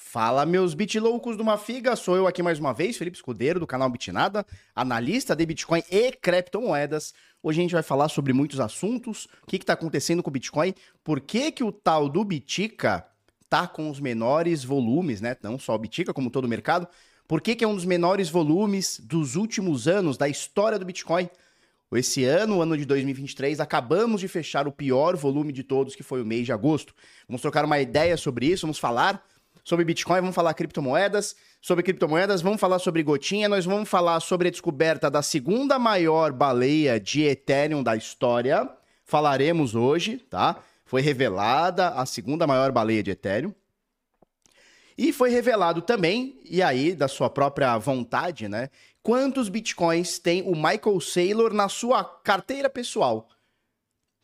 Fala, meus bitloucos de uma figa, sou eu aqui mais uma vez, Felipe Escudeiro, do canal Bitnada, analista de Bitcoin e criptomoedas. Hoje a gente vai falar sobre muitos assuntos, o que está acontecendo com o Bitcoin, por que, que o tal do Bitica tá com os menores volumes, né? Não só o Bitica, como todo o mercado. Por que, que é um dos menores volumes dos últimos anos da história do Bitcoin? Esse ano, o ano de 2023, acabamos de fechar o pior volume de todos, que foi o mês de agosto. Vamos trocar uma ideia sobre isso, vamos falar sobre Bitcoin, vamos falar criptomoedas. Sobre criptomoedas, vamos falar sobre gotinha, nós vamos falar sobre a descoberta da segunda maior baleia de Ethereum da história. Falaremos hoje, tá? Foi revelada a segunda maior baleia de Ethereum. E foi revelado também, e aí da sua própria vontade, né? Quantos bitcoins tem o Michael Saylor na sua carteira pessoal?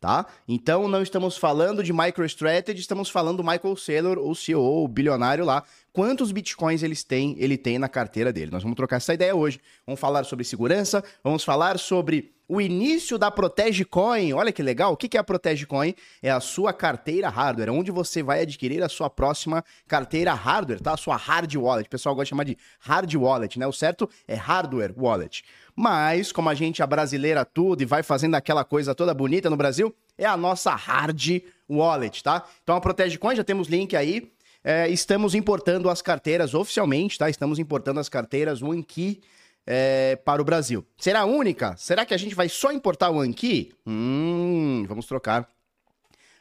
Tá? Então não estamos falando de MicroStrategy, estamos falando do Michael Saylor, o CEO, o bilionário lá. Quantos bitcoins eles têm, ele tem na carteira dele? Nós vamos trocar essa ideia hoje. Vamos falar sobre segurança, vamos falar sobre o início da Protege Coin. Olha que legal. O que é a Protege Coin? É a sua carteira hardware, onde você vai adquirir a sua próxima carteira hardware, tá? A sua hard wallet. O pessoal gosta de chamar de hard wallet, né? O certo é hardware wallet. Mas, como a gente brasileira tudo e vai fazendo aquela coisa toda bonita no Brasil, é a nossa hard wallet, tá? Então a Protege Coin, já temos link aí. É, estamos importando as carteiras oficialmente, tá? Estamos importando as carteiras OneKey é, para o Brasil. Será única? Será que a gente vai só importar o OneKey? Hum, vamos trocar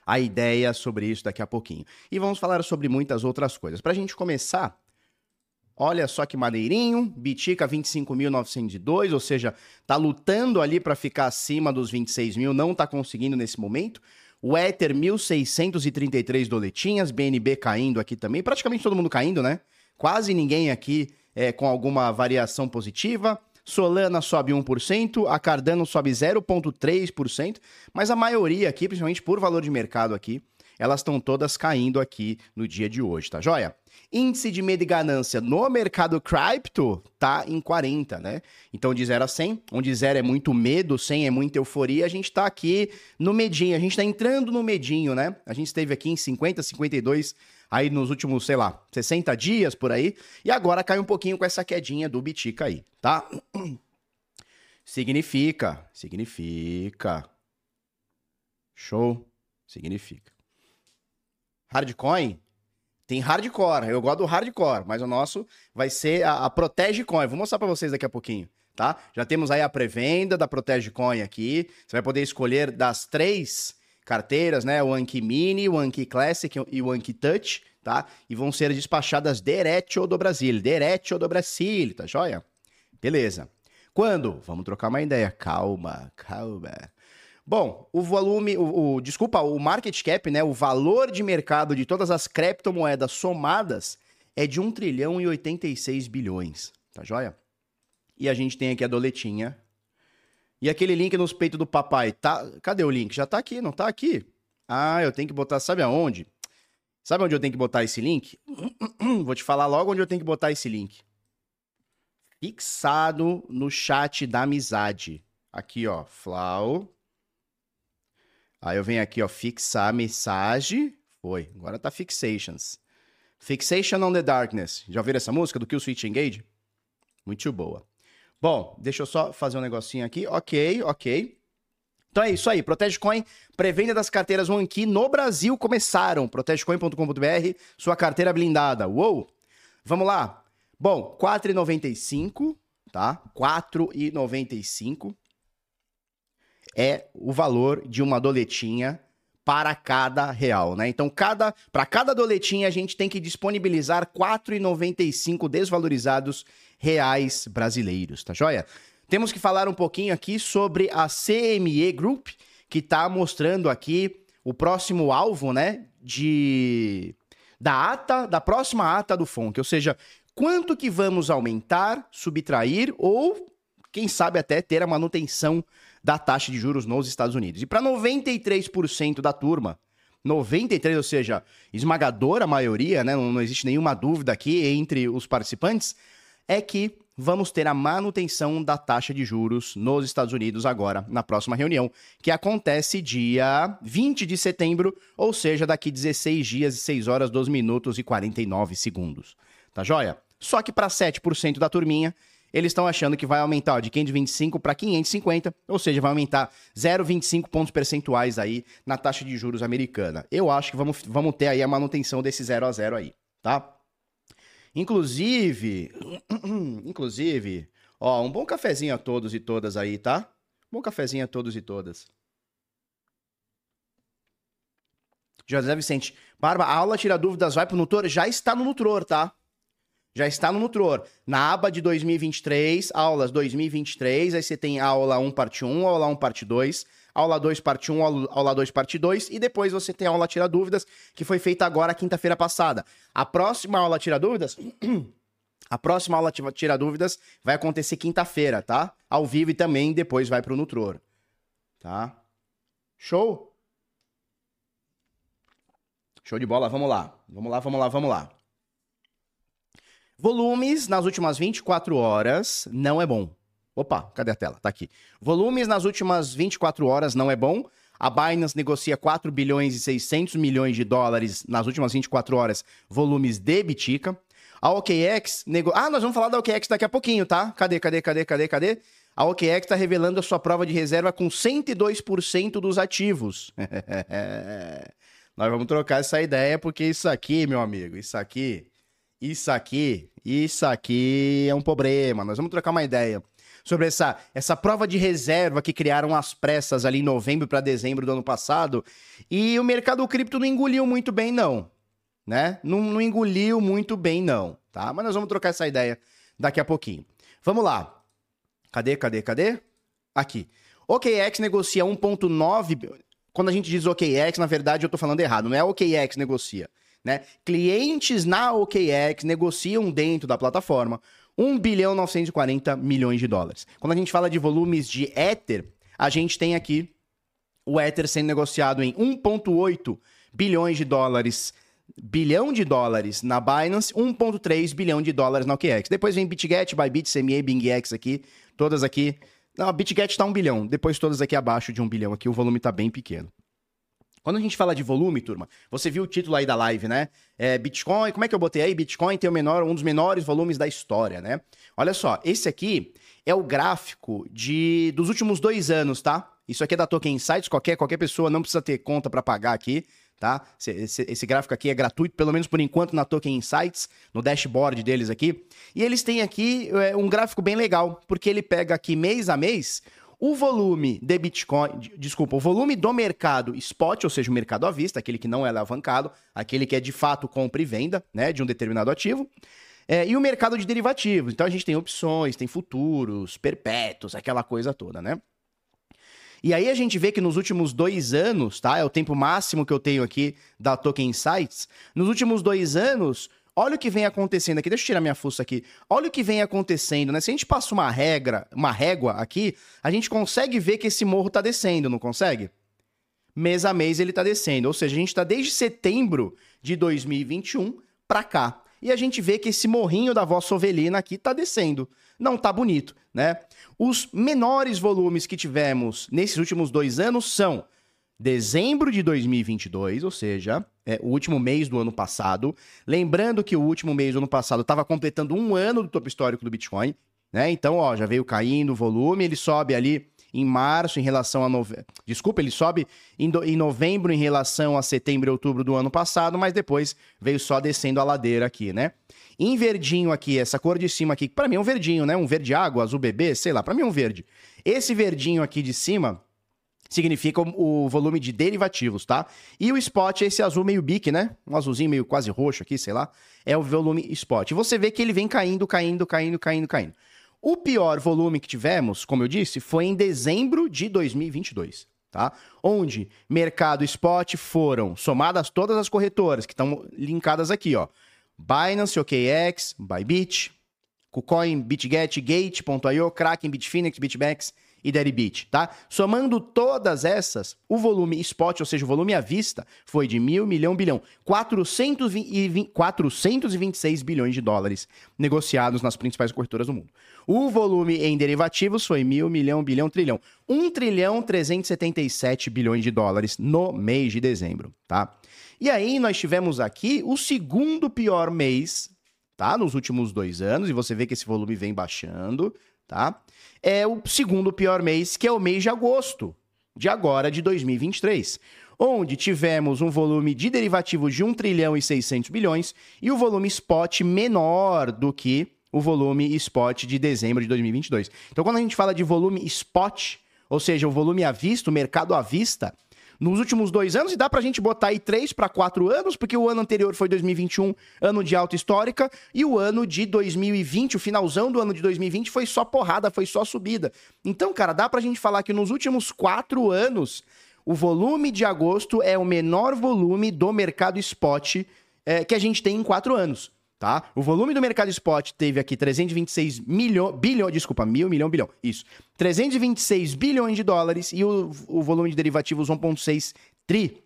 a ideia sobre isso daqui a pouquinho. E vamos falar sobre muitas outras coisas. Para a gente começar, Olha só que maneirinho, Bitica 25.902, ou seja, tá lutando ali para ficar acima dos 26 mil, não tá conseguindo nesse momento. O Ether 1.633 doletinhas, BNB caindo aqui também, praticamente todo mundo caindo, né? Quase ninguém aqui é, com alguma variação positiva. Solana sobe 1%, a Cardano sobe 0,3%, mas a maioria aqui, principalmente por valor de mercado aqui, elas estão todas caindo aqui no dia de hoje, tá joia? Índice de medo e ganância no mercado cripto tá em 40, né? Então de 0 a 100, onde 0 é muito medo, 100 é muita euforia, a gente tá aqui no medinho, a gente tá entrando no medinho, né? A gente esteve aqui em 50, 52 aí nos últimos, sei lá, 60 dias por aí, e agora cai um pouquinho com essa quedinha do Bitica aí, tá? Significa, significa. Show, significa. Hardcoin tem hardcore, eu gosto do hardcore, mas o nosso vai ser a, a Protege Coin. Vou mostrar para vocês daqui a pouquinho, tá? Já temos aí a pré-venda da Protege Coin aqui. Você vai poder escolher das três carteiras, né? O Anki Mini, o Anki Classic e o Anki Touch, tá? E vão ser despachadas direto do Brasil, direto do Brasil, tá joia? Beleza. Quando? Vamos trocar uma ideia. Calma, calma. Bom, o volume, o, o, desculpa, o market cap, né, o valor de mercado de todas as criptomoedas somadas é de 1 trilhão e 86 bilhões, tá joia? E a gente tem aqui a doletinha. E aquele link nos peitos do papai, tá? Cadê o link? Já tá aqui, não tá aqui? Ah, eu tenho que botar, sabe aonde? Sabe onde eu tenho que botar esse link? Vou te falar logo onde eu tenho que botar esse link. Fixado no chat da amizade. Aqui, ó, Flau. Aí eu venho aqui, ó, fixar a mensagem. Foi, agora tá fixations. Fixation on the Darkness. Já ouviram essa música do Kill Switch Engage? Muito boa. Bom, deixa eu só fazer um negocinho aqui. Ok, ok. Então é isso aí. Protegecoin, pré-venda das carteiras OneKey no Brasil começaram. protegecoin.com.br, sua carteira blindada. Uou! Vamos lá. Bom, 4,95, tá? 4,95 é o valor de uma doletinha para cada real, né? Então, cada para cada doletinha a gente tem que disponibilizar 4,95 desvalorizados reais brasileiros, tá joia? Temos que falar um pouquinho aqui sobre a CME Group, que está mostrando aqui o próximo alvo, né, de da ata, da próxima ata do FONC, ou seja, quanto que vamos aumentar, subtrair ou quem sabe até ter a manutenção da taxa de juros nos Estados Unidos. E para 93% da turma, 93, ou seja, esmagadora maioria, né, não, não existe nenhuma dúvida aqui entre os participantes, é que vamos ter a manutenção da taxa de juros nos Estados Unidos agora, na próxima reunião, que acontece dia 20 de setembro, ou seja, daqui 16 dias e 6 horas, 12 minutos e 49 segundos. Tá joia? Só que para 7% da turminha, eles estão achando que vai aumentar ó, de 525 para 550, ou seja, vai aumentar 0,25 pontos percentuais aí na taxa de juros americana. Eu acho que vamos, vamos ter aí a manutenção desse 0 a 0 aí, tá? Inclusive, inclusive, ó, um bom cafezinho a todos e todas aí, tá? Bom cafezinho a todos e todas. José Vicente, Barba, a aula tira dúvidas vai pro Nutror? Já está no Nutror, tá? Já está no Nutror. Na aba de 2023, aulas 2023, aí você tem aula 1 parte 1, aula 1 parte 2, aula 2 parte 1, aula 2 parte 2 e depois você tem a aula Tira Dúvidas, que foi feita agora quinta-feira passada. A próxima aula Tira Dúvidas A próxima aula Tira Dúvidas vai acontecer quinta-feira, tá? Ao vivo e também depois vai pro Nutror. Tá? Show? Show de bola, vamos lá. Vamos lá, vamos lá, vamos lá. Volumes nas últimas 24 horas não é bom. Opa, cadê a tela? Tá aqui. Volumes nas últimas 24 horas não é bom. A Binance negocia 4 bilhões e 600 milhões de dólares nas últimas 24 horas, volumes de Bitica. A OKX nego... Ah, nós vamos falar da OKX daqui a pouquinho, tá? Cadê, cadê, cadê, cadê, cadê? A OKX está revelando a sua prova de reserva com 102% dos ativos. nós vamos trocar essa ideia porque isso aqui, meu amigo, isso aqui, isso aqui, isso aqui é um problema. Nós vamos trocar uma ideia sobre essa, essa prova de reserva que criaram as pressas ali em novembro para dezembro do ano passado. E o mercado cripto não engoliu muito bem, não. Né? Não, não engoliu muito bem, não. Tá? Mas nós vamos trocar essa ideia daqui a pouquinho. Vamos lá. Cadê, cadê, cadê? Aqui. OKX negocia 1.9. Quando a gente diz OKX, na verdade eu tô falando errado. Não é OKX negocia. Né? Clientes na OKX negociam dentro da plataforma 1 bilhão 940 milhões de dólares. Quando a gente fala de volumes de Ether, a gente tem aqui o Ether sendo negociado em 1,8 bilhões de dólares, bilhão de dólares na Binance, 1,3 bilhão de dólares na OKX. Depois vem BitGet, Bybit, CME, BingX aqui, todas aqui. Não, a BitGet está 1 bilhão, depois todas aqui abaixo de 1 bilhão aqui, o volume está bem pequeno. Quando a gente fala de volume, turma, você viu o título aí da live, né? É, Bitcoin, como é que eu botei aí? Bitcoin tem o menor, um dos menores volumes da história, né? Olha só, esse aqui é o gráfico de dos últimos dois anos, tá? Isso aqui é da Token Insights, qualquer, qualquer pessoa não precisa ter conta para pagar aqui, tá? Esse, esse, esse, gráfico aqui é gratuito, pelo menos por enquanto, na Token Insights, no dashboard deles aqui. E eles têm aqui é, um gráfico bem legal, porque ele pega aqui mês a mês o volume de Bitcoin, desculpa, o volume do mercado spot, ou seja, o mercado à vista, aquele que não é alavancado, aquele que é de fato compra e venda, né, de um determinado ativo. É, e o mercado de derivativos. Então a gente tem opções, tem futuros, perpétuos, aquela coisa toda, né? E aí a gente vê que nos últimos dois anos, tá? É o tempo máximo que eu tenho aqui da Token Insights. Nos últimos dois anos, Olha o que vem acontecendo aqui. Deixa eu tirar minha fuça aqui. Olha o que vem acontecendo, né? Se a gente passa uma regra, uma régua aqui, a gente consegue ver que esse morro tá descendo, não consegue? Mês a mês ele tá descendo. Ou seja, a gente tá desde setembro de 2021 para cá. E a gente vê que esse morrinho da vossa ovelina aqui tá descendo. Não tá bonito, né? Os menores volumes que tivemos nesses últimos dois anos são dezembro de 2022, ou seja, é, o último mês do ano passado. Lembrando que o último mês do ano passado estava completando um ano do topo histórico do Bitcoin, né? Então, ó, já veio caindo o volume, ele sobe ali em março em relação a novembro. Desculpa, ele sobe em, do... em novembro em relação a setembro e outubro do ano passado, mas depois veio só descendo a ladeira aqui, né? Em verdinho aqui, essa cor de cima aqui, para mim é um verdinho, né? Um verde água, azul bebê, sei lá, para mim é um verde. Esse verdinho aqui de cima significa o, volume de derivativos, tá? E o spot é esse azul meio bique, né? Um azulzinho meio quase roxo aqui, sei lá. É o volume spot. E você vê que ele vem caindo, caindo, caindo, caindo, caindo. O pior volume que tivemos, como eu disse, foi em dezembro de 2022, tá? Onde mercado spot foram somadas todas as corretoras que estão linkadas aqui, ó. Binance, OKX, Bybit, KuCoin, BitGet, Gate.io, Kraken, Bitfinex, BitBax e Deribit, tá? Somando todas essas, o volume spot, ou seja, o volume à vista, foi de mil, milhão, bilhão. 420, 426 bilhões de dólares negociados nas principais corretoras do mundo. O volume em derivativos foi mil, milhão, bilhão, trilhão. 1 trilhão 377 bilhões de dólares no mês de dezembro, tá? E aí nós tivemos aqui o segundo pior mês, tá? Nos últimos dois anos, e você vê que esse volume vem baixando, tá? É o segundo pior mês, que é o mês de agosto, de agora de 2023 onde tivemos um volume de derivativos de 1 trilhão e 600 bilhões e o volume spot menor do que o volume spot de dezembro de 2022. Então, quando a gente fala de volume spot, ou seja, o volume à vista, o mercado à vista, nos últimos dois anos, e dá pra gente botar aí três para quatro anos, porque o ano anterior foi 2021, ano de alta histórica, e o ano de 2020, o finalzão do ano de 2020, foi só porrada, foi só subida. Então, cara, dá pra gente falar que nos últimos quatro anos, o volume de agosto é o menor volume do mercado spot é, que a gente tem em quatro anos tá? O volume do mercado spot teve aqui 326 milhões, bilhão, desculpa, mil, milhão, bilhão, isso. 326 bilhões de dólares e o, o volume de derivativos 1.6 tri,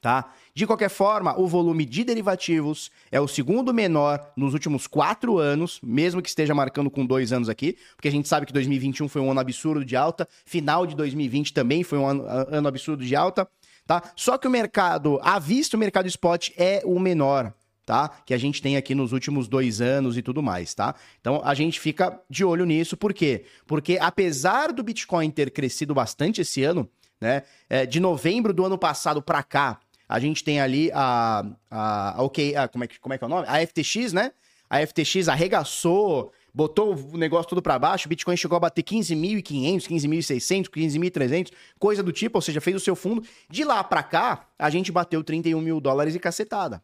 tá? De qualquer forma, o volume de derivativos é o segundo menor nos últimos quatro anos, mesmo que esteja marcando com dois anos aqui, porque a gente sabe que 2021 foi um ano absurdo de alta, final de 2020 também foi um ano, ano absurdo de alta, tá? Só que o mercado, à vista, o mercado spot é o menor, tá? Que a gente tem aqui nos últimos dois anos e tudo mais, tá? Então a gente fica de olho nisso, por quê? Porque apesar do Bitcoin ter crescido bastante esse ano, né? É, de novembro do ano passado para cá, a gente tem ali a. a, a ok, a, como, é que, como é que é o nome? A FTX, né? A FTX arregaçou, botou o negócio tudo para baixo, o Bitcoin chegou a bater 15.500, 15.600, 15.300, coisa do tipo, ou seja, fez o seu fundo. De lá para cá, a gente bateu 31 mil dólares e cacetada.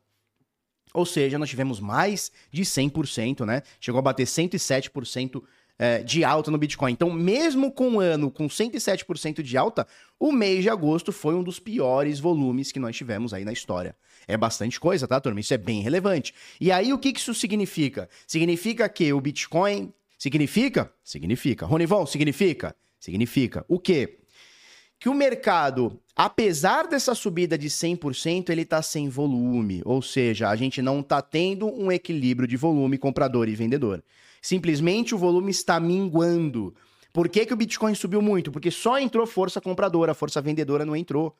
Ou seja, nós tivemos mais de 100%, né? Chegou a bater 107% é, de alta no Bitcoin. Então, mesmo com um ano com 107% de alta, o mês de agosto foi um dos piores volumes que nós tivemos aí na história. É bastante coisa, tá, turma? Isso é bem relevante. E aí, o que isso significa? Significa que o Bitcoin. Significa? Significa. Ronivon, significa? Significa. O quê? que o mercado, apesar dessa subida de 100%, ele está sem volume, ou seja, a gente não está tendo um equilíbrio de volume comprador e vendedor. Simplesmente o volume está minguando. Por que, que o Bitcoin subiu muito? Porque só entrou força compradora, força vendedora não entrou.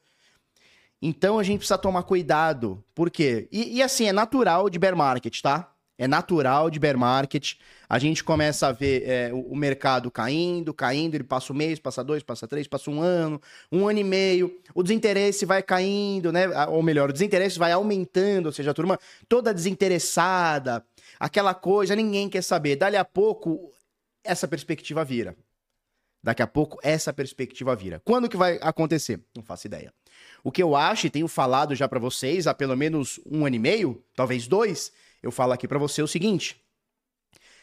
Então a gente precisa tomar cuidado. Por quê? E, e assim, é natural de bear market, tá? É natural de bear market. A gente começa a ver é, o, mercado caindo, caindo, ele passa um mês, passa dois, passa três, passa um ano, um ano e meio. O desinteresse vai caindo, né? Ou melhor, o desinteresse vai aumentando, ou seja, a turma toda desinteressada, aquela coisa, ninguém quer saber. Dali a pouco, essa perspectiva vira. Daqui a pouco, essa perspectiva vira. Quando que vai acontecer? Não faço ideia. O que eu acho, e tenho falado já para vocês há pelo menos um ano e meio, talvez dois, eu falo aqui para você o seguinte.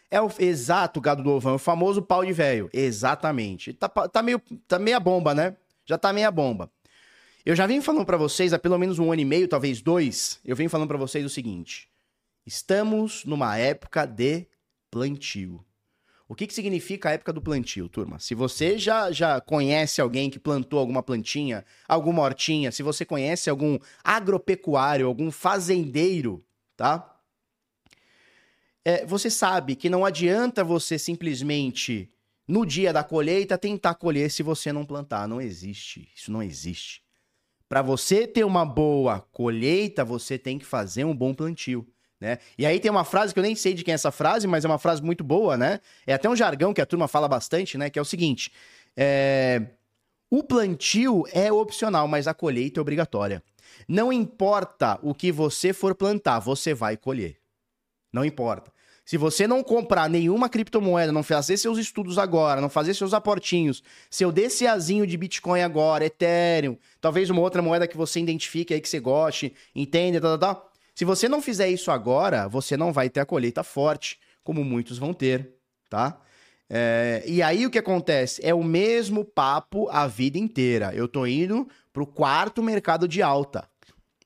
É o exato gado do ovão, o famoso pau de velho. Exatamente. Tá, tá, meio, tá meia bomba, né? Já tá meia bomba. Eu já venho falando para vocês há pelo menos um ano e meio, talvez dois, eu venho falando para vocês o seguinte. Estamos numa época de plantio. O que, que significa a época do plantio, turma? Se você já, já conhece alguém que plantou alguma plantinha, alguma hortinha, se você conhece algum agropecuário, algum fazendeiro, tá? É, você sabe que não adianta você simplesmente, no dia da colheita, tentar colher se você não plantar. Não existe. Isso não existe. Para você ter uma boa colheita, você tem que fazer um bom plantio. Né? E aí tem uma frase que eu nem sei de quem é essa frase, mas é uma frase muito boa, né? É até um jargão que a turma fala bastante, né? Que é o seguinte: é... o plantio é opcional, mas a colheita é obrigatória. Não importa o que você for plantar, você vai colher. Não importa. Se você não comprar nenhuma criptomoeda, não fazer seus estudos agora, não fazer seus aportinhos, seu DCAzinho de Bitcoin agora, Ethereum, talvez uma outra moeda que você identifique aí que você goste, entende, tal, tal, tal. Se você não fizer isso agora, você não vai ter a colheita forte, como muitos vão ter, tá? É, e aí o que acontece? É o mesmo papo a vida inteira. Eu tô indo pro quarto mercado de alta,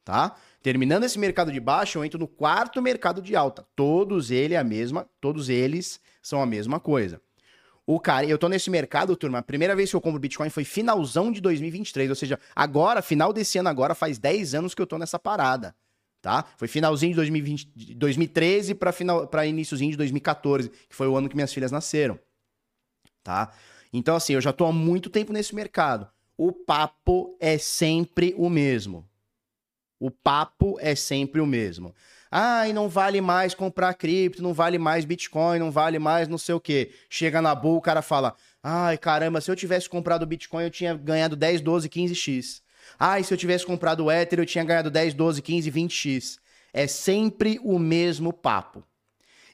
tá? Terminando esse mercado de baixa, eu entro no quarto mercado de alta. Todos ele é a mesma, todos eles são a mesma coisa. O cara, eu tô nesse mercado, turma. A primeira vez que eu compro Bitcoin foi finalzão de 2023, ou seja, agora, final desse ano agora, faz 10 anos que eu tô nessa parada, tá? Foi finalzinho de 2020, 2013 para final para iníciozinho de 2014, que foi o ano que minhas filhas nasceram. Tá? Então assim, eu já tô há muito tempo nesse mercado. O papo é sempre o mesmo. O papo é sempre o mesmo. Ai, não vale mais comprar cripto, não vale mais Bitcoin, não vale mais não sei o quê. Chega na bull, o cara fala: Ai, caramba, se eu tivesse comprado Bitcoin, eu tinha ganhado 10, 12, 15x. Ai, se eu tivesse comprado Ether, eu tinha ganhado 10, 12, 15, 20x. É sempre o mesmo papo.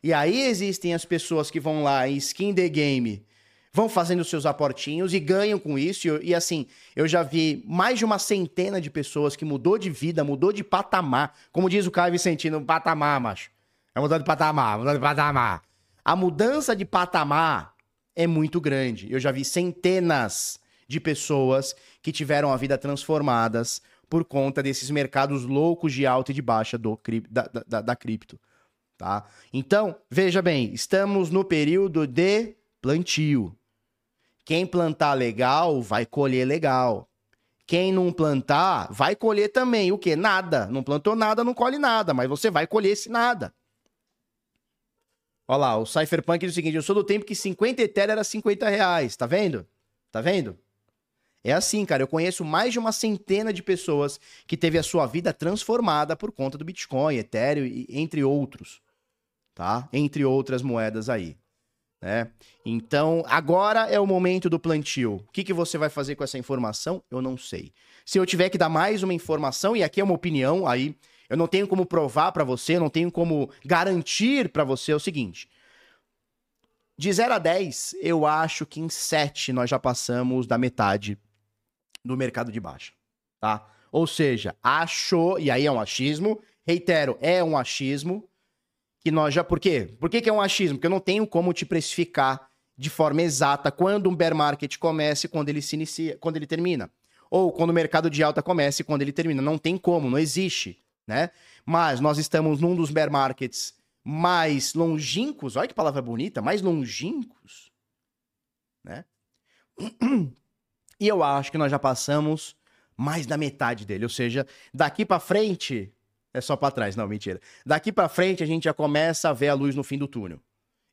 E aí existem as pessoas que vão lá em skin the game vão fazendo seus aportinhos e ganham com isso. E, e, assim, eu já vi mais de uma centena de pessoas que mudou de vida, mudou de patamar. Como diz o Caio Vicentino, patamar, macho. É mudar de patamar, mudar de patamar. A mudança de patamar é muito grande. Eu já vi centenas de pessoas que tiveram a vida transformadas por conta desses mercados loucos de alta e de baixa do, da, da, da cripto. Tá? Então, veja bem, estamos no período de plantio. Quem plantar legal, vai colher legal. Quem não plantar, vai colher também. O quê? Nada. Não plantou nada, não colhe nada, mas você vai colher esse nada. Olha lá, o Cypherpunk diz o seguinte: eu sou do tempo que 50 Ethereum era 50 reais. Tá vendo? Tá vendo? É assim, cara. Eu conheço mais de uma centena de pessoas que teve a sua vida transformada por conta do Bitcoin, Ethereum, entre outros. Tá? Entre outras moedas aí. Né? Então, agora é o momento do plantio. O que, que você vai fazer com essa informação? Eu não sei. Se eu tiver que dar mais uma informação, e aqui é uma opinião, aí eu não tenho como provar para você, não tenho como garantir para você é o seguinte. De 0 a 10, eu acho que em 7 nós já passamos da metade do mercado de baixa, tá? Ou seja, acho, e aí é um achismo, reitero, é um achismo, que nós já. Por quê? Por que, que é um achismo? Porque eu não tenho como te precificar de forma exata quando um bear market começa e quando ele se inicia, quando ele termina. Ou quando o mercado de alta começa e quando ele termina. Não tem como, não existe, né? Mas nós estamos num dos bear markets mais longínquos, olha que palavra bonita, mais longínquos, né? E eu acho que nós já passamos mais da metade dele, ou seja, daqui para frente é só para trás, não, mentira. Daqui para frente a gente já começa a ver a luz no fim do túnel.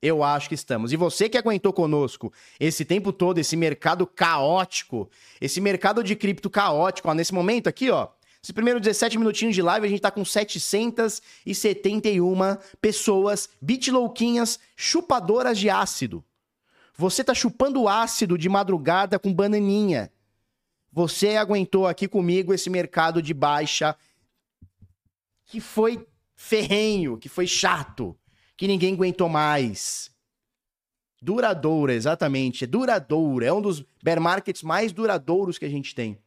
Eu acho que estamos. E você que aguentou conosco esse tempo todo, esse mercado caótico, esse mercado de cripto caótico, ó, nesse momento aqui, ó, esse primeiro 17 minutinhos de live, a gente tá com 771 pessoas bitlouquinhas chupadoras de ácido. Você tá chupando ácido de madrugada com bananinha. Você aguentou aqui comigo esse mercado de baixa que foi ferrenho, que foi chato, que ninguém aguentou mais. Duradoura, exatamente. É duradoura. É um dos bear markets mais duradouros que a gente tem.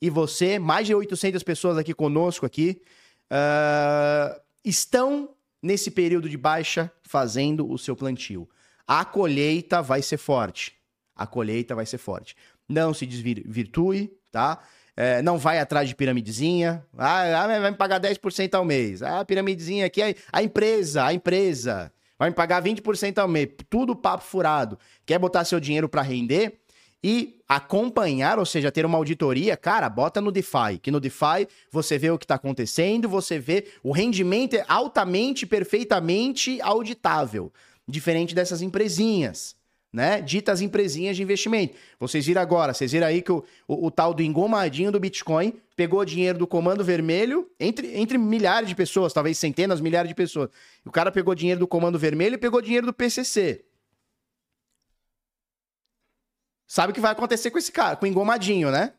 E você, mais de 800 pessoas aqui conosco aqui, uh, estão nesse período de baixa fazendo o seu plantio. A colheita vai ser forte. A colheita vai ser forte. Não se desvirtue, tá? É, não vai atrás de piramidezinha. Ah, ah vai me pagar 10% ao mês. Ah, piramidezinha aqui é a empresa, a empresa. Vai me pagar 20% ao mês. Tudo papo furado. Quer botar seu dinheiro para render e acompanhar, ou seja, ter uma auditoria, cara, bota no DeFi, que no DeFi você vê o que está acontecendo, você vê o rendimento é altamente, perfeitamente auditável, diferente dessas empresinhas né? Ditas empresinhas de investimento. Vocês viram agora, vocês viram aí que o, o, o, tal do engomadinho do Bitcoin pegou dinheiro do Comando Vermelho, entre, entre milhares de pessoas, talvez centenas, milhares de pessoas. O cara pegou dinheiro do Comando Vermelho e pegou dinheiro do PCC. Sabe o que vai acontecer com esse cara, com o engomadinho, né?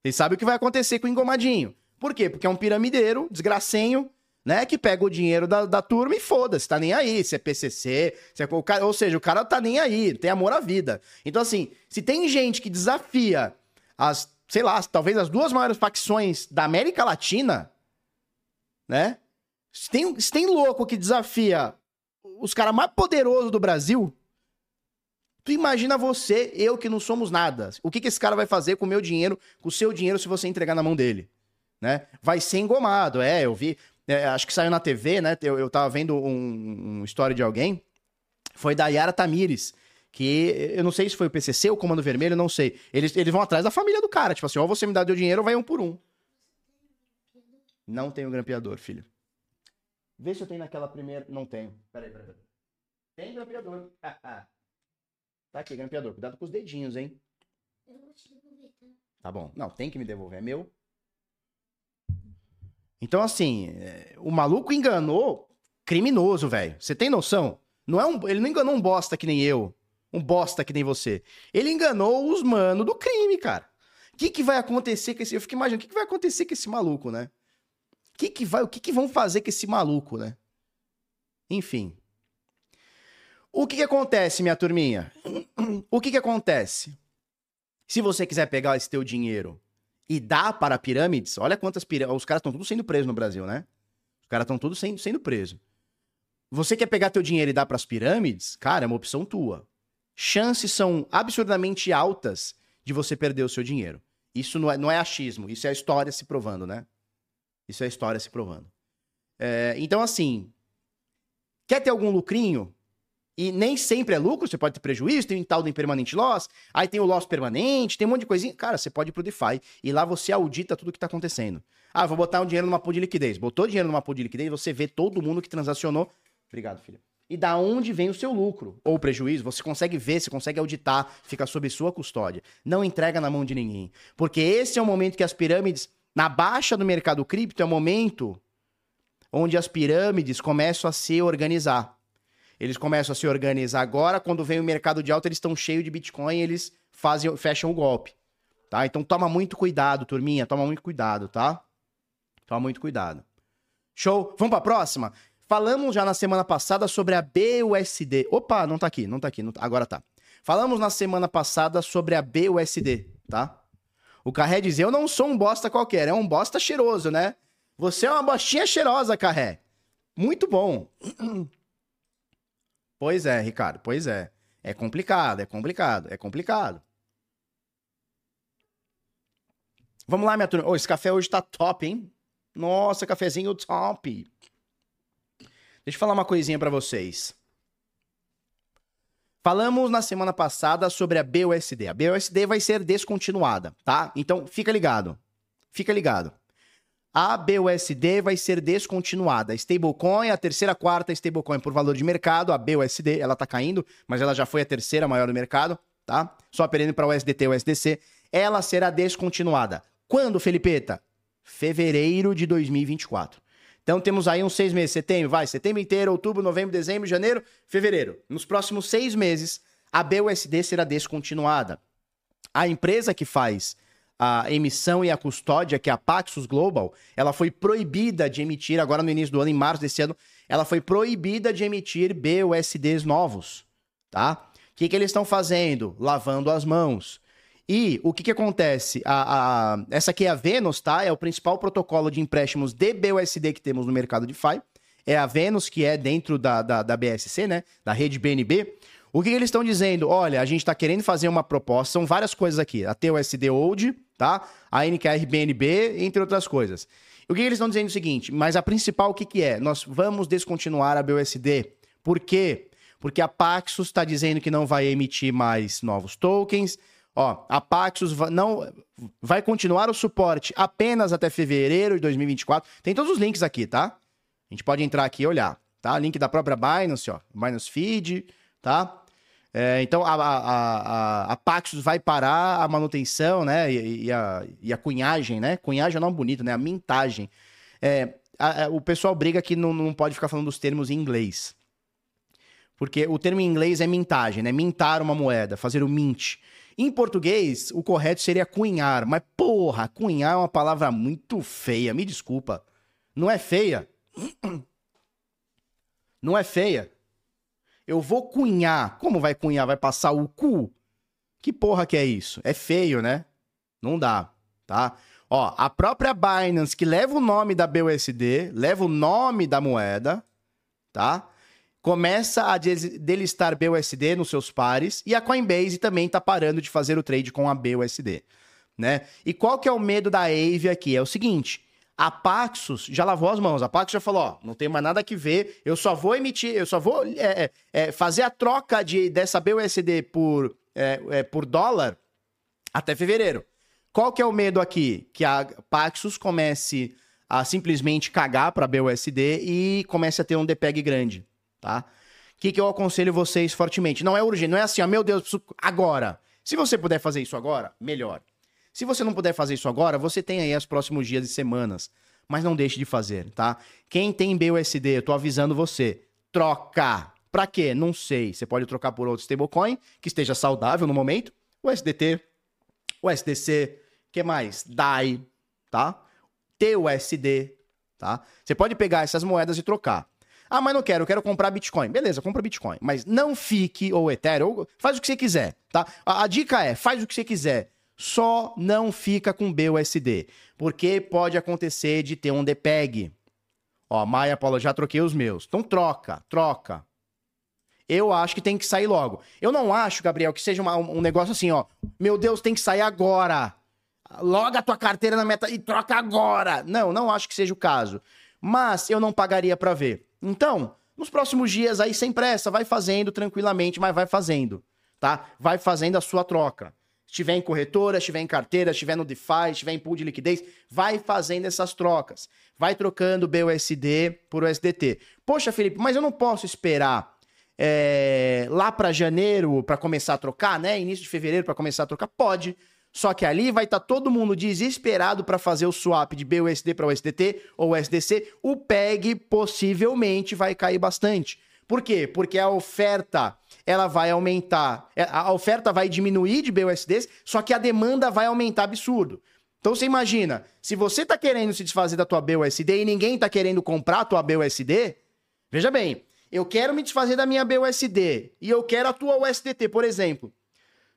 Vocês sabem o que vai acontecer com o engomadinho. Por quê? Porque é um piramideiro, desgracenho, né? Que pega o dinheiro da, da turma e foda-se, tá nem aí. Se é PCC, se é, cara, ou seja, o cara tá nem aí, tem amor à vida. Então, assim, se tem gente que desafia as, sei lá, talvez as duas maiores facções da América Latina, né? Se tem, se tem louco que desafia os caras mais poderosos do Brasil, tu imagina você, eu que não somos nada. O que, que esse cara vai fazer com o meu dinheiro, com o seu dinheiro, se você entregar na mão dele? Né? Vai ser engomado. É, eu vi. É, acho que saiu na TV, né? Eu, eu tava vendo um, um história de alguém. Foi da Yara Tamires, Que eu não sei se foi o PCC ou o Comando Vermelho, não sei. Eles, eles vão atrás da família do cara. Tipo assim, ou você me dá teu dinheiro ou vai um por um. Não tenho grampeador, filho. Vê se eu tenho naquela primeira. Não tenho. Peraí, peraí, peraí. Tem grampeador. tá aqui, grampeador. Cuidado com os dedinhos, hein? Eu vou te devolver, tá? Tá bom. Não, tem que me devolver. É meu. Então, assim, é, o maluco enganou criminoso, velho. Você tem noção? Não é um, ele não enganou um bosta que nem eu. Um bosta que nem você. Ele enganou os mano do crime, cara. O que, que vai acontecer com esse. Eu fico imaginando, o que, que vai acontecer com esse maluco, né? O que, que vai, o que, que vão fazer com esse maluco, né? Enfim. O que, que acontece, minha turminha? O que, que acontece? Se você quiser pegar esse teu dinheiro e dar para pirâmides, olha quantas pirâmides. Os caras estão todos sendo presos no Brasil, né? Os caras estão todos sendo, sendo presos. Você quer pegar teu dinheiro e dar para as pirâmides? Cara, é uma opção tua. Chances são absurdamente altas de você perder o seu dinheiro. Isso não é, não é achismo, isso é a história se provando, né? Isso é a história se provando. É, então, assim, quer ter algum lucrinho? E nem sempre é lucro, você pode ter prejuízo, tem um tal do impermanente loss, aí tem o loss permanente, tem um monte de coisinha. Cara, você pode ir pro DeFi e lá você audita tudo que tá acontecendo. Ah, vou botar um dinheiro numa pool de liquidez. Botou dinheiro numa pool de liquidez, você vê todo mundo que transacionou. Obrigado, filho. E da onde vem o seu lucro ou prejuízo, você consegue ver, você consegue auditar, fica sob sua custódia. Não entrega na mão de ninguém. Porque esse é o momento que as pirâmides, na baixa do mercado cripto, é o momento onde as pirâmides começam a se organizar. Eles começam a se organizar agora. Quando vem o mercado de alta, eles estão cheios de Bitcoin, eles fazem, fecham o golpe. Tá? Então toma muito cuidado, turminha. Toma muito cuidado, tá? Toma muito cuidado. Show? Vamos para a próxima? Falamos já na semana passada sobre a BUSD. Opa, não tá aqui, não tá aqui. Não tá... Agora tá. Falamos na semana passada sobre a BUSD, tá? O Carré diz: Eu não sou um bosta qualquer, é um bosta cheiroso, né? Você é uma bostinha cheirosa, Carré. Muito bom. Pois é, Ricardo, pois é. É complicado, é complicado, é complicado. Vamos lá, minha turma. Oh, esse café hoje tá top, hein? Nossa, cafezinho top. Deixa eu falar uma coisinha para vocês. Falamos na semana passada sobre a BUSD. A BUSD vai ser descontinuada, tá? Então, fica ligado. Fica ligado a BUSD vai ser descontinuada. Stablecoin, a terceira, quarta stablecoin por valor de mercado, a BUSD, ela tá caindo, mas ela já foi a terceira maior do mercado, tá? Só perdendo para o USDT e o USDC. Ela será descontinuada. Quando, Felipeta? Fevereiro de 2024. Então temos aí uns seis meses. Setembro, vai, setembro inteiro, outubro, novembro, dezembro, janeiro, fevereiro. Nos próximos seis meses, a BUSD será descontinuada. A empresa que faz a emissão e a custódia, que é a Paxos Global, ela foi proibida de emitir, agora no início do ano, em março desse ano, ela foi proibida de emitir BUSDs novos, tá? O que, que eles estão fazendo? Lavando as mãos. E o que, que acontece? A, a, essa aqui é a Venus, tá? É o principal protocolo de empréstimos de BUSD que temos no mercado de FI. É a Venus, que é dentro da, da, da BSC, né? Da rede BNB. O que, que eles estão dizendo? Olha, a gente está querendo fazer uma proposta, são várias coisas aqui. A TUSD Old, tá? A NKR BNB, entre outras coisas. O que, eles estão dizendo é o seguinte, mas a principal o que, que é? Nós vamos descontinuar a BUSD. Por quê? Porque a Paxos está dizendo que não vai emitir mais novos tokens. Ó, a Paxos vai, não, vai continuar o suporte apenas até fevereiro de 2024. Tem todos os links aqui, tá? A gente pode entrar aqui e olhar, tá? Link da própria Binance, ó. Binance Feed, tá? É, então a, a, a, a, Paxos vai parar a manutenção, né? E, e, a, e a cunhagem, né? Cunhagem é um nome bonito, né? A mintagem. É, a, o pessoal briga que não, não pode ficar falando dos termos em inglês. Porque o termo em inglês é mintagem, né? Mintar uma moeda, fazer o mint. Em português, o correto seria cunhar. Mas, porra, cunhar é uma palavra muito feia. Me desculpa. Não é feia. Não é feia. Eu vou cunhar. Como vai cunhar? Vai passar o cu? Que porra que é isso? É feio, né? Não dá, tá? Ó, a própria Binance, que leva o nome da BUSD, leva o nome da moeda, tá? Começa a delistar BUSD nos seus pares e a Coinbase também tá parando de fazer o trade com a BUSD, né? E qual que é o medo da Aave aqui? É o seguinte, A Paxos já lavou as mãos. A Paxos já falou: ó, não tem mais nada que ver. Eu só vou emitir, eu só vou é, é, é fazer a troca de, dessa BUSD por, é, é, por dólar até fevereiro. Qual que é o medo aqui? Que a Paxos comece a simplesmente cagar para BUSD e comece a ter um DPEG grande, tá? O que, que eu aconselho vocês fortemente? Não é urgente, não é assim, ó, meu Deus, agora. Se você puder fazer isso agora, melhor. Se você não puder fazer isso agora, você tem aí os próximos dias e semanas. Mas não deixe de fazer, tá? Quem tem BUSD, eu tô avisando você, troca. Pra quê? Não sei. Você pode trocar por outro stablecoin que esteja saudável no momento. O SDT, o SDC, que mais? DAI, tá? TUSD, tá? Você pode pegar essas moedas e trocar. Ah, mas não quero, eu quero comprar Bitcoin. Beleza, compra Bitcoin. Mas não fique, ou Ethereum, ou, faz o que você quiser, tá? A, a dica é, faz o que você quiser. Só não fica com BUSD. Porque pode acontecer de ter um DPEG. Ó, Maia, Paulo, já troquei os meus. Então troca, troca. Eu acho que tem que sair logo. Eu não acho, Gabriel, que seja uma, um negócio assim, ó. Meu Deus, tem que sair agora. Loga a tua carteira na meta e troca agora. Não, não acho que seja o caso. Mas eu não pagaria para ver. Então, nos próximos dias aí, sem pressa, vai fazendo tranquilamente, mas vai fazendo, tá? Vai fazendo a sua troca. Estiver em corretora, estiver em carteira, estiver no DeFi, estiver em pool de liquidez, vai fazendo essas trocas. Vai trocando BUSD por USDT. Poxa, Felipe, mas eu não posso esperar é, lá para janeiro para começar a trocar, né? Início de fevereiro para começar a trocar? Pode. Só que ali vai estar tá todo mundo desesperado para fazer o swap de BUSD para USDT ou USDC. O PEG possivelmente vai cair bastante. Por quê? Porque a oferta ela vai aumentar, é, a oferta vai diminuir de BUSDs, só que a demanda vai aumentar absurdo. Então você imagina, se você está querendo se desfazer da tua BUSD e ninguém está querendo comprar a tua BUSD, veja bem, eu quero me desfazer da minha BUSD e eu quero a tua USDT, por exemplo.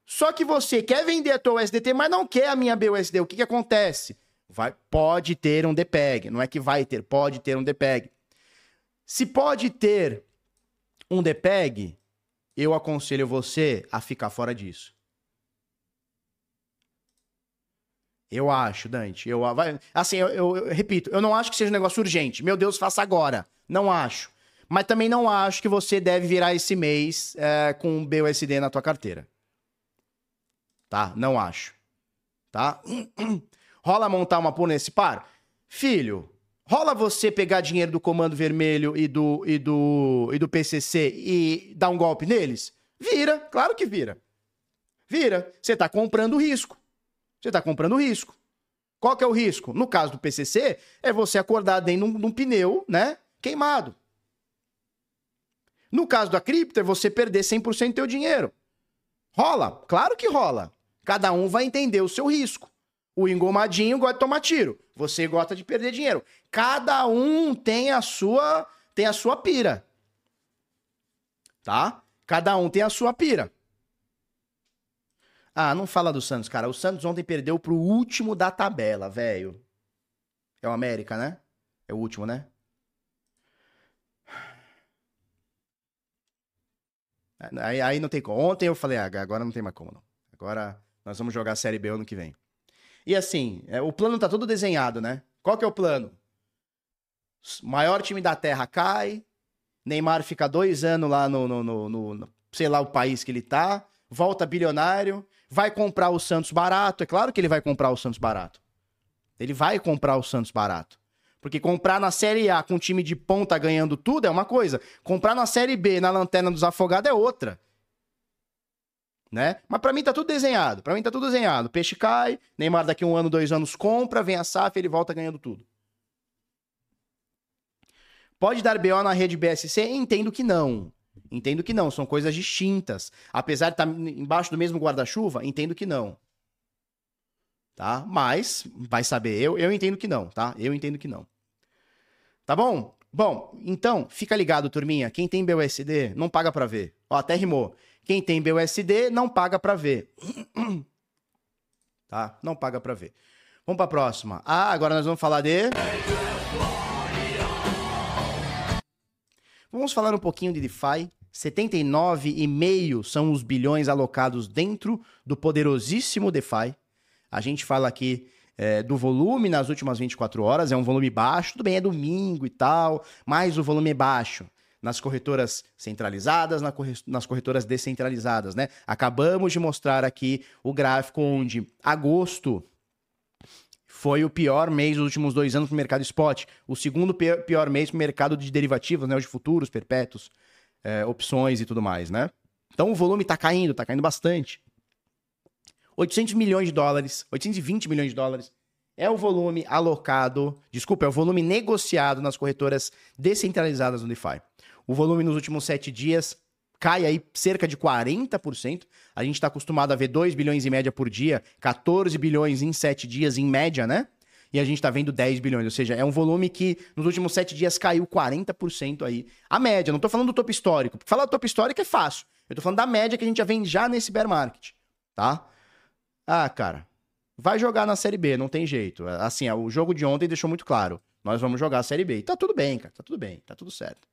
Só que você quer vender a tua USDT, mas não quer a minha BUSD. O que, que acontece? Vai, pode ter um DPEG. Não é que vai ter, pode ter um DPEG. Se pode ter um DPEG, eu aconselho você a ficar fora disso. Eu acho, Dante. Eu, assim, eu, eu, eu, repito, eu não acho que seja um negócio urgente. Meu Deus, faça agora. Não acho. Mas também não acho que você deve virar esse mês é, com um BUSD na tua carteira tá? Não acho. Tá? Rola montar uma pool nesse par? Filho, rola você pegar dinheiro do Comando Vermelho e do, e do, e do PCC e dar um golpe neles? Vira, claro que vira. Vira. Você tá comprando risco. Você tá comprando risco. Qual que é o risco? No caso do PCC, é você acordar dentro de um, de um pneu, né? Queimado. No caso da cripto, é você perder 100% do teu dinheiro. Rola? Claro que rola. Cada um vai entender o seu risco. O engomadinho gosta de tomar tiro. Você gosta de perder dinheiro. Cada um tem a sua tem a sua pira. Tá? Cada um tem a sua pira. Ah, não fala do Santos, cara. O Santos ontem perdeu pro último da tabela, velho. É o América, né? É o último, né? Aí, aí não tem como. Ontem eu falei, ah, agora não tem mais como, não. Agora nós vamos jogar a Série B ano que vem. E assim, é, o plano tá todo desenhado, né? Qual que é o plano? Maior time da Terra cai, Neymar fica dois anos lá no, no, no, no, sei lá o país que ele tá, volta bilionário, vai comprar o Santos barato. É claro que ele vai comprar o Santos barato. Ele vai comprar o Santos barato. Porque comprar na Série A com um time de ponta ganhando tudo é uma coisa. Comprar na Série B, na Lanterna dos Afogados, é outra né? Mas para mim tá tudo desenhado. Para mim tá tudo desenhado. Peixe cai, Neymar daqui um ano, dois anos compra, vem a SAF, ele volta ganhando tudo. Pode dar BO na rede BSC? Entendo que não. Entendo que não, são coisas distintas. Apesar de estar tá embaixo do mesmo guarda-chuva, entendo que não. Tá? Mas, vai saber, eu, eu entendo que não, tá? Eu entendo que não. Tá bom? Bom, então, fica ligado, turminha. Quem tem BUSD, não paga pra ver. Ó, até rimou. Quem tem BUSD não paga para ver. tá? Não paga para ver. Vamos para a próxima. Ah, agora nós vamos falar de Vamos falar um pouquinho de DeFi. 79,5 são os bilhões alocados dentro do poderosíssimo DeFi. A gente fala aqui é, do volume nas últimas 24 horas, é um volume baixo, tudo bem, é domingo e tal, mas o volume é baixo nas corretoras centralizadas, nas corretoras descentralizadas, né? Acabamos de mostrar aqui o gráfico onde agosto foi o pior mês dos últimos dois anos para o mercado spot, o segundo pior mês para o mercado de derivativos, né? De futuros, perpétuos, é, opções e tudo mais, né? Então o volume está caindo, está caindo bastante. 800 milhões de dólares, 820 milhões de dólares é o volume alocado, desculpa, é o volume negociado nas corretoras descentralizadas no DeFi. O volume nos últimos sete dias cai aí cerca de 40%. A gente está acostumado a ver 2 bilhões em média por dia, 14 bilhões em sete dias em média, né? E a gente está vendo 10 bilhões, ou seja, é um volume que nos últimos sete dias caiu 40% aí. A média, não estou falando do topo histórico. Falar do topo histórico é fácil. Eu estou falando da média que a gente já vem já nesse bear market, tá? Ah, cara, vai jogar na Série B, não tem jeito. Assim, o jogo de ontem deixou muito claro. Nós vamos jogar a Série B. E tá tudo bem, cara, tá tudo bem, tá tudo certo.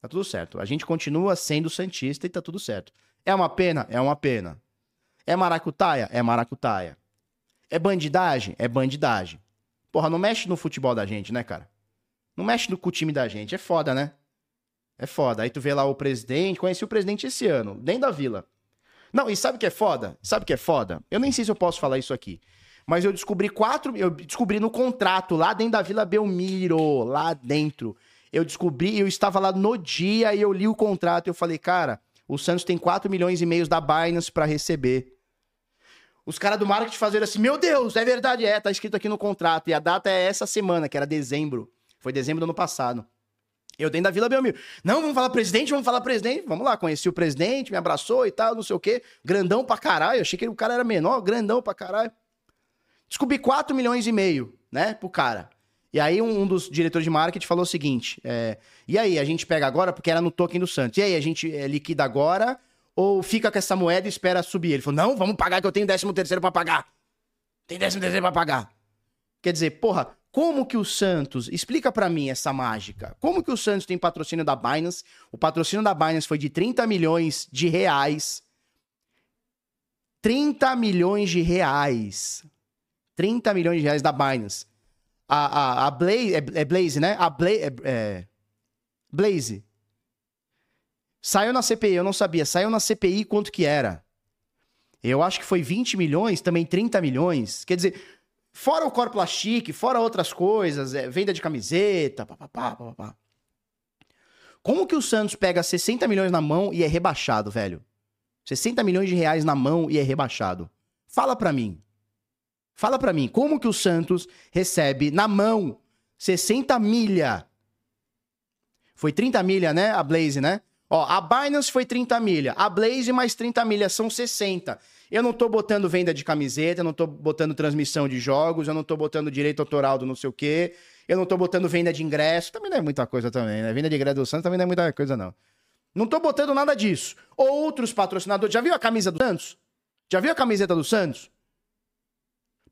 Tá tudo certo. A gente continua sendo Santista e tá tudo certo. É uma pena? É uma pena. É maracutaia? É maracutaia. É bandidagem? É bandidagem. Porra, não mexe no futebol da gente, né, cara? Não mexe no, time da gente. É foda, né? É foda. Aí tu vê lá o presidente. Conheci o presidente esse ano, dentro da vila. Não, e sabe o que é foda? Sabe o que é foda? Eu nem sei se eu posso falar isso aqui. Mas eu descobri quatro. Eu descobri no contrato, lá dentro da Vila Belmiro, lá dentro. Eu descobri, eu estava lá no dia e eu li o contrato e eu falei, cara, o Santos tem 4 milhões e meio da Binance para receber. Os caras do marketing fazeram assim, meu Deus, é verdade, é, tá escrito aqui no contrato. E a data é essa semana, que era dezembro. Foi dezembro do ano passado. Eu dentro da Vila Belmiro. Não, vamos falar presidente, vamos falar presidente. Vamos lá, conheci o presidente, me abraçou e tal, não sei o quê. Grandão pra caralho. Achei que o cara era menor, grandão pra caralho. Descobri 4 milhões e meio, né, pro cara. E aí um, dos diretores de marketing falou o seguinte: é, e aí, a gente pega agora, porque era no token do Santos. E aí, a gente é, liquida agora ou fica com essa moeda e espera subir? Ele falou: não, vamos pagar que eu tenho 13 terceiro para pagar. Tem 13 terceiro para pagar. Quer dizer, porra, como que o Santos, explica para mim essa mágica. Como que o Santos tem patrocínio da Binance? O patrocínio da Binance foi de 30 milhões de reais. 30 milhões de reais. 30 milhões de reais da Binance. A, a, a Blaze, é, é, Blaze, né? A Blaze, é, é, Blaze. Saiu na CPI, eu não sabia. Saiu na CPI quanto que era. Eu acho que foi 20 milhões, também 30 milhões. Quer dizer, fora o Core Plastic, fora outras coisas, é, venda de camiseta, papapá, papapá. Como que o Santos pega 60 milhões na mão e é rebaixado, velho? 60 milhões de reais na mão e é rebaixado. Fala pra mim. Fala para mim, como que o Santos recebe na mão 60 milha? Foi 30 milha, né? A Blaze, né? Ó, a Binance foi 30 milha, a Blaze mais 30 milha, são 60. Eu não tô botando venda de camiseta, eu não tô botando transmissão de jogos, eu não tô botando direito autoral do não sei o quê, eu não tô botando venda de ingresso, também não é muita coisa também, né? Venda de ingresso do Santos também não é muita coisa, não. Não tô botando nada disso. Outros patrocinadores, já viu a camisa do Santos? Já viu a camiseta do Santos?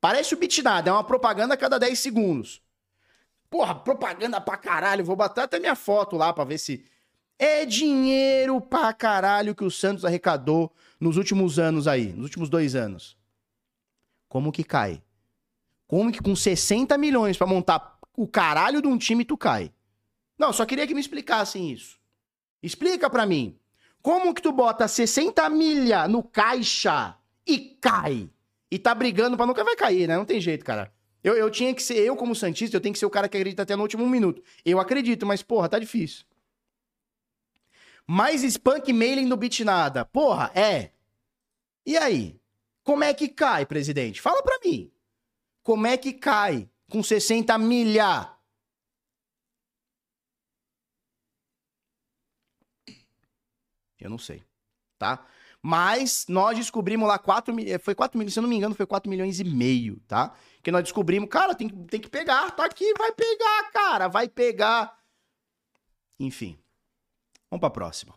Parece o Bitnada, é uma propaganda a cada 10 segundos. Porra, propaganda pra caralho. Vou botar até minha foto lá pra ver se. É dinheiro pra caralho que o Santos arrecadou nos últimos anos aí, nos últimos dois anos. Como que cai? Como que com 60 milhões para montar o caralho de um time tu cai? Não, só queria que me explicassem isso. Explica pra mim. Como que tu bota 60 milha no caixa e cai? E tá brigando pra nunca vai cair, né? Não tem jeito, cara. Eu, eu tinha que ser, eu como Santista, eu tenho que ser o cara que acredita até no último minuto. Eu acredito, mas porra, tá difícil. Mais spunk mailing do Bitnada. Porra, é. E aí? Como é que cai, presidente? Fala pra mim. Como é que cai com 60 milha? Eu não sei, tá? Mas nós descobrimos lá 4 milhões. Foi 4 milhões, se eu não me engano, foi 4 milhões e meio, tá? Que nós descobrimos, cara, tem, tem que pegar, tá aqui, vai pegar, cara, vai pegar. Enfim. Vamos pra próxima.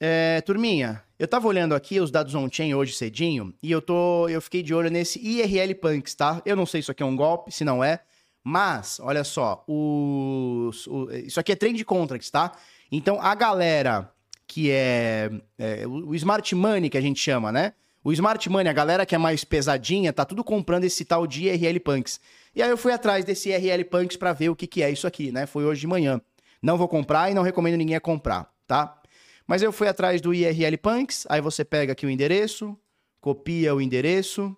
É, turminha, eu tava olhando aqui os dados on-chain hoje cedinho e eu tô, eu fiquei de olho nesse IRL Punks, tá? Eu não sei se isso aqui é um golpe, se não é, mas olha só, os, o, isso aqui é trend contracts, tá? Então a galera que é, é o smart money que a gente chama, né? O Smart Money, a galera que é mais pesadinha, tá tudo comprando esse tal de IRL Punks. E aí eu fui atrás desse IRL Punks para ver o que, que é isso aqui, né? Foi hoje de manhã. Não vou comprar e não recomendo ninguém a comprar, tá? Mas eu fui atrás do IRL Punks, aí você pega aqui o endereço, copia o endereço.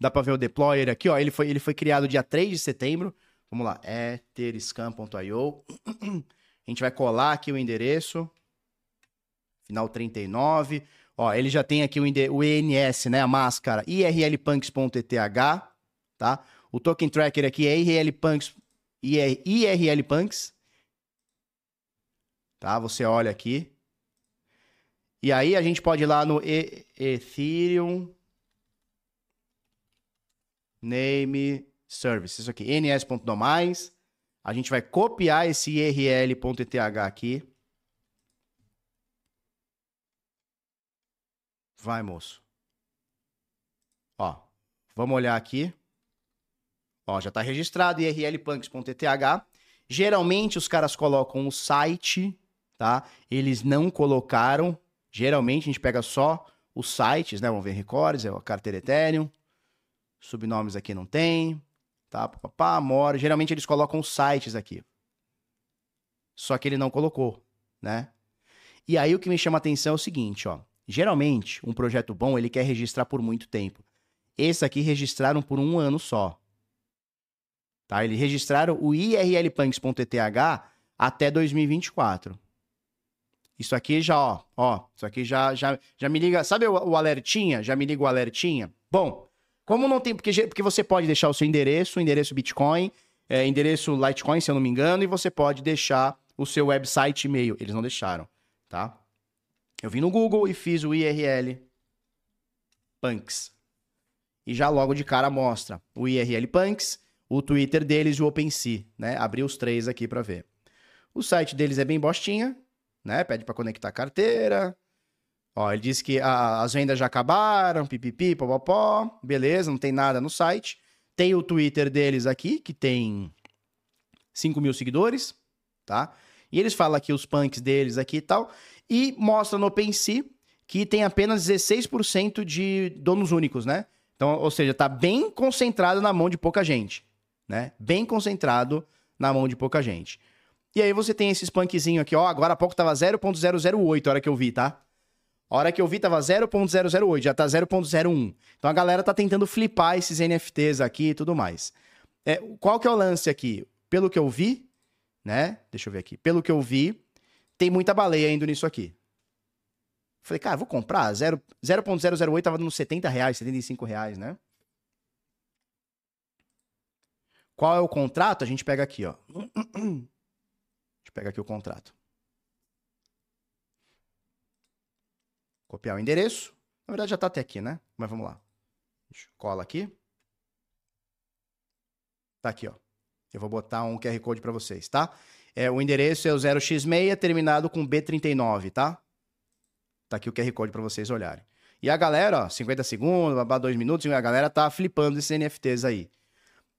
Dá para ver o deployer aqui, ó. Ele foi, ele foi criado dia 3 de setembro. Vamos lá, etherscan.io. A gente vai colar aqui o endereço. Final 39. Ó, ele já tem aqui o, o ENS, né, a máscara, irlpunks.eth, tá? O token tracker aqui é irlpunks, IR, irlpunks. Tá? Você olha aqui. E aí a gente pode ir lá no e Ethereum name service. Isso aqui, ns.domais. A gente vai copiar esse irl.eth aqui. Vai, moço. Ó, vamos olhar aqui. Ó, já está registrado irlpunks.eth. Geralmente os caras colocam o site, tá? Eles não colocaram. Geralmente a gente pega só os sites, né? Vamos ver recordes, é a carteira Ethereum. Subnomes aqui não tem. Tá? Papá, mora. Geralmente eles colocam sites aqui. Só que ele não colocou, né? E aí o que me chama a atenção é o seguinte, ó. Geralmente, um projeto bom, ele quer registrar por muito tempo. Esse aqui registraram por um ano só. Tá? Eles registraram o irlpunks.eth até 2024. Isso aqui já, ó, ó, isso aqui já, já, já me liga, sabe o, o alertinha? Já me liga o alertinha? Bom, como não tem, porque, porque você pode deixar o seu endereço, endereço Bitcoin, é, endereço Litecoin, se eu não me engano, e você pode deixar o seu website e-mail. Eles não deixaram, tá? Eu vim no Google e fiz o IRL Punks. E já logo de cara mostra o IRL Punks, o Twitter deles e o OpenSea, né? Abri os três aqui para ver. O site deles é bem bostinha, né? Pede para conectar carteira. Ó, ele disse que a, as vendas já acabaram, pipipi, popopó. Beleza, não tem nada no site. Tem o Twitter deles aqui, que tem 5 mil seguidores, tá? E eles falam aqui os punks deles aqui e tal e mostra no OpenSea que tem apenas 16% de donos únicos, né? Então, ou seja, está bem concentrado na mão de pouca gente, né? Bem concentrado na mão de pouca gente. E aí você tem esses punkzinho aqui, ó, agora há pouco tava 0.008 a hora que eu vi, tá? A hora que eu vi tava 0.008, já tá 0.01. Então a galera tá tentando flipar esses NFTs aqui e tudo mais. É, qual que é o lance aqui? Pelo que eu vi, né? Deixa eu ver aqui. Pelo que eu vi, tem muita baleia indo nisso aqui. Falei, cara, vou comprar. 0.008 tava nos 70 reais, 75 reais, né? Qual é o contrato? A gente pega aqui, ó. A gente pega aqui o contrato. Copiar o endereço. Na verdade já tá até aqui, né? Mas vamos lá. Cola aqui. Tá aqui, ó. Eu vou botar um QR Code para vocês, tá? É, o endereço é o 0x6 terminado com B39, tá? Tá aqui o QR Code para vocês olharem. E a galera, ó, 50 segundos, 2 minutos, a galera tá flipando esses NFTs aí.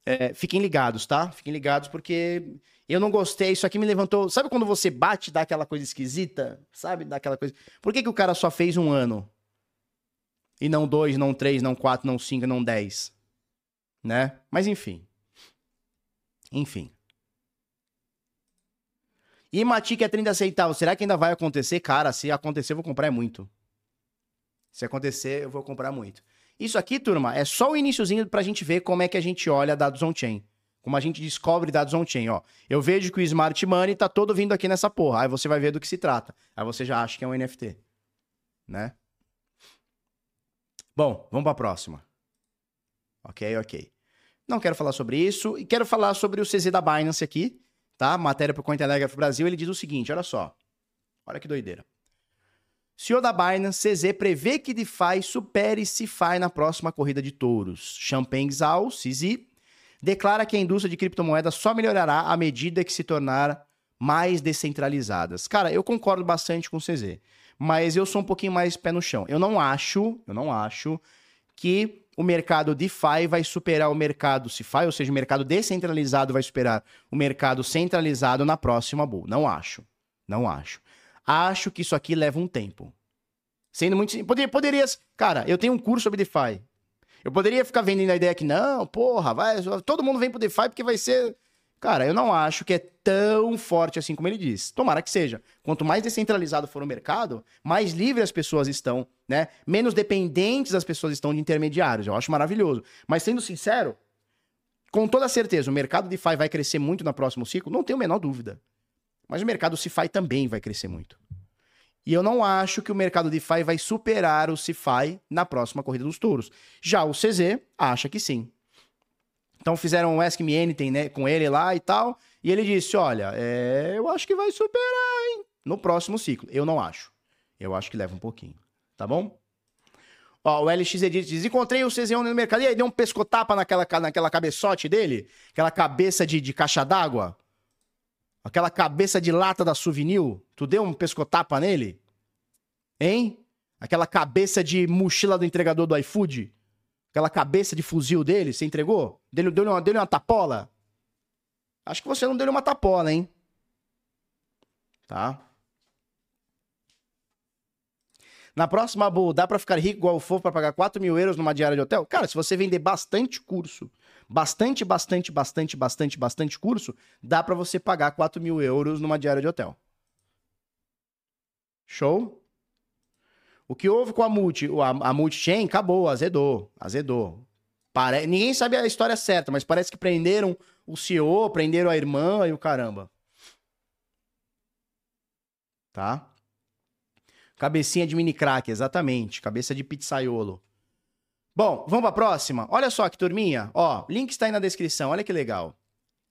É, fiquem ligados, tá? Fiquem ligados porque eu não gostei. Isso aqui me levantou. Sabe quando você bate e dá aquela coisa esquisita? Sabe? Dá aquela coisa. Por que, que o cara só fez um ano? E não dois, não três, não quatro, não cinco, não dez? Né? Mas enfim. Enfim. E Matic é 30 centavos. Será que ainda vai acontecer? Cara, se acontecer, eu vou comprar muito. Se acontecer, eu vou comprar muito. Isso aqui, turma, é só o iníciozinho pra gente ver como é que a gente olha dados on-chain. Como a gente descobre dados on-chain, ó. Eu vejo que o Smart Money tá todo vindo aqui nessa porra. Aí você vai ver do que se trata. Aí você já acha que é um NFT. Né? Bom, vamos pra próxima. Ok, ok. Não quero falar sobre isso. E quero falar sobre o CZ da Binance aqui tá? Matéria para o Cointelegraph Brasil, ele diz o seguinte, olha só. Olha que doideira. CEO da Binance, CZ, prevê que DeFi supere CeFi na próxima corrida de touros. Champagne Zhao, CZ, declara que a indústria de criptomoedas só melhorará à medida que se tornar mais descentralizadas. Cara, eu concordo bastante com o CZ, mas eu sou um pouquinho mais pé no chão. Eu não acho, eu não acho que o mercado DeFi vai superar o mercado CeFi, ou seja, o mercado descentralizado vai superar o mercado centralizado na próxima bull. Não acho. Não acho. Acho que isso aqui leva um tempo. Sendo muito. Poderia, poderia. Cara, eu tenho um curso sobre DeFi. Eu poderia ficar vendendo a ideia que, não, porra, vai, todo mundo vem pro DeFi porque vai ser. Cara, eu não acho que é tão forte assim como ele diz. Tomara que seja. Quanto mais descentralizado for o mercado, mais livre as pessoas estão, né? Menos dependentes as pessoas estão de intermediários. Eu acho maravilhoso. Mas sendo sincero, com toda certeza, o mercado DeFi vai crescer muito no próximo ciclo, não tenho a menor dúvida. Mas o mercado CeFi também vai crescer muito. E eu não acho que o mercado DeFi vai superar o CeFi na próxima corrida dos touros. Já o CZ acha que sim. Então fizeram um Ask Me Anything né, com ele lá e tal. E ele disse: Olha, é, eu acho que vai superar, hein? No próximo ciclo. Eu não acho. Eu acho que leva um pouquinho. Tá bom? Ó, o LX diz: encontrei o CZ1 no mercado. E aí, deu um pescotapa naquela, naquela cabeçote dele? Aquela cabeça de, de caixa d'água? Aquela cabeça de lata da Souvenir? Tu deu um pescotapa nele? Hein? Aquela cabeça de mochila do entregador do iFood? Aquela cabeça de fuzil dele, você entregou? Deu-lhe deu uma, deu uma tapola? Acho que você não deu uma tapola, hein? Tá? Na próxima Bull, dá pra ficar rico igual o Fofo pra pagar 4 mil euros numa diária de hotel? Cara, se você vender bastante curso, bastante, bastante, bastante, bastante, bastante curso, dá pra você pagar 4 mil euros numa diária de hotel. Show? O que houve com a multi? A, a multi-chain acabou, azedou, azedou. Pare... Ninguém sabe a história certa, mas parece que prenderam o CEO, prenderam a irmã e o caramba. Tá? Cabecinha de mini crack, exatamente. Cabeça de pizzaiolo. Bom, vamos para próxima. Olha só que turminha. Ó, link está aí na descrição. Olha que legal.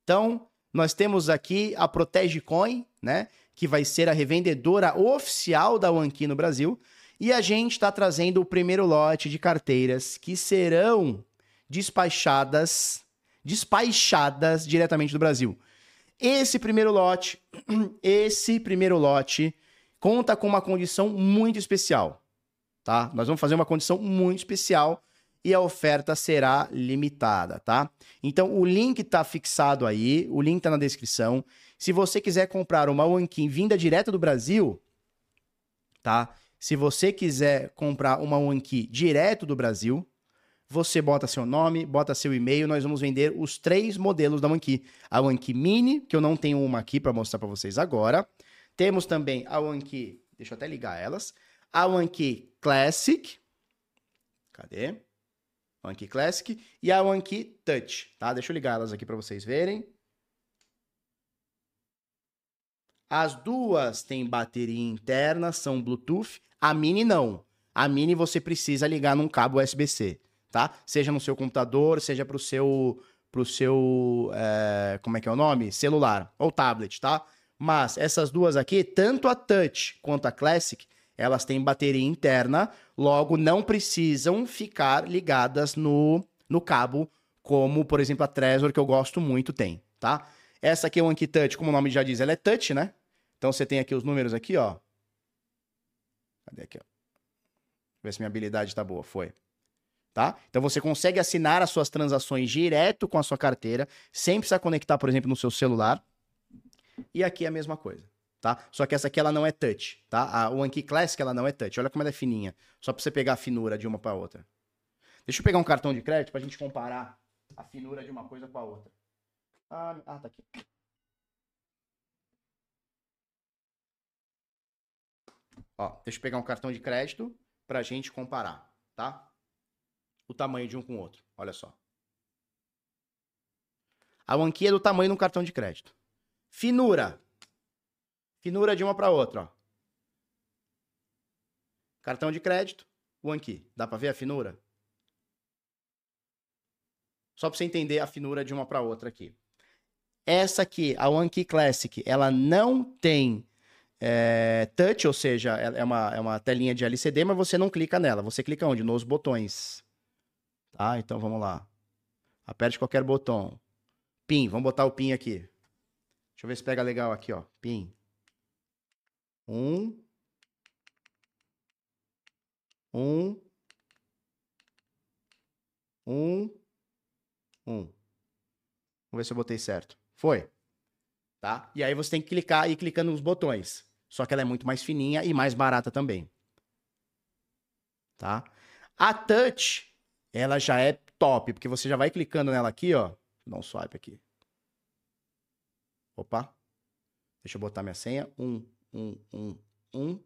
Então, nós temos aqui a Protege Coin, né? Que vai ser a revendedora oficial da OneKey no Brasil. E a gente está trazendo o primeiro lote de carteiras que serão despachadas, despachadas diretamente do Brasil. Esse primeiro lote, esse primeiro lote conta com uma condição muito especial, tá? Nós vamos fazer uma condição muito especial e a oferta será limitada, tá? Então o link está fixado aí, o link está na descrição. Se você quiser comprar uma OneKey vinda direto do Brasil, tá? Se você quiser comprar uma OneKey direto do Brasil, você bota seu nome, bota seu e-mail, nós vamos vender os três modelos da OneKey. A OneKey Mini, que eu não tenho uma aqui para mostrar para vocês agora. Temos também a OneKey, deixa eu até ligar elas. A OneKey Classic. Cadê? OneKey Classic e a OneKey Touch, tá? Deixa eu ligar elas aqui para vocês verem. As duas têm bateria interna, são Bluetooth. A Mini não. A Mini você precisa ligar num cabo USB-C, tá? Seja no seu computador, seja pro seu, pro seu, é, como é que é o nome? Celular ou tablet, tá? Mas essas duas aqui, tanto a Touch quanto a Classic, elas têm bateria interna, logo não precisam ficar ligadas no, no cabo, como, por exemplo, a Trezor, que eu gosto muito, tem, tá? Essa aqui é o Touch, como o nome já diz, ela é touch, né? Então você tem aqui os números aqui, ó. Cadê aqui, ó? Ver se minha habilidade tá boa. Foi. Tá? Então você consegue assinar as suas transações direto com a sua carteira, sem precisar conectar, por exemplo, no seu celular. E aqui é a mesma coisa, tá? Só que essa aqui ela não é touch, tá? A OneKey Classic ela não é touch. Olha como ela é fininha. Só para você pegar a finura de uma para outra. Deixa eu pegar um cartão de crédito pra gente comparar a finura de uma coisa com a outra. Ah, ah tá aqui. Ó, deixa eu pegar um cartão de crédito pra gente comparar, tá? O tamanho de um com o outro. Olha só. A OneKey é do tamanho de um cartão de crédito. Finura. Finura de uma para outra, ó. Cartão de crédito, OneKey. Dá para ver a finura? Só para você entender a finura de uma para outra aqui. Essa aqui, a OneKey Classic, ela não tem é, touch, ou seja, é, é uma, é uma telinha de LCD, mas você não clica nela. Você clica onde? Nos botões. Tá? Então vamos lá. Aperte qualquer botão. PIN, vamos botar o PIN aqui. Deixa eu ver se pega legal aqui, ó. PIN. Um. Um. Um. Um. Vamos ver se eu botei certo. Foi. Tá? E aí você tem que clicar e ir clicando nos botões. Só que ela é muito mais fininha e mais barata também. tá? A touch, ela já é top, porque você já vai clicando nela aqui, ó. Dar um swipe aqui. Opa. Deixa eu botar minha senha. Um, um, um, um.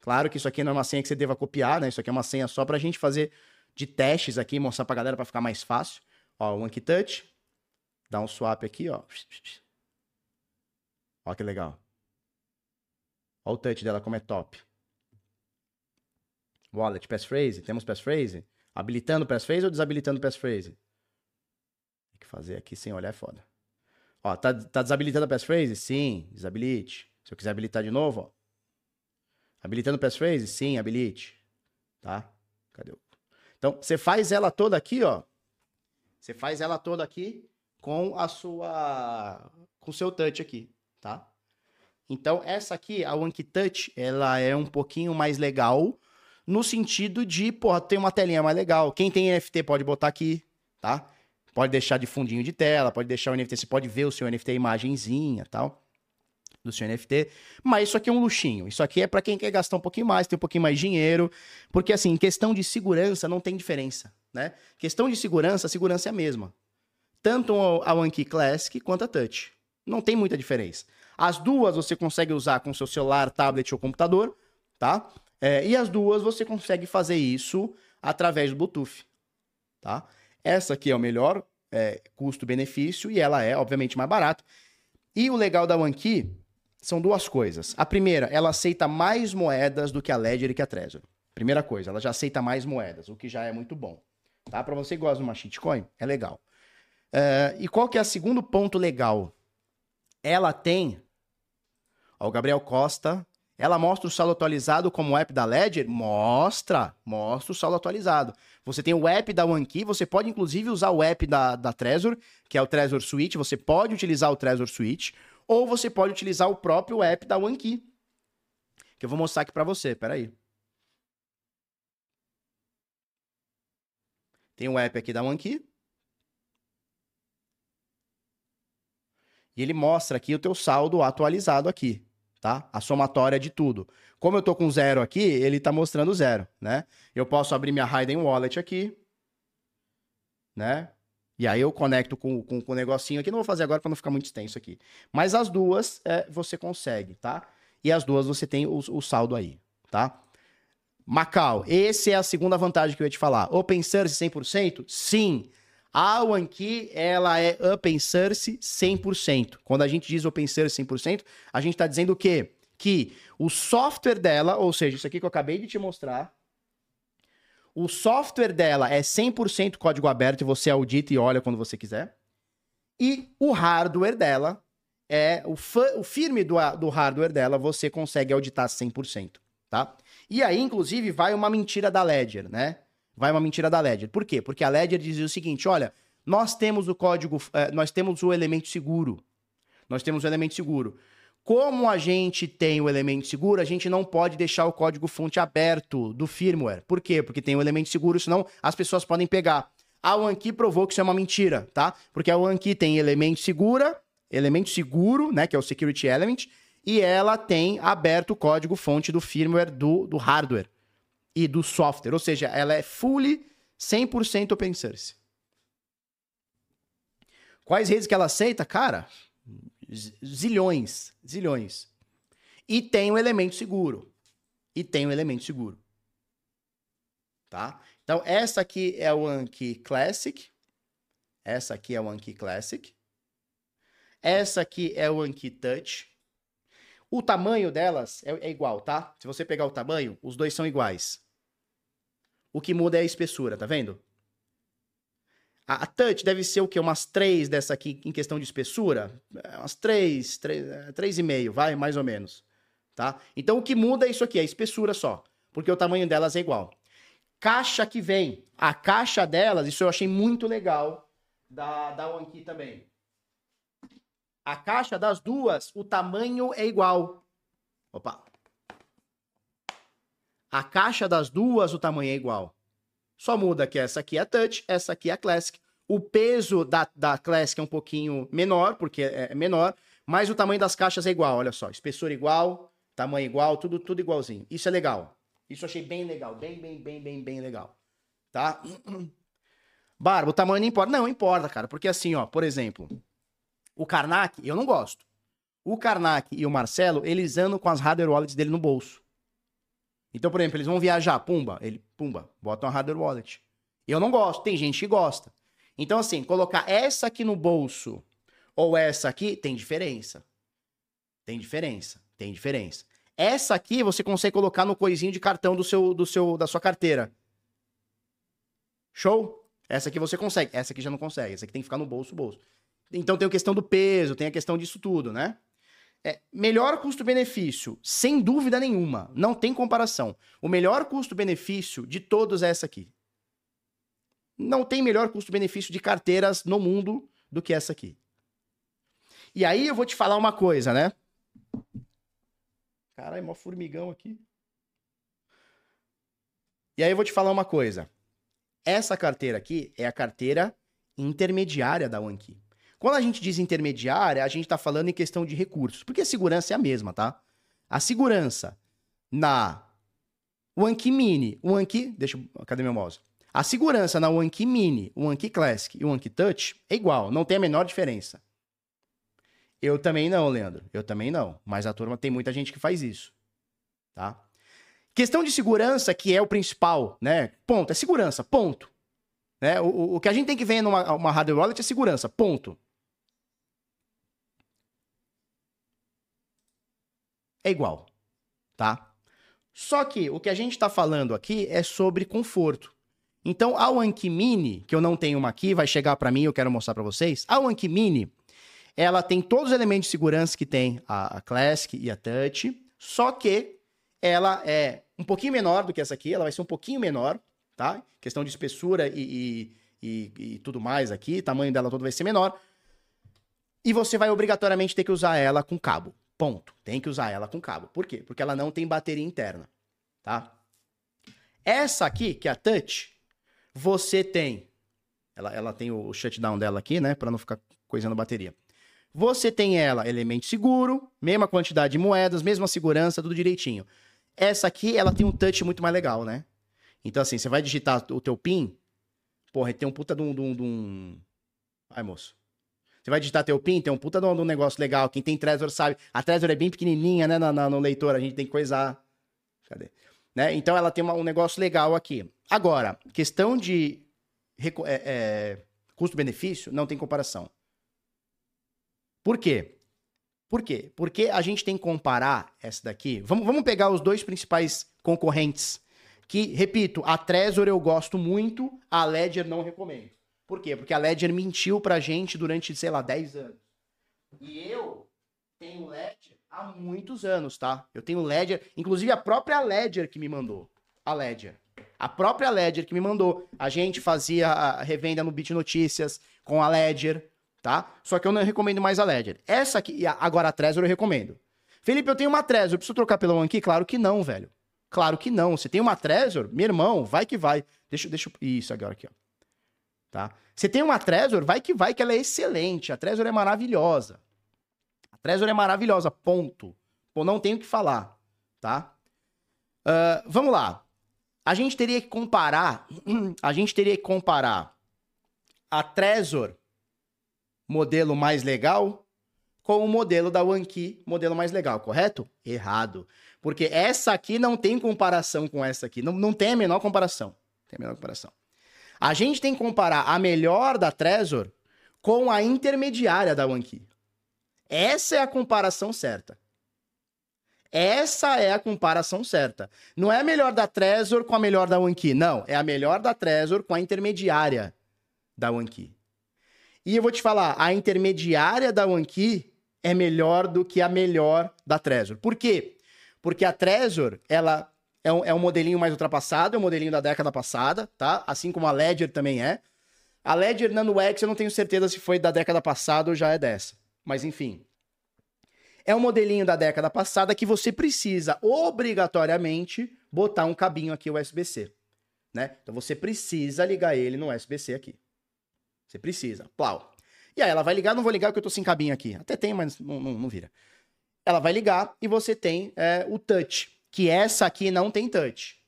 Claro que isso aqui não é uma senha que você deva copiar, né? Isso aqui é uma senha só pra gente fazer de testes aqui, mostrar pra galera pra ficar mais fácil. Ó, o Anki Touch. Dá um swap aqui, ó. Ó que legal. Ó o touch dela como é top. Wallet, passphrase. Temos passphrase? Habilitando passphrase ou desabilitando passphrase? Tem que fazer aqui sem olhar é foda. Ó, tá, tá desabilitando a passphrase? Sim, desabilite. Se eu quiser habilitar de novo, ó. Habilitando passphrase? Sim, habilite. Tá? Cadê o... Então, você faz ela toda aqui, ó. Você faz ela toda aqui com a sua... com o seu touch aqui, tá? Então, essa aqui, a One Touch, ela é um pouquinho mais legal no sentido de, porra, tem uma telinha mais legal. Quem tem NFT pode botar aqui, tá? Pode deixar de fundinho de tela, pode deixar o NFT, você pode ver o seu NFT imagenzinha tal do seu NFT, mas isso aqui é um luxinho. Isso aqui é para quem quer gastar um pouquinho mais, ter um pouquinho mais de dinheiro, porque assim, em questão de segurança não tem diferença, né? Questão de segurança, a segurança é a mesma. Tanto a OneKey Classic quanto a Touch. Não tem muita diferença. As duas você consegue usar com seu celular, tablet ou computador, tá? É, e as duas você consegue fazer isso através do Bluetooth, tá? Essa aqui é o melhor é, custo-benefício e ela é, obviamente, mais barato. E o legal da OneKey são duas coisas. A primeira, ela aceita mais moedas do que a Ledger e que a Trezor. Primeira coisa, ela já aceita mais moedas, o que já é muito bom. Tá? Para você que gosta de uma shitcoin, é legal. Uh, e qual que é o segundo ponto legal? Ela tem... Ó, o Gabriel Costa ela mostra o saldo atualizado como o app da Ledger? Mostra, mostra o saldo atualizado. Você tem o app da OneKey, você pode inclusive usar o app da, da Trezor, que é o Trezor Suite, você pode utilizar o Trezor Suite, ou você pode utilizar o próprio app da OneKey, que eu vou mostrar aqui para você, peraí. Tem o app aqui da OneKey. E ele mostra aqui o teu saldo atualizado aqui tá? A somatória de tudo. Como eu tô com zero aqui, ele tá mostrando zero, né? Eu posso abrir minha Raiden Wallet aqui, né? E aí eu conecto com, com, com o negocinho aqui. Não vou fazer agora para não ficar muito extenso aqui. Mas as duas é, você consegue, tá? E as duas você tem o, o saldo aí, tá? Macau, essa é a segunda vantagem que eu ia te falar. Open source 100%? Sim. A OneKey, ela é open source 100%. Quando a gente diz open source 100%, a gente está dizendo o quê? Que o software dela, ou seja, isso aqui que eu acabei de te mostrar, o software dela é 100% código aberto e você audita e olha quando você quiser. E o hardware dela é o, o firme do, do hardware dela, você consegue auditar 100%, tá? E aí, inclusive, vai uma mentira da Ledger, né? vai uma mentira da Ledger. Por quê? Porque a Ledger dizia o seguinte: olha, nós temos o código, eh, nós temos o elemento seguro. Nós temos o elemento seguro. Como a gente tem o elemento seguro, a gente não pode deixar o código fonte aberto do firmware. Por quê? Porque tem o elemento seguro, senão as pessoas podem pegar. A OneKey provou que isso é uma mentira, tá? Porque a OneKey tem elemento segura, elemento seguro, né, que é o security element, e ela tem aberto o código fonte do firmware do, do hardware e do software, ou seja, ela é fully 100% open source. Quais redes que ela aceita? Cara, zilhões, zilhões. E tem o um elemento seguro. E tem o um elemento seguro. Tá? Então, essa aqui é o Anki Classic. Essa aqui é o Anki Classic. Essa aqui é o Anki Touch. O tamanho delas é, é, igual, tá? Se você pegar o tamanho, os dois são iguais. O que muda é a espessura, tá vendo? A, a touch deve ser o quê? Umas três dessa aqui em questão de espessura? É, umas três, três, é, três e meio, vai, mais ou menos. Tá? Então o que muda é isso aqui, a espessura só. Porque o tamanho delas é igual. Caixa que vem. A caixa delas, isso eu achei muito legal da, da OneKey também. A caixa das duas, o tamanho é igual. Opa. A caixa das duas, o tamanho é igual. Só muda que essa aqui é a Touch, essa aqui é a Classic. O peso da, da Classic é um pouquinho menor, porque é, é menor, mas o tamanho das caixas é igual, olha só. Espessura igual, tamanho igual, tudo, tudo igualzinho. Isso é legal, Isso eu achei bem legal, bem, bem, bem, bem, bem legal. Tá? Barba, o tamanho não importa. Não, importa, cara, porque assim, ó, por exemplo, o Karnak, eu não gosto. O Karnak e o Marcelo, eles andam com as hardware wallets dele no bolso. Então, por exemplo, eles vão viajar, pumba, ele, pumba, bota uma hardware wallet. Eu não gosto, tem gente que gosta. Então, assim, colocar essa aqui no bolso ou essa aqui, tem diferença. Tem diferença, tem diferença. Essa aqui você consegue colocar no coisinho de cartão do seu, do seu, da sua carteira. Show? Essa aqui você consegue, essa aqui já não consegue. Essa aqui tem que ficar no bolso, bolso. Então tem a questão do peso, tem a questão disso tudo, né? É, melhor custo-benefício, sem dúvida nenhuma, não tem comparação. O melhor custo-benefício de todos é essa aqui. Não tem melhor custo-benefício de carteiras no mundo do que essa aqui. E aí eu vou te falar uma coisa, né? Caralho, mó formigão aqui. E aí eu vou te falar uma coisa. Essa carteira aqui é a carteira intermediária da OneKey. Quando a gente diz intermediária, a gente está falando em questão de recursos, porque a segurança é a mesma, tá? A segurança na OneKey Mini, OneKey, deixa cadê meu mouse? A segurança na OneKey Mini, OneKey Classic e OneKey Touch é igual, não tem a menor diferença. Eu também não, Leandro. Eu também não. Mas a turma tem muita gente que faz isso. Tá? Questão de segurança, que é o principal, né? Ponto. É segurança, ponto. Né? O, o que a gente tem que ver numa uma hardware wallet é segurança, ponto. É igual, tá? Só que o que a gente está falando aqui é sobre conforto. Então, a Anki Mini, que eu não tenho uma aqui, vai chegar para mim, eu quero mostrar para vocês. A Anki Mini, ela tem todos os elementos de segurança que tem a, a Classic e a Touch, só que ela é um pouquinho menor do que essa aqui, ela vai ser um pouquinho menor, tá? Questão de espessura e, e, e, e tudo mais aqui, tamanho dela todo vai ser menor. E você vai obrigatoriamente ter que usar ela com cabo. Ponto. Tem que usar ela com cabo. Por quê? Porque ela não tem bateria interna, tá? Essa aqui, que é a Touch, você tem. Ela, ela tem o shutdown dela aqui, né? Para não ficar coisando bateria. Você tem ela, elemento seguro, mesma quantidade de moedas, mesma segurança, tudo direitinho. Essa aqui, ela tem um touch muito mais legal, né? Então, assim, você vai digitar o teu PIN, porra, tem um puta de um... De um, um... Ai, moço. Você vai digitar teu PIN, tem um puta de um, negócio legal. Quem tem Trezor sabe. A Trezor é bem pequenininha, né, no, no leitor. A gente tem que coisar. Cadê? Né? Então, ela tem uma, um negócio legal aqui. Agora, questão de é, é, custo-benefício, não tem comparação. Por quê? Por quê? Porque a gente tem que comparar essa daqui. Vamos, vamos pegar os dois principais concorrentes. Que, repito, a Trezor eu gosto muito, a Ledger não recomendo. Por quê? Porque a Ledger mentiu pra gente durante, sei lá, 10 anos. E eu tenho Ledger há muitos anos, tá? Eu tenho Ledger, inclusive a própria Ledger que me mandou. A Ledger. A própria Ledger que me mandou. A gente fazia a revenda no Bit Notícias com a Ledger tá? Só que eu não recomendo mais a Ledger. Essa aqui, agora a Trezor eu recomendo. Felipe, eu tenho uma Trezor, preciso trocar pela One Key? Claro que não, velho. Claro que não. Você tem uma Trezor, meu irmão, vai que vai. Deixa, deixa isso agora aqui, ó. Tá? Você tem uma Trezor, vai que vai, que ela é excelente. A Trezor é maravilhosa. A Trezor é maravilhosa, ponto. Pô, não tenho o que falar, tá? Uh, vamos lá. A gente teria que comparar, a gente teria que comparar a Trezor modelo mais legal com o modelo da OneKey, modelo mais legal, correto? Errado. Porque essa aqui não tem comparação com essa aqui. Não, não tem a menor comparação. Tem a menor comparação. A gente tem que comparar a melhor da Trezor com a intermediária da OneKey. Essa é a comparação certa. Essa é a comparação certa. Não é a melhor da Trezor com a melhor da OneKey. Não, é a melhor da Trezor com a intermediária da OneKey. E eu vou te falar, a intermediária da OneKey é melhor do que a melhor da Trezor. Por quê? Porque a Trezor, ela é um, é um modelinho mais ultrapassado, é um modelinho da década passada, tá? Assim como a Ledger também é. A Ledger Nano X eu não tenho certeza se foi da década passada ou já é dessa. Mas enfim. É um modelinho da década passada que você precisa obrigatoriamente botar um cabinho aqui USB-C, né? Então você precisa ligar ele no USB-C aqui. Você precisa. Plau. E aí ela vai ligar, não vou ligar porque eu tô sem cabinho aqui. Até tem, mas não, não, não vira. Ela vai ligar e você tem é, o touch, que essa aqui não tem touch.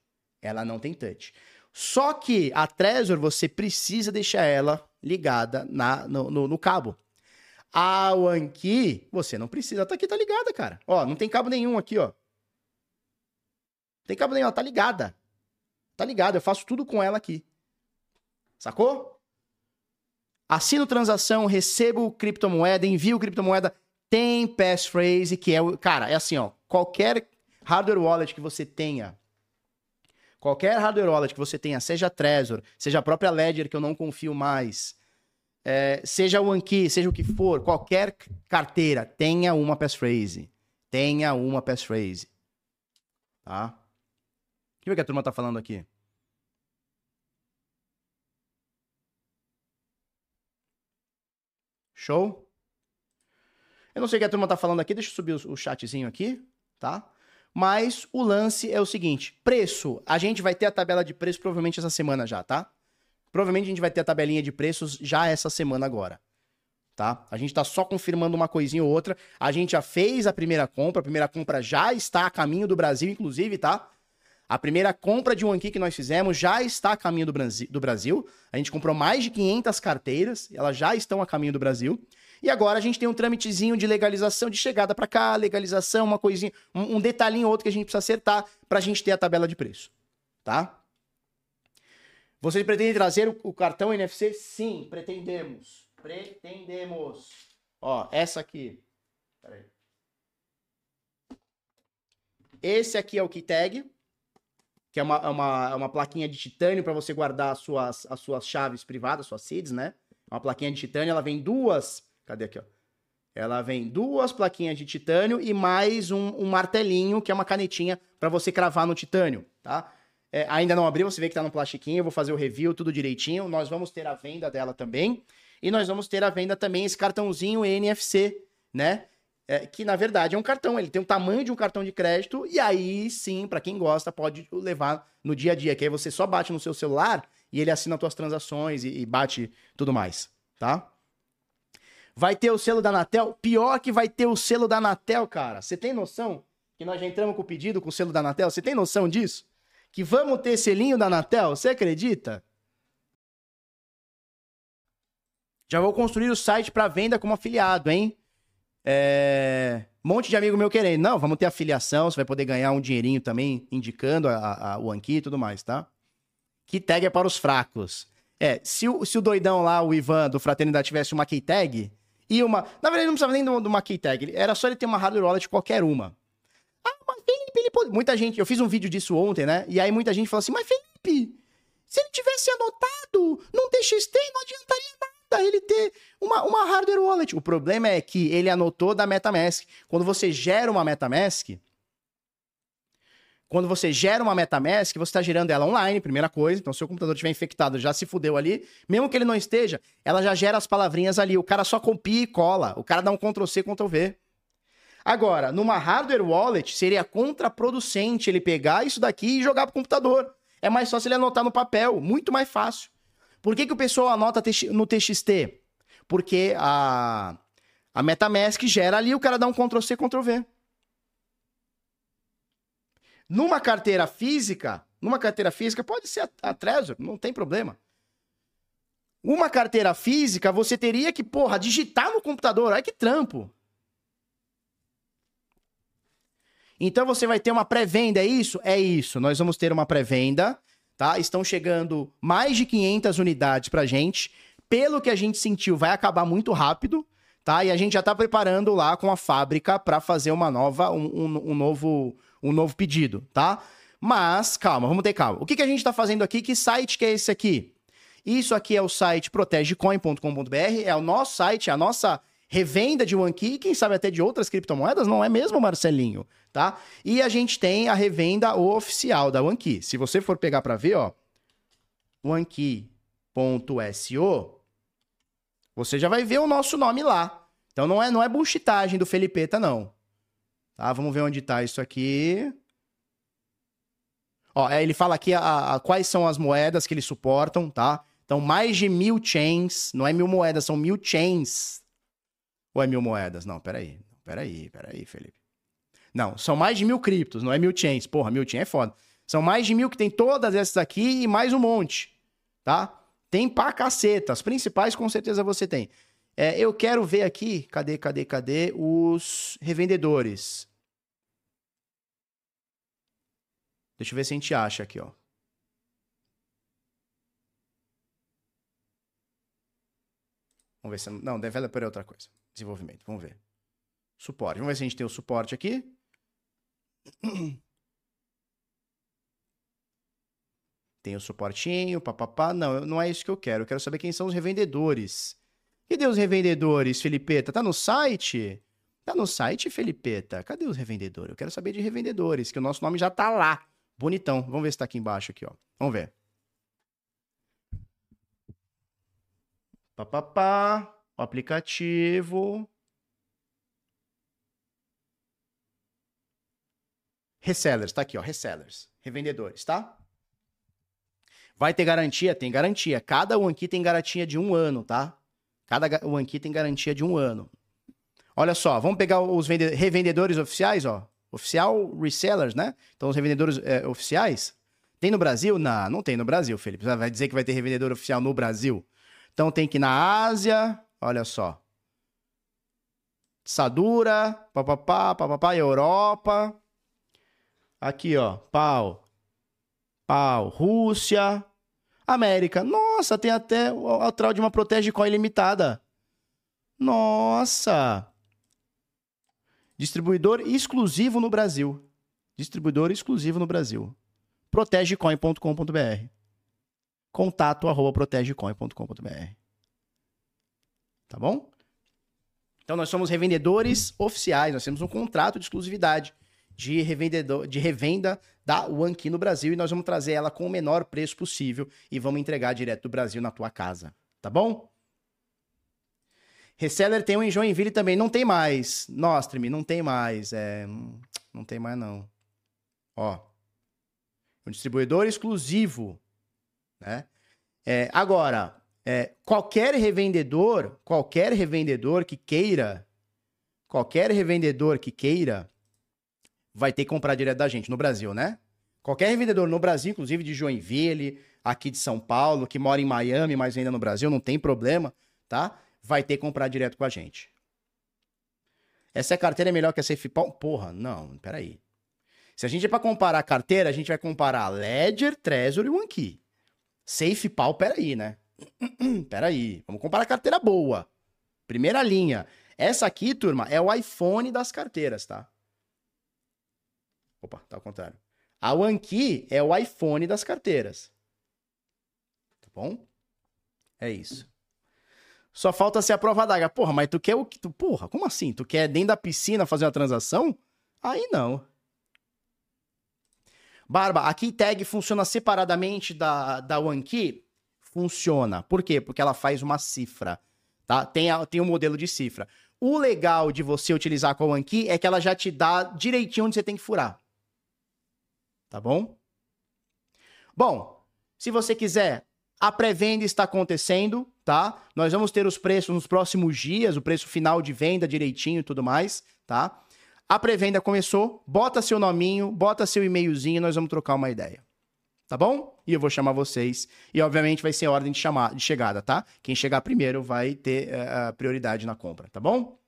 Ela não tem touch. Só que a Trezor você precisa deixar ela ligada na, no, no, no cabo. A Anki, você não precisa. Tá aqui, tá ligada, cara. Ó, não tem cabo nenhum aqui, ó. Não tem cabo nenhum, ela tá ligada. Tá ligada, eu faço tudo com ela aqui. Sacou? Assino transação, recebo criptomoeda, envio criptomoeda. Tem passphrase, que é o. Cara, é assim, ó. Qualquer hardware wallet que você tenha, qualquer hardware wallet que você tenha, seja Trezor, seja a própria Ledger, que eu não confio mais, é, seja o Anki, seja o que for, qualquer carteira, tenha uma passphrase. Tenha uma passphrase. Tá? O que, que a turma tá falando aqui? Show? Eu não sei o que a turma tá falando aqui, deixa eu subir o, chatzinho aqui, tá? Mas o lance é o seguinte: preço. A gente vai ter a tabela de preço provavelmente essa semana já, tá? Provavelmente a gente vai ter a tabelinha de preços já essa semana agora. Tá? A gente tá só confirmando uma coisinha ou outra. A gente já fez a primeira compra, a primeira compra já está a caminho do Brasil, inclusive, tá? A primeira compra de um aqui que nós fizemos já está a caminho do Brasil. A gente comprou mais de 500 carteiras, elas já estão a caminho do Brasil. E agora a gente tem um trâmitezinho de legalização, de chegada para cá, legalização, uma coisinha, um, um detalhinho ou outro que a gente precisa acertar para a gente ter a tabela de preço, tá? Vocês pretendem trazer o, o cartão NFC? Sim, pretendemos. Pretendemos. Ó, essa aqui. Peraí. Esse aqui é o key tag, que é uma, é uma, é uma plaquinha de titânio para você guardar as suas, as suas chaves privadas, suas seeds, né? É uma plaquinha de titânio, ela vem duas. Cadê aqui, ó? Ela vem duas plaquinhas de titânio e mais um, um martelinho, que é uma canetinha para você cravar no titânio, tá? É, ainda não abriu, você vê que tá no plastiquinho, eu vou fazer o review, tudo direitinho. Nós vamos ter a venda dela também. E nós vamos ter a venda também esse cartãozinho NFC, né? É, que na verdade é um cartão, ele tem o tamanho de um cartão de crédito, e aí sim, para quem gosta, pode levar no dia a dia, que aí você só bate no seu celular e ele assina as suas transações e, e bate tudo mais, tá? Vai ter o selo da Anatel? Pior que vai ter o selo da Anatel, cara. Você tem noção que nós já entramos com o pedido com o selo da Anatel? Você tem noção disso? que vamos ter selinho da Anatel? Você acredita? Já vou construir o site para venda como afiliado, hein? É... Um monte de amigo meu querendo. Não, vamos ter afiliação, você vai poder ganhar um dinheirinho também, indicando a, a, o Anki e tudo mais, tá? Que tag é para os fracos. É, se o, se o doidão lá, o Ivan, do Fraternidade, tivesse uma key tag e uma... Na verdade, não precisava nem de uma key tag. Era só ele ter uma hardware wallet qualquer uma. Ah, mas Felipe, ele pode... Muita gente, eu fiz um vídeo disso ontem, né? E aí muita gente falou assim, mas Felipe, se ele tivesse anotado num TXT, não adiantaria nada ele ter uma, uma hardware wallet. O problema é que ele anotou da MetaMask. Quando você gera uma MetaMask, quando você gera uma MetaMask, você está gerando ela online, primeira coisa. Então, se o computador estiver infectado, já se fudeu ali. Mesmo que ele não esteja, ela já gera as palavrinhas ali. O cara só copia e cola. O cara dá um Ctrl-C, Ctrl-V. Agora, numa hardware wallet, seria contraproducente ele pegar isso daqui e jogar pro computador. É mais fácil ele anotar no papel, muito mais fácil. Por que, que o pessoal anota no TXT? Porque a, a MetaMask gera ali, o cara dá um Ctrl-C, Ctrl-V. Numa carteira física, numa carteira física, pode ser a, a Trezor, não tem problema. Uma carteira física, você teria que, porra, digitar no computador. Olha que trampo. Então você vai ter uma pré-venda, é isso? É isso. Nós vamos ter uma pré-venda, tá? Estão chegando mais de 500 unidades pra gente. Pelo que a gente sentiu, vai acabar muito rápido, tá? E a gente já tá preparando lá com a fábrica para fazer uma nova, um, um, um, novo, um novo pedido, tá? Mas, calma, vamos ter calma. O que, que a gente tá fazendo aqui? Que site que é esse aqui? Isso aqui é o site protegecoin.com.br, é o nosso site, é a nossa revenda de OneKey, quem sabe até de outras criptomoedas, não é mesmo, Marcelinho? Tá? E a gente tem a revenda oficial da OneKey. Se você for pegar para ver, ó, onekey.so, você já vai ver o nosso nome lá. Então não é, não é bullshitagem do Felipeta, não. Tá? Vamos ver onde tá isso aqui. Ó, é, ele fala aqui a, a, quais são as moedas que eles suportam, tá? Então, mais de mil chains, não é mil moedas, são mil chains, ou é mil moedas? Não, peraí. Peraí, peraí, Felipe. Não, são mais de mil criptos, não é mil chains. Porra, mil chain é foda. São mais de mil que tem todas essas aqui e mais um monte, tá? Tem pra caceta. As principais com certeza você tem. É, eu quero ver aqui, cadê, cadê, cadê os revendedores? Deixa eu ver se a gente acha aqui, ó. Vamos ver se. Não, developer é outra coisa. Desenvolvimento, vamos ver. Suporte. Vamos ver se a gente tem o suporte aqui. Tem o suportinho, papapá. Não, não é isso que eu quero. Eu quero saber quem são os revendedores. Cadê os revendedores, Felipeta? Tá no site? Tá no site, Felipeta? Cadê os revendedores? Eu quero saber de revendedores, que o nosso nome já tá lá. Bonitão. Vamos ver se tá aqui embaixo aqui, ó. Vamos ver. Papapá. O aplicativo. Resellers, tá aqui, ó. Resellers. Revendedores, tá? Vai ter garantia? Tem garantia. Cada one key tem garantia de um ano, tá? Cada one key tem garantia de um ano. Olha só, vamos pegar os revendedores oficiais, ó. Oficial resellers, né? Então, os revendedores é, oficiais. Tem no Brasil? Não, não tem no Brasil, Felipe. Vai dizer que vai ter revendedor oficial no Brasil. Então, tem que ir na Ásia, olha só. Sadura, papapá, papapá, Europa. Aqui, ó, pau. Pau, Rússia. América. Nossa, tem até a uma protege coin limitada. Nossa. Distribuidor exclusivo no Brasil. Distribuidor exclusivo no Brasil. protegecoin.com.br. Contato arroba protegecoin.com.br. Tá bom? Então nós somos revendedores oficiais, nós temos um contrato de exclusividade de, revendedor, de revenda da OneKey no Brasil e nós vamos trazer ela com o menor preço possível e vamos entregar direto do Brasil na tua casa. Tá bom? Reseller tem um em Joinville também. Não tem mais. Nostrim, não tem mais. É... Não tem mais, não. Ó. Um distribuidor exclusivo. Né? É, agora, é, qualquer revendedor, qualquer revendedor que queira, qualquer revendedor que queira, vai ter que comprar direto da gente, no Brasil, né? Qualquer revendedor no Brasil, inclusive de Joinville, aqui de São Paulo, que mora em Miami, mas ainda no Brasil, não tem problema, tá? Vai ter que comprar direto com a gente. Essa carteira é melhor que a SafePal? Porra, não, peraí. Se a gente é para comparar a carteira, a gente vai comparar Ledger, Trezor e OneKey. SafePal, peraí, né? peraí, vamos comparar a carteira boa. Primeira linha. Essa aqui, turma, é o iPhone das carteiras, tá? Opa, tá ao contrário. A OneKey é o iPhone das carteiras. Tá bom? É isso. Só falta ser a prova d'água. Porra, mas tu quer o que? Tu, porra, como assim? Tu quer dentro da piscina fazer uma transação? Aí não. Barba, a key tag funciona separadamente da, da OneKey? Funciona. Por quê? Porque ela faz uma cifra, tá? Tem, a, tem um modelo de cifra. O legal de você utilizar com a OneKey é que ela já te dá direitinho onde você tem que furar. Tá bom? Bom, se você quiser a pré-venda está acontecendo, tá? Nós vamos ter os preços nos próximos dias, o preço final de venda direitinho e tudo mais, tá? A pré-venda começou, bota seu nominho, bota seu e-mailzinho, nós vamos trocar uma ideia. Tá bom? E eu vou chamar vocês. E obviamente vai ser ordem de, chamar, de chegada, tá? Quem chegar primeiro vai ter uh, prioridade na compra, tá bom?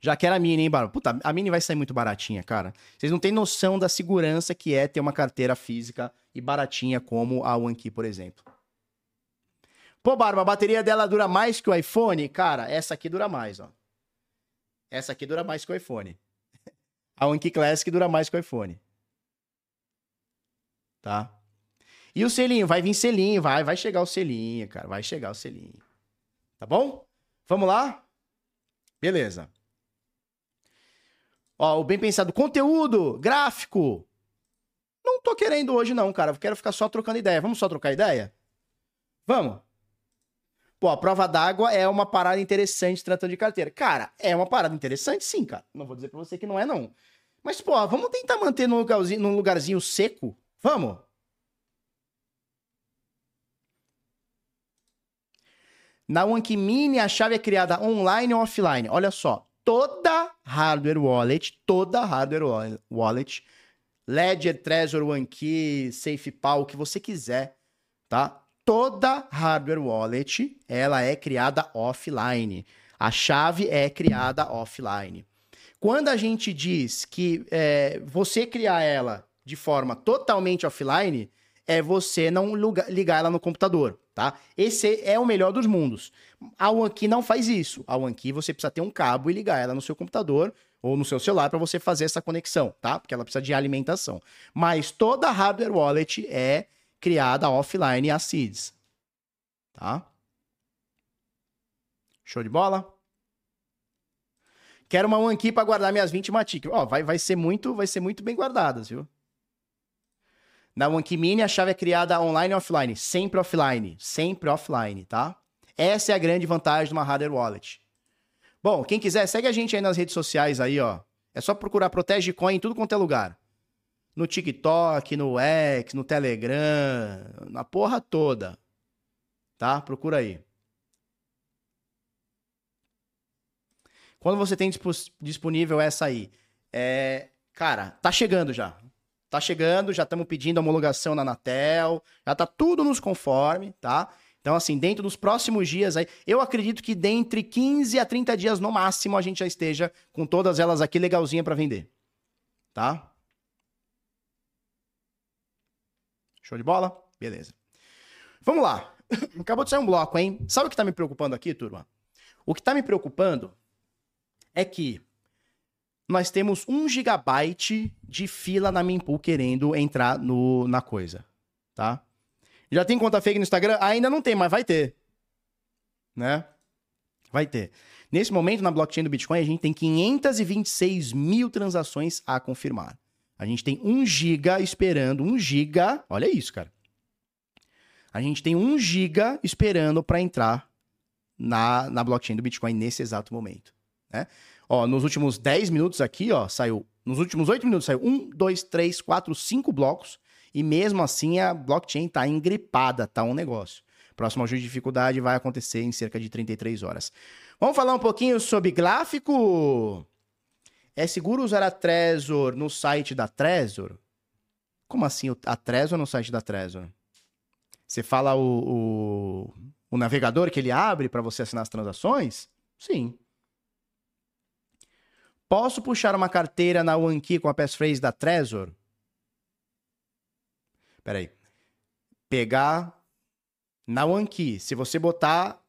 Já quero a Mini, hein, Barba? Puta, a Mini vai sair muito baratinha, cara. Vocês não têm noção da segurança que é ter uma carteira física e baratinha como a OneKey, por exemplo. Pô, Barba, a bateria dela dura mais que o iPhone? Cara, essa aqui dura mais, ó. Essa aqui dura mais que o iPhone. A Anki Classic dura mais que o iPhone. Tá? E o selinho? Vai vir selinho, vai, vai chegar o selinho, cara. Vai chegar o selinho. Tá bom? Vamos lá? Beleza. Ó, o bem pensado. Conteúdo, gráfico. Não tô querendo hoje, não, cara. Quero ficar só trocando ideia. Vamos só trocar ideia? Vamos. Pô, a prova d'água é uma parada interessante tratando de carteira. Cara, é uma parada interessante, sim, cara. Não vou dizer pra você que não é, não. Mas, pô, vamos tentar manter num lugarzinho, num lugarzinho seco? Vamos? Na Mini, a chave é criada online ou offline. Olha só, toda hardware wallet, toda hardware wallet, Ledger, Trezor, OneKey, SafePal, o que você quiser, tá? Toda hardware wallet, ela é criada offline. A chave é criada offline. Quando a gente diz que é, você criar ela de forma totalmente offline, é você não ligar ela no computador, tá? Esse é o melhor dos mundos. A OneKey não faz isso. A OneKey você precisa ter um cabo e ligar ela no seu computador ou no seu celular para você fazer essa conexão, tá? Porque ela precisa de alimentação. Mas toda hardware wallet é criada offline a seeds, tá? Show de bola? Quero uma OneKey para guardar minhas 20 Matic. Ó, vai, vai ser muito, vai ser muito bem guardadas, viu? Na OneKey Mini a chave é criada online e offline, sempre offline, sempre offline, tá? Essa é a grande vantagem de uma hardware wallet. Bom, quem quiser, segue a gente aí nas redes sociais aí, ó. É só procurar Protege Coin em tudo quanto é lugar. No TikTok, no X, no Telegram, na porra toda. Tá? Procura aí. Quando você tem disponível essa aí, é, cara, tá chegando já. Tá chegando, já estamos pedindo homologação na Anatel, já tá tudo nos conforme, tá? Então, assim, dentro dos próximos dias aí, eu acredito que dentre 15 a 30 dias no máximo a gente já esteja com todas elas aqui legalzinha para vender. Tá? Show de bola? Beleza. Vamos lá. Acabou de sair um bloco, hein? Sabe o que tá me preocupando aqui, turma? O que tá me preocupando é que nós temos um gigabyte de fila na Mempool querendo entrar no, na coisa, tá? Já tem conta fake no Instagram? Ainda não tem, mas vai ter. Né? Vai ter. Nesse momento, na blockchain do Bitcoin, a gente tem 526 mil transações a confirmar. A gente tem 1 giga esperando, 1 giga, olha isso, cara. A gente tem 1 giga esperando para entrar na, na blockchain do Bitcoin nesse exato momento. Né? Ó, nos últimos 10 minutos aqui, ó, saiu. Nos últimos 8 minutos saiu 1, 2, 3, 4, 5 blocos. E mesmo assim a blockchain está engripada, tá um negócio. Próximo ajuste de dificuldade vai acontecer em cerca de 33 horas. Vamos falar um pouquinho sobre gráfico? É seguro usar a Trezor no site da Trezor? Como assim a Trezor no site da Trezor? Você fala o, o, o navegador que ele abre para você assinar as transações? Sim. Posso puxar uma carteira na OneKey com a passphrase da Trezor? Peraí. Pegar na OneKey. Se você botar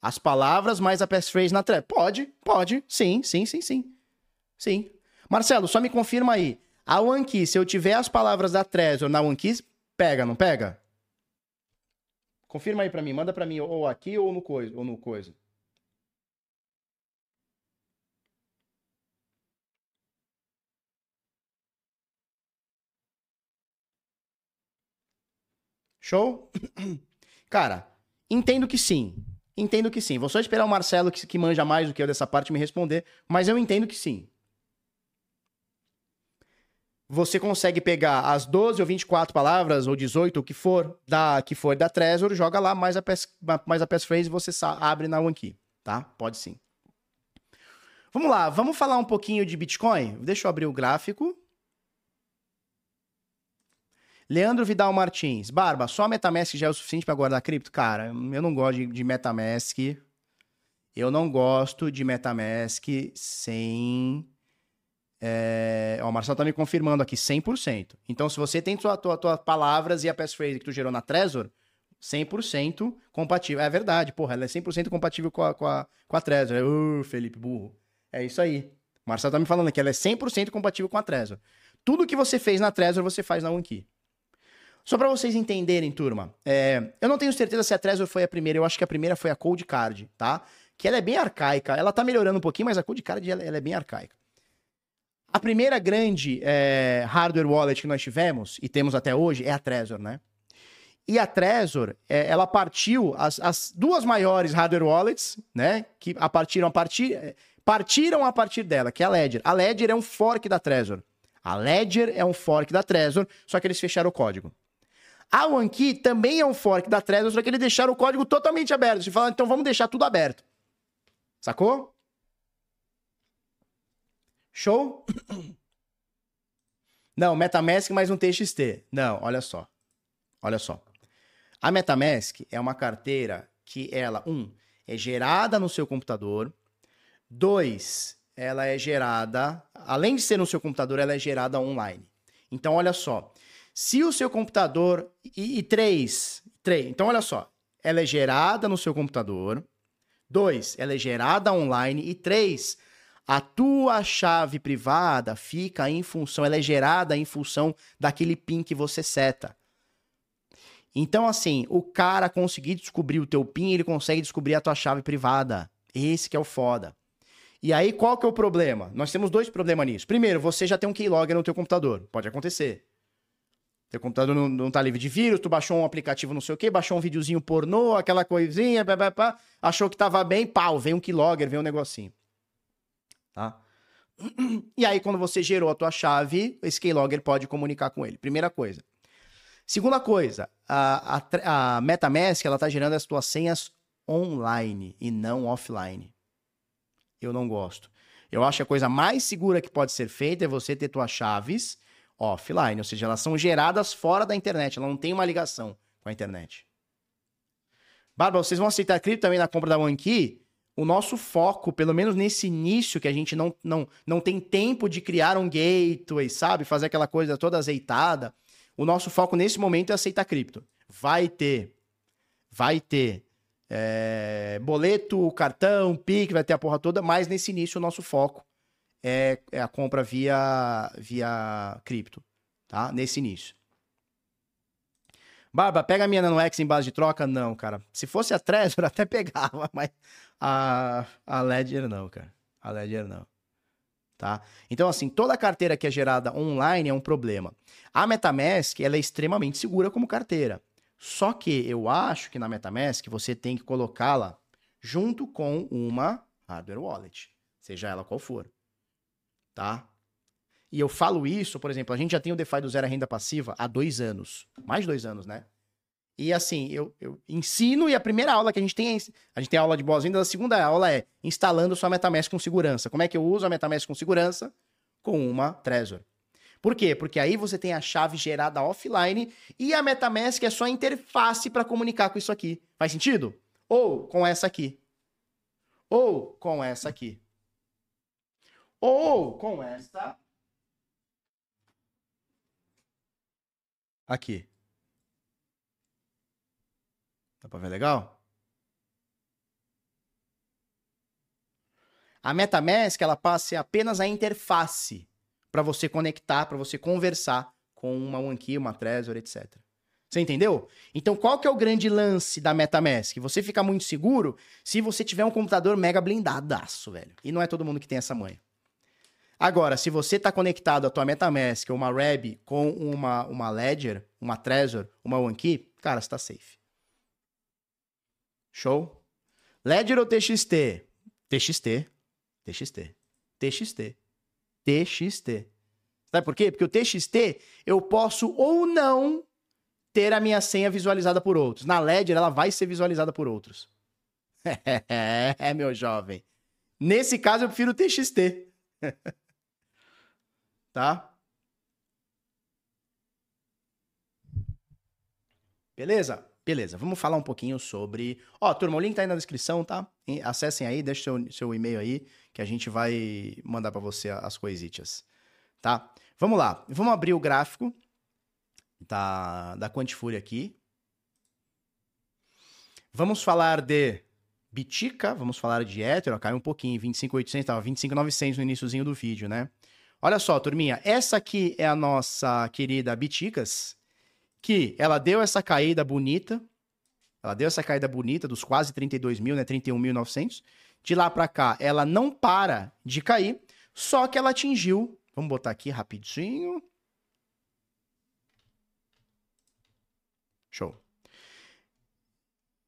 as palavras mais a passphrase na thread. Pode, pode. Sim, sim, sim, sim. Sim. Marcelo, só me confirma aí. A OneKey, se eu tiver as palavras da Trezor na OneKey, pega, não pega? Confirma aí para mim, manda para mim ou aqui ou no coisa, ou no coisa. Show? Cara, entendo que sim. Entendo que sim. Vou só esperar o Marcelo, que, que manja mais do que eu dessa parte, me responder. Mas eu entendo que sim. Você consegue pegar as 12 ou 24 palavras, ou 18, o que for, da, que for da Trezor, joga lá mais a, pass, mais a passphrase e você abre na OneKey, tá? Pode sim. Vamos lá, vamos falar um pouquinho de Bitcoin? Deixa eu abrir o gráfico. Leandro Vidal Martins. Barba, só Metamask já é o suficiente para guardar cripto? Cara, eu não gosto de, de Metamask. Eu não gosto de Metamask sem. É... Ó, o Marcelo tá me confirmando aqui, 100%. Então, se você tem tuas tua, tua palavras e a passphrase que tu gerou na Trezor, 100% compatível. É verdade, porra, ela é 100% compatível com a, com a, com a Trezor. Uh, Felipe, burro. É isso aí. O Marcelo tá me falando que ela é 100% compatível com a Trezor. Tudo que você fez na Trezor, você faz na OneKey. Só para vocês entenderem, turma, é, eu não tenho certeza se a Trezor foi a primeira, eu acho que a primeira foi a Cold Card, tá? Que ela é bem arcaica, ela tá melhorando um pouquinho, mas a Cold Card ela, ela é bem arcaica. A primeira grande é, hardware wallet que nós tivemos, e temos até hoje, é a Trezor, né? E a Trezor, é, ela partiu, as, as, duas maiores hardware wallets, né, que a partiram a partir, é, partiram a partir dela, que é a Ledger. A Ledger é um fork da Trezor. A Ledger é um fork da Trezor, só que eles fecharam o código. A OneKey também é um fork da Trezor, só que eles deixaram o código totalmente aberto. Você fala, então vamos deixar tudo aberto. Sacou? Show? Não, MetaMask mais um TXT. Não, olha só. Olha só. A MetaMask é uma carteira que ela, um, é gerada no seu computador. Dois, ela é gerada, além de ser no seu computador, ela é gerada online. Então, olha só. Se o seu computador. E, e três, três. Então, olha só. Ela é gerada no seu computador. Dois, ela é gerada online. E três, a tua chave privada fica em função, ela é gerada em função daquele PIN que você seta. Então, assim, o cara conseguir descobrir o teu PIN, ele consegue descobrir a tua chave privada. Esse que é o foda. E aí, qual que é o problema? Nós temos dois problemas nisso. Primeiro, você já tem um keylogger no teu computador. Pode acontecer. Teu computador não, não tá livre de vírus, tu baixou um aplicativo não sei o quê, baixou um videozinho pornô, aquela coisinha, pá, pá, pá, achou que tava bem, pau, vem um keylogger, vem um negocinho. Tá? E aí, quando você gerou a tua chave, esse keylogger pode comunicar com ele. Primeira coisa. Segunda coisa, a, a, a MetaMask ela está gerando as tuas senhas online e não offline. Eu não gosto. Eu acho que a coisa mais segura que pode ser feita é você ter tuas chaves offline, ou seja, elas são geradas fora da internet, ela não tem uma ligação com a internet. Bárbara, vocês vão aceitar cripto também na compra da OneKey? O nosso foco, pelo menos nesse início, que a gente não, não, não tem tempo de criar um gateway, sabe? Fazer aquela coisa toda azeitada. O nosso foco nesse momento é aceitar cripto. Vai ter. Vai ter. É, boleto, cartão, PIC, vai ter a porra toda, mas nesse início o nosso foco é, é a compra via, via cripto, tá? Nesse início. Barba, pega a minha NanoX em base de troca? Não, cara. Se fosse a Trezor, até pegava, mas a, a Ledger não, cara. A Ledger não tá? Então, assim, toda carteira que é gerada online é um problema. A MetaMask, ela é extremamente segura como carteira. Só que eu acho que na MetaMask você tem que colocá-la junto com uma hardware wallet, seja ela qual for, tá? E eu falo isso, por exemplo, a gente já tem o DeFi do zero renda passiva há dois anos, mais dois anos, né? E assim, eu, eu ensino e a primeira aula que a gente tem, é a gente tem aula de boas-vindas, a segunda aula é instalando sua MetaMask com segurança. Como é que eu uso a MetaMask com segurança? Com uma Trezor. Por quê? Porque aí você tem a chave gerada offline e a MetaMask é só a interface para comunicar com isso aqui. Faz sentido? Ou com essa aqui. Ou com essa aqui. Ou com esta aqui. Dá pra ver legal? A MetaMask, ela passa apenas a interface para você conectar, para você conversar com uma OneKey, uma Trezor, etc. Você entendeu? Então, qual que é o grande lance da MetaMask? Você fica muito seguro se você tiver um computador mega blindadaço, velho. E não é todo mundo que tem essa manha. Agora, se você está conectado à tua MetaMask uma Reb com uma, uma Ledger, uma Trezor, uma OneKey, cara, você tá safe. Show? Ledger ou TXT? TXT. TXT. TXT. TXT. Sabe por quê? Porque o TXT eu posso ou não ter a minha senha visualizada por outros. Na Ledger ela vai ser visualizada por outros. é, meu jovem. Nesse caso eu prefiro o TXT. tá? Beleza? Beleza, vamos falar um pouquinho sobre. Ó, turma, o link tá aí na descrição, tá? Acessem aí, deixe seu, seu e-mail aí, que a gente vai mandar para você as coisitas, tá? Vamos lá, vamos abrir o gráfico da, da Quantifúria aqui. Vamos falar de Bitica, vamos falar de Ether, caiu um pouquinho, 25.800, tava 25.900 no iníciozinho do vídeo, né? Olha só, turminha, essa aqui é a nossa querida Biticas, que ela deu essa caída bonita, ela deu essa caída bonita dos quase 32 mil, né, 31.900. De lá para cá, ela não para de cair, só que ela atingiu, vamos botar aqui rapidinho. Show.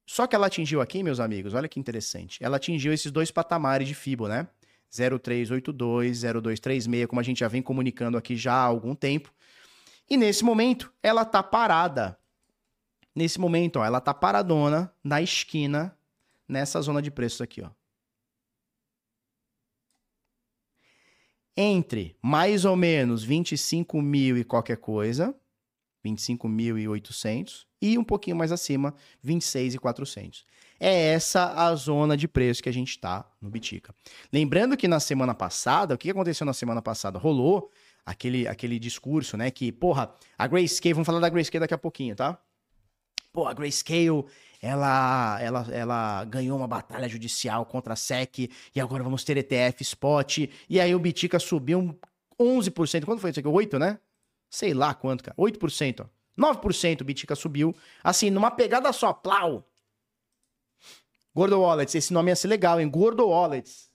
Só que ela atingiu aqui, meus amigos, olha que interessante. Ela atingiu esses dois patamares de FIBO, né? 0382, 0236, como a gente já vem comunicando aqui já há algum tempo. E nesse momento, ela tá parada. Nesse momento, ó, ela tá paradona na esquina, nessa zona de preços aqui, ó. entre mais ou menos 25 mil e qualquer coisa, 25.800, e um pouquinho mais acima, 26.400. É essa a zona de preço que a gente está no Bitica. Lembrando que na semana passada, o que aconteceu na semana passada? Rolou aquele, aquele discurso, né? Que, porra, a Grayscale, vamos falar da Grayscale daqui a pouquinho, tá? Pô, a Grayscale, ela, ela, ela ganhou uma batalha judicial contra a SEC e agora vamos ter ETF spot. E aí o Bitica subiu 11%. Quanto foi isso aqui? 8, né? Sei lá quanto, cara. 8%, ó. 9% o Bitica subiu. Assim, numa pegada só, plau. Gordo Wallets, esse nome ia ser legal, hein? Gordo Wallets.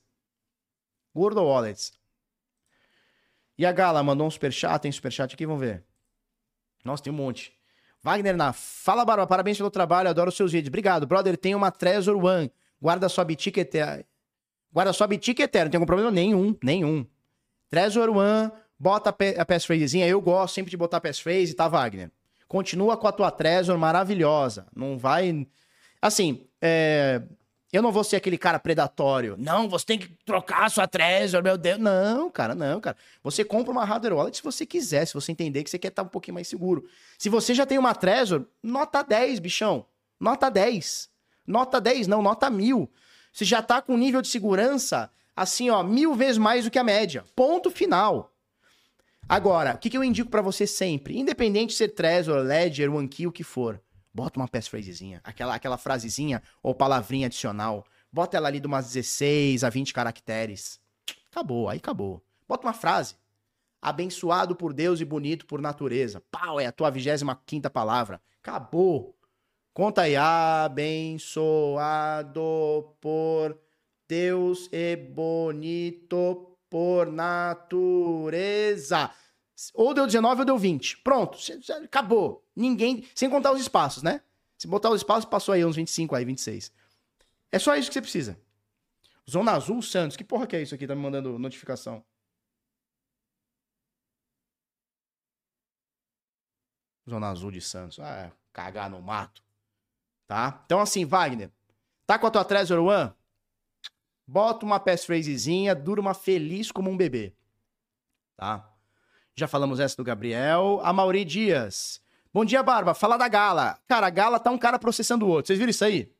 Gordo Wallets. E a Gala mandou um superchat, tem superchat aqui, vamos ver. Nossa, tem um monte. Wagner na Fala Barba, parabéns pelo trabalho, adoro seus vídeos. Obrigado, brother. Tem uma Trezor One. Guarda sua bitica eterna. Guarda sua bitica eterna, não tem algum problema nenhum, nenhum. Trezor One, bota a passphrasezinha. Eu gosto sempre de botar passphrase, tá, Wagner? Continua com a tua Trezor maravilhosa. Não vai. Assim, é, eu não vou ser aquele cara predatório. Não, você tem que trocar a sua Trezor, meu Deus. Não, cara, não, cara. Você compra uma hardware wallet se você quiser, se você entender que você quer estar um pouquinho mais seguro. Se você já tem uma Trezor, nota 10, bichão. Nota 10. Nota 10, não, nota 1000. Você já tá com nível de segurança, assim, ó, mil vezes mais do que a média. Ponto final. Agora, o que, que eu indico para você sempre? Independente de ser Trezor, Ledger, OneKey, o que for. Bota uma passphrasezinha, aquela, aquela frasezinha ou palavrinha adicional. Bota ela ali de umas 16 a 20 caracteres. Acabou, aí acabou. Bota uma frase. Abençoado por Deus e bonito por natureza. Pau, é a tua 25 palavra. Acabou. Conta aí. Abençoado por Deus e bonito por natureza. Ou deu 19 ou deu 20. Pronto, acabou. Ninguém. Sem contar os espaços, né? Se botar os espaços, passou aí uns 25, aí 26. É só isso que você precisa. Zona Azul Santos. Que porra que é isso aqui? Tá me mandando notificação. Zona Azul de Santos. Ah, cagar no mato. Tá? Então, assim, Wagner. Tá com a tua Trezor One? Bota uma passphrasezinha, durma feliz como um bebê. Tá? Já falamos essa do Gabriel. A Mauri Dias. Bom dia, Barba. Fala da Gala. Cara, a Gala tá um cara processando o outro. Vocês viram isso aí?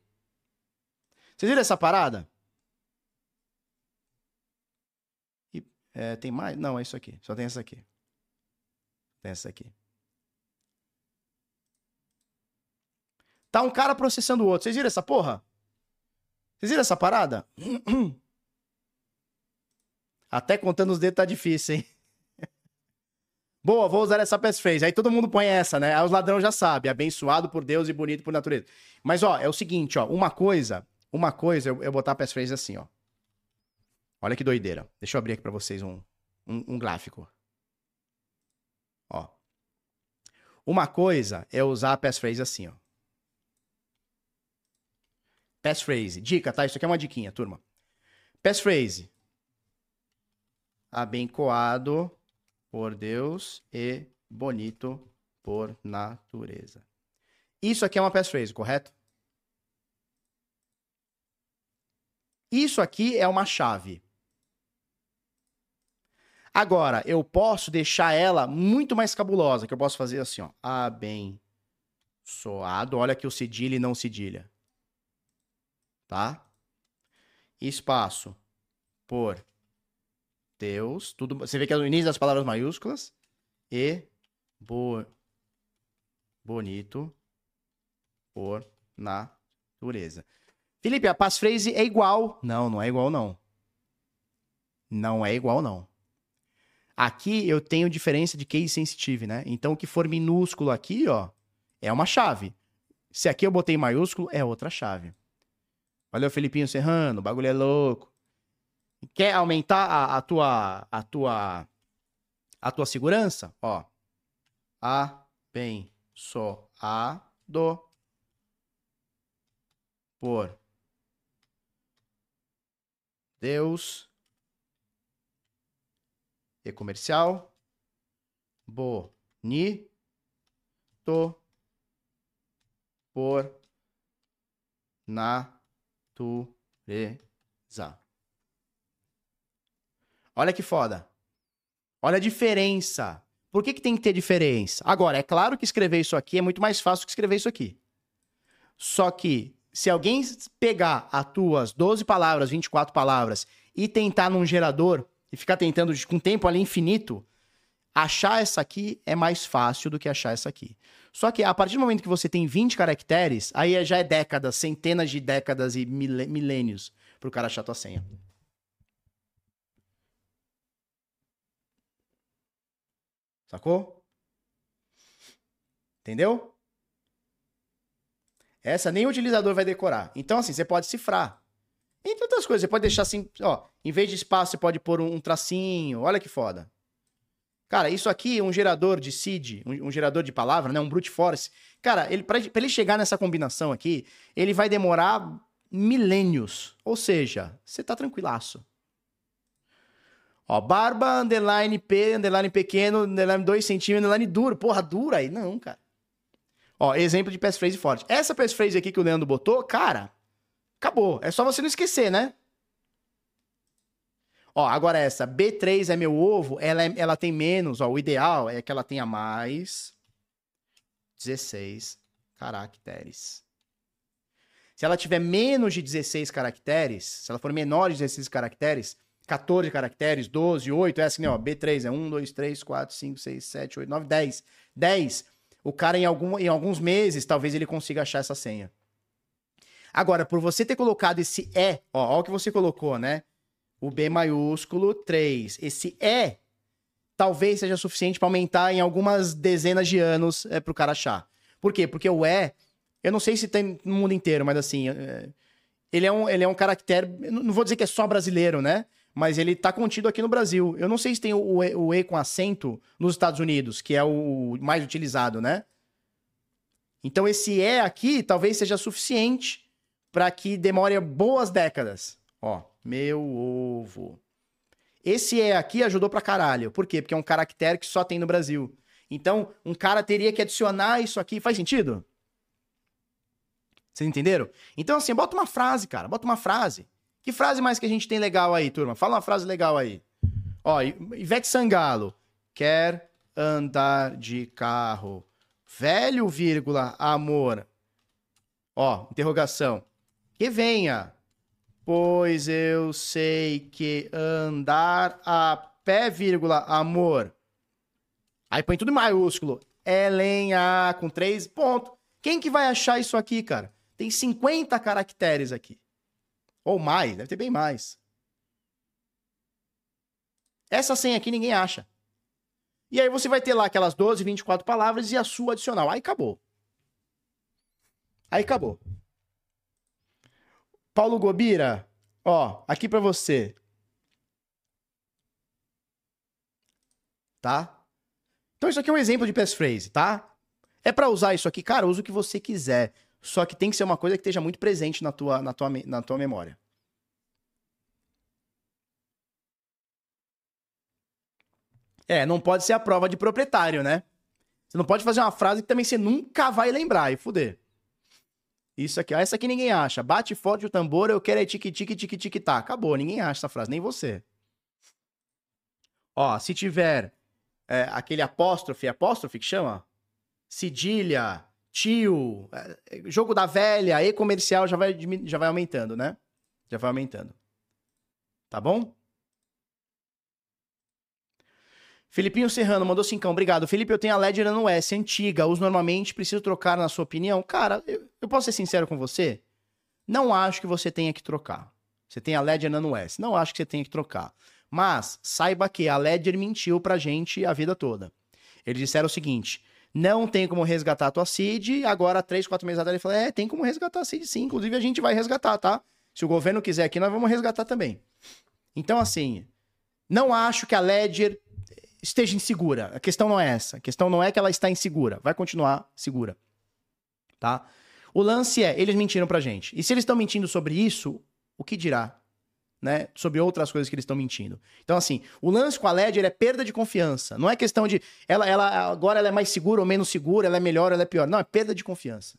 Vocês viram essa parada? E, é, tem mais? Não, é isso aqui. Só tem essa aqui. Tem essa aqui. Tá um cara processando o outro. Vocês viram essa porra? Vocês viram essa parada? Até contando os dedos tá difícil, hein? Boa, vou usar essa passphrase. Aí todo mundo põe essa, né? Aí os ladrões já sabem, abençoado por Deus e bonito por natureza. Mas, ó, é o seguinte, ó, uma coisa, uma coisa, eu, eu botar a passphrase assim, ó. Olha que doideira. Deixa eu abrir aqui pra vocês um, um, um gráfico. Ó. Uma coisa é usar a passphrase assim, ó. Passphrase. Dica, tá? Isso aqui é uma diquinha, turma. Passphrase. Abençoado por Deus e bonito por natureza. Isso aqui é uma passphrase, correto? Isso aqui é uma chave. Agora, eu posso deixar ela muito mais cabulosa, que eu posso fazer assim, ó. Abençoado. Olha aqui o cedilha e não cedilha. Tá? Espaço por Deus, tudo. Você vê que é o início das palavras maiúsculas. E bo, bonito por natureza. Felipe, a passphrase é igual. Não, não é igual, não. Não é igual, não. Aqui eu tenho diferença de case sensitive, né? Então o que for minúsculo aqui, ó, é uma chave. Se aqui eu botei maiúsculo, é outra chave. Valeu, Felipinho Serrano, o bagulho é louco. Quer aumentar a, a, tua a tua a tua segurança? Ó. Abençoado por Deus e comercial bonito por natureza. Olha que foda. Olha a diferença. Por que, que tem que ter diferença? Agora, é claro que escrever isso aqui é muito mais fácil que escrever isso aqui. Só que, se alguém pegar as tuas 12 palavras, 24 palavras, e tentar num gerador, e ficar tentando com tempo ali infinito, achar essa aqui é mais fácil do que achar essa aqui. Só que a partir do momento que você tem 20 caracteres, aí já é décadas, centenas de décadas e milênios pro cara achar tua senha. Sacou? Entendeu? Essa nem o utilizador vai decorar. Então, assim, você pode cifrar. Entre outras coisas, você pode deixar assim, ó, em vez de espaço, você pode pôr um, tracinho. Olha que foda. Cara, isso aqui, um gerador de seed, um, um gerador de palavra, né, um brute force. Cara, ele para ele chegar nessa combinação aqui, ele vai demorar milênios. Ou seja, você tá tranquilaço. Ó, barba, underline P, underline pequeno, underline 2 centímetros, underline duro. Porra, dura aí? Não, cara. Ó, exemplo de passphrase forte. Essa passphrase aqui que o Leandro botou, cara, acabou. É só você não esquecer, né? Ó, agora essa, B3 é meu ovo, ela, é, ela tem menos, ó, o ideal é que ela tenha mais 16 caracteres. Se ela tiver menos de 16 caracteres, se ela for menor de 16 caracteres, 14 caracteres, 12, 8, é assim, ó, B3 é 1, 2, 3, 4, 5, 6, 7, 8, 9, 10. 10 o cara, em, algum, em alguns meses, talvez ele consiga achar essa senha. Agora, por você ter colocado esse E, ó, ó o que você colocou, né? O B maiúsculo 3. Esse E talvez seja suficiente para aumentar em algumas dezenas de anos é, para o cara achar. Por quê? Porque o E, eu não sei se tem no mundo inteiro, mas assim, é, ele, é um, ele é um caractere, não vou dizer que é só brasileiro, né? Mas ele está contido aqui no Brasil. Eu não sei se tem o e, o e, com acento nos Estados Unidos, que é o mais utilizado, né? Então esse E aqui talvez seja suficiente para que demore boas décadas. Ó, meu ovo. Esse E aqui ajudou pra caralho. Por quê? Porque é um caractere que só tem no Brasil. Então, um cara teria que adicionar isso aqui. Faz sentido? Vocês entenderam? Então, assim, bota uma frase, cara. Bota uma frase. Que frase mais que a gente tem legal aí, turma? Fala uma frase legal aí. Ó, Ivete Sangalo. Quer andar de carro. Velho, vírgula, amor. Ó, interrogação. Que venha. Pois eu sei que andar a pé, vírgula, amor. Aí põe tudo em maiúsculo. Ellen A com três pontos. Quem que vai achar isso aqui, cara? Tem 50 caracteres aqui. Ou mais, deve ter bem mais. Essa senha aqui ninguém acha. E aí você vai ter lá aquelas 12, 24 palavras e a sua adicional. Aí acabou. Aí acabou. Paulo Gobira, ó, aqui para você. Tá? Então isso aqui é um exemplo de passphrase, tá? É para usar isso aqui, cara, usa o que você quiser. Só que tem que ser uma coisa que esteja muito presente na tua, na tua, na tua memória. É, não pode ser a prova de proprietário, né? Você não pode fazer uma frase que também você nunca vai lembrar e fuder. Isso aqui, ó, essa aqui ninguém acha. Bate forte o tambor, eu quero é tique tique tique tique tá. Acabou, ninguém acha essa frase, nem você. Ó, se tiver é, aquele apóstrofe, apóstrofe que chama? Cedilha, tio, é, jogo da velha, e comercial já vai, já vai aumentando, né? Já vai aumentando. Tá bom? Felipinho Serrano mandou cincão, obrigado. Felipe, eu tenho a Ledger Nano S, antiga, uso normalmente, preciso trocar na sua opinião? Cara, eu, eu, posso ser sincero com você? Não acho que você tenha que trocar. Você tem a Ledger Nano S, não acho que você tenha que trocar. Mas saiba que a Ledger mentiu pra gente a vida toda. Eles disseram o seguinte, não tem como resgatar a tua seed. Agora, três, quatro meses atrás, ele falou: é, tem como resgatar a seed sim. Inclusive, a gente vai resgatar, tá? Se o governo quiser aqui, nós vamos resgatar também. Então, assim, não acho que a Ledger esteja insegura. A questão não é essa. A questão não é que ela está insegura. Vai continuar segura. Tá? O lance é, eles mentiram pra gente. E se eles estão mentindo sobre isso, o que dirá? Né, sobre outras coisas que eles estão mentindo. Então, assim, o lance com a Ledger é perda de confiança. Não é questão de ela, ela agora ela é mais segura ou menos segura, ela é melhor ou ela é pior. Não, é perda de confiança.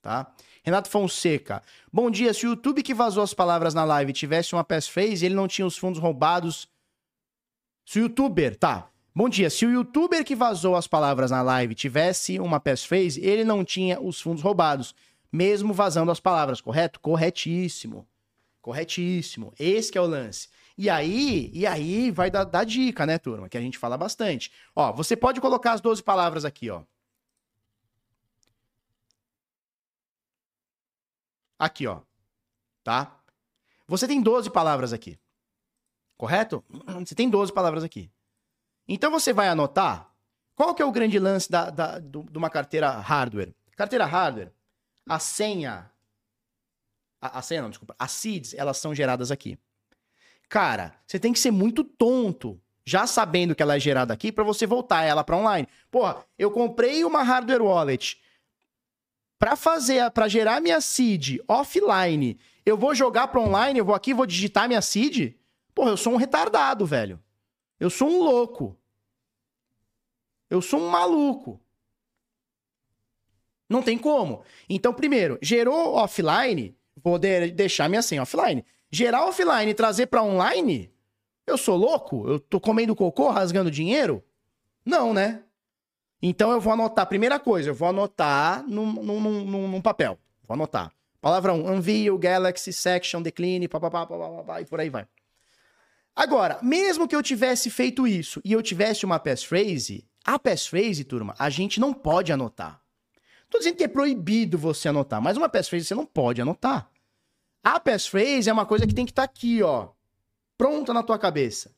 Tá? Renato Fonseca. Bom dia. Se o YouTube que vazou as palavras na live tivesse uma passphrase ele não tinha os fundos roubados Se o youtuber, tá. Bom dia. Se o youtuber que vazou as palavras na live tivesse uma passphrase, ele não tinha os fundos roubados, mesmo vazando as palavras, correto? Corretíssimo. Corretíssimo. Esse que é o lance. E aí, e aí vai dar, dar dica, né, turma? Que a gente fala bastante. Ó, você pode colocar as 12 palavras aqui, ó. Aqui, ó. Tá? Você tem 12 palavras aqui. Correto? Você tem 12 palavras aqui. Então você vai anotar. Qual que é o grande lance da, da, do, de uma carteira hardware? Carteira hardware, a senha. A, a não, desculpa. As seeds, elas são geradas aqui. Cara, você tem que ser muito tonto, já sabendo que ela é gerada aqui, para você voltar ela para online. Porra, eu comprei uma hardware wallet para fazer, para gerar minha seed offline. Eu vou jogar para online, eu vou aqui, vou digitar minha seed. Porra, eu sou um retardado, velho. Eu sou um louco. Eu sou um maluco. Não tem como. Então, primeiro, gerou offline, vou de deixar minha senha offline. Gerar offline e trazer para online? Eu sou louco? Eu tô comendo cocô, rasgando dinheiro? Não, né? Então eu vou anotar, primeira coisa, eu vou anotar num, num, num, num papel. Vou anotar. Palavra 1, um, Unveil, Galaxy, Section, Decline, papapá, papapá, e por aí vai. Agora, mesmo que eu tivesse feito isso e eu tivesse uma passphrase, a passphrase, turma, a gente não pode anotar. Tô dizendo que é proibido você anotar, mas uma passphrase você não pode anotar. A passphrase é uma coisa que tem que estar tá aqui, ó, pronta na tua cabeça.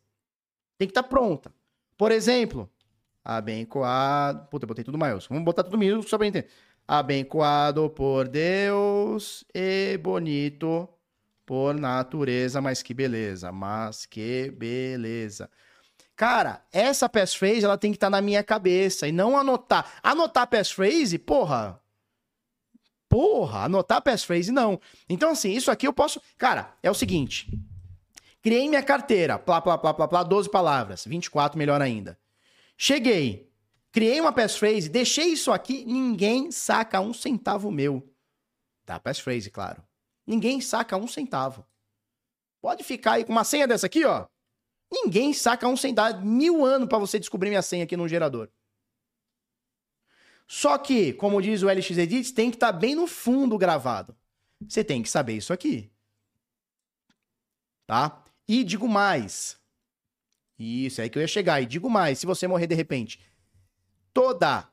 Tem que estar tá pronta. Por exemplo, abençoado. Puta, eu botei tudo maiúsculo. Vamos botar tudo minúsculo só pra entender. Abençoado por Deus e bonito por natureza, mas que beleza, mas que beleza. Cara, essa passphrase ela tem que estar tá na minha cabeça e não anotar. Anotar passphrase, porra. Porra, anotar passphrase não. Então assim, isso aqui eu posso, cara, é o seguinte. Criei minha carteira, plá plá plá plá plá, 12 palavras, 24 melhor ainda. Cheguei, criei uma passphrase, deixei isso aqui, ninguém saca um centavo meu. Tá, passphrase, claro. Ninguém saca um centavo. Pode ficar aí com uma senha dessa aqui, ó. Ninguém saca um centavo. Mil anos para você descobrir minha senha aqui no gerador. Só que, como diz o LX Edits, tem que estar tá bem no fundo gravado. Você tem que saber isso aqui. Tá? E digo mais. Isso, é aí que eu ia chegar. E digo mais, se você morrer de repente, toda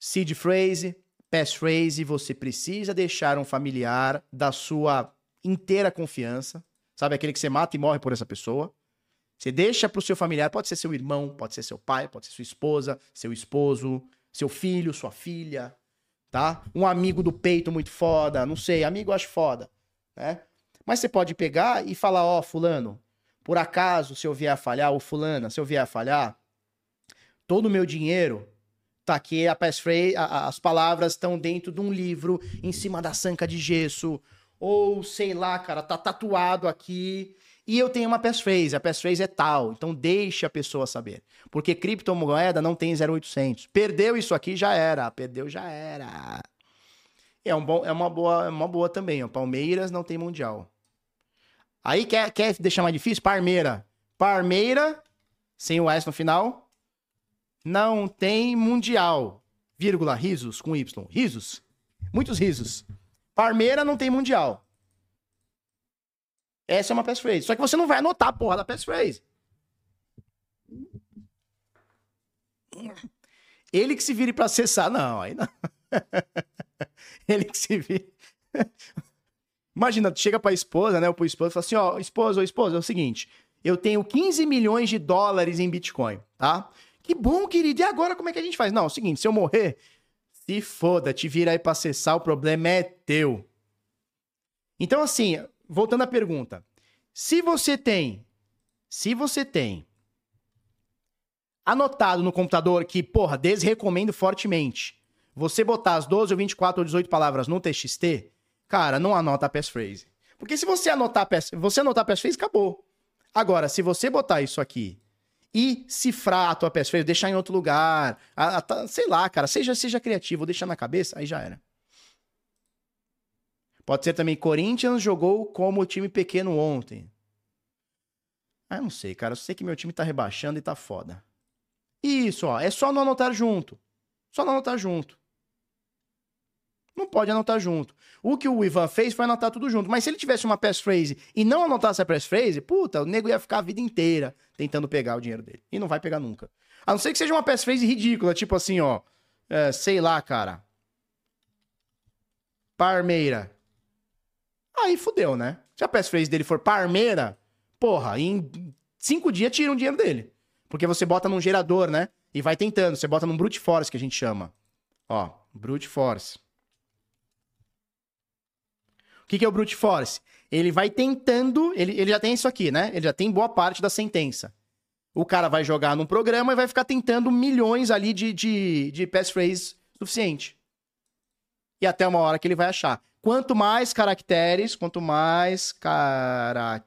seed phrase, passphrase, você precisa deixar um familiar da sua inteira confiança. Sabe aquele que você mata e morre por essa pessoa? Você deixa pro seu familiar, pode ser seu irmão, pode ser seu pai, pode ser sua esposa, seu esposo, seu filho, sua filha, tá? Um amigo do peito muito foda, não sei, amigo eu acho foda, né? Mas você pode pegar e falar, ó, oh, fulano, por acaso, se eu vier a falhar, ou fulana, se eu vier a falhar, todo o meu dinheiro Tá aqui a passphrase, as palavras estão dentro de um livro, em cima da sanca de gesso, ou sei lá, cara, tá tatuado aqui. E eu tenho uma passphrase, a passphrase é tal, então deixe a pessoa saber. Porque criptomoeda não tem 0800. Perdeu isso aqui, já era. Perdeu, já era. É, um bom, é uma, boa, é uma boa também, ó. Palmeiras não tem mundial. Aí quer, quer deixar mais difícil? Parmeira. Parmeira, sem o S no final, não tem mundial. Vírgula, risos com Y. Risos. Muitos risos. Parmeira não tem mundial. Essa é uma passphrase. Só que você não vai anotar a porra da passphrase. Ele que se vire para acessar. Não, aí não. Ele que se vire. Imagina, tu chega pra esposa, né? Ou pro esposo e fala assim: ó, esposa, ou esposa, é o seguinte. Eu tenho 15 milhões de dólares em Bitcoin, tá? Que bom, querido. E agora como é que a gente faz? Não, é o seguinte, se eu morrer, se foda, te vira aí pra acessar, o problema é teu. Então, assim, voltando à pergunta. Se você tem, se você tem anotado no computador que, porra, desrecomendo fortemente, você botar as 12 ou 24 ou 18 palavras no TXT, cara, não anota a passphrase. Porque se você anotar a pass, você anotar a passphrase, acabou. Agora, se você botar isso aqui e cifrar a tua passphrase, deixar em outro lugar, a, a, sei lá, cara, seja, seja criativo, deixar na cabeça, aí já era. Pode ser também Corinthians jogou como time pequeno ontem. Ah, eu não sei, cara. Eu sei que meu time tá rebaixando e tá foda. Isso, ó. É só não anotar junto. Só não anotar junto. Não pode anotar junto. O que o Ivan fez foi anotar tudo junto. Mas se ele tivesse uma passphrase e não anotasse a passphrase, puta, o nego ia ficar a vida inteira tentando pegar o dinheiro dele. E não vai pegar nunca. A não ser que seja uma passphrase ridícula, tipo assim, ó. É, sei lá, cara. Parmeira. Aí fudeu, né? Se a passphrase dele for Parmeira, porra, em cinco dias tira um dinheiro dele. Porque você bota num gerador, né? E vai tentando. Você bota num brute force, que a gente chama. Ó, brute force. O que, que é o brute force? Ele vai tentando, ele, ele já tem isso aqui, né? Ele já tem boa parte da sentença. O cara vai jogar num programa e vai ficar tentando milhões ali de, de, de passphrase suficiente. E até uma hora que ele vai achar. Quanto mais caracteres, quanto mais caracteres,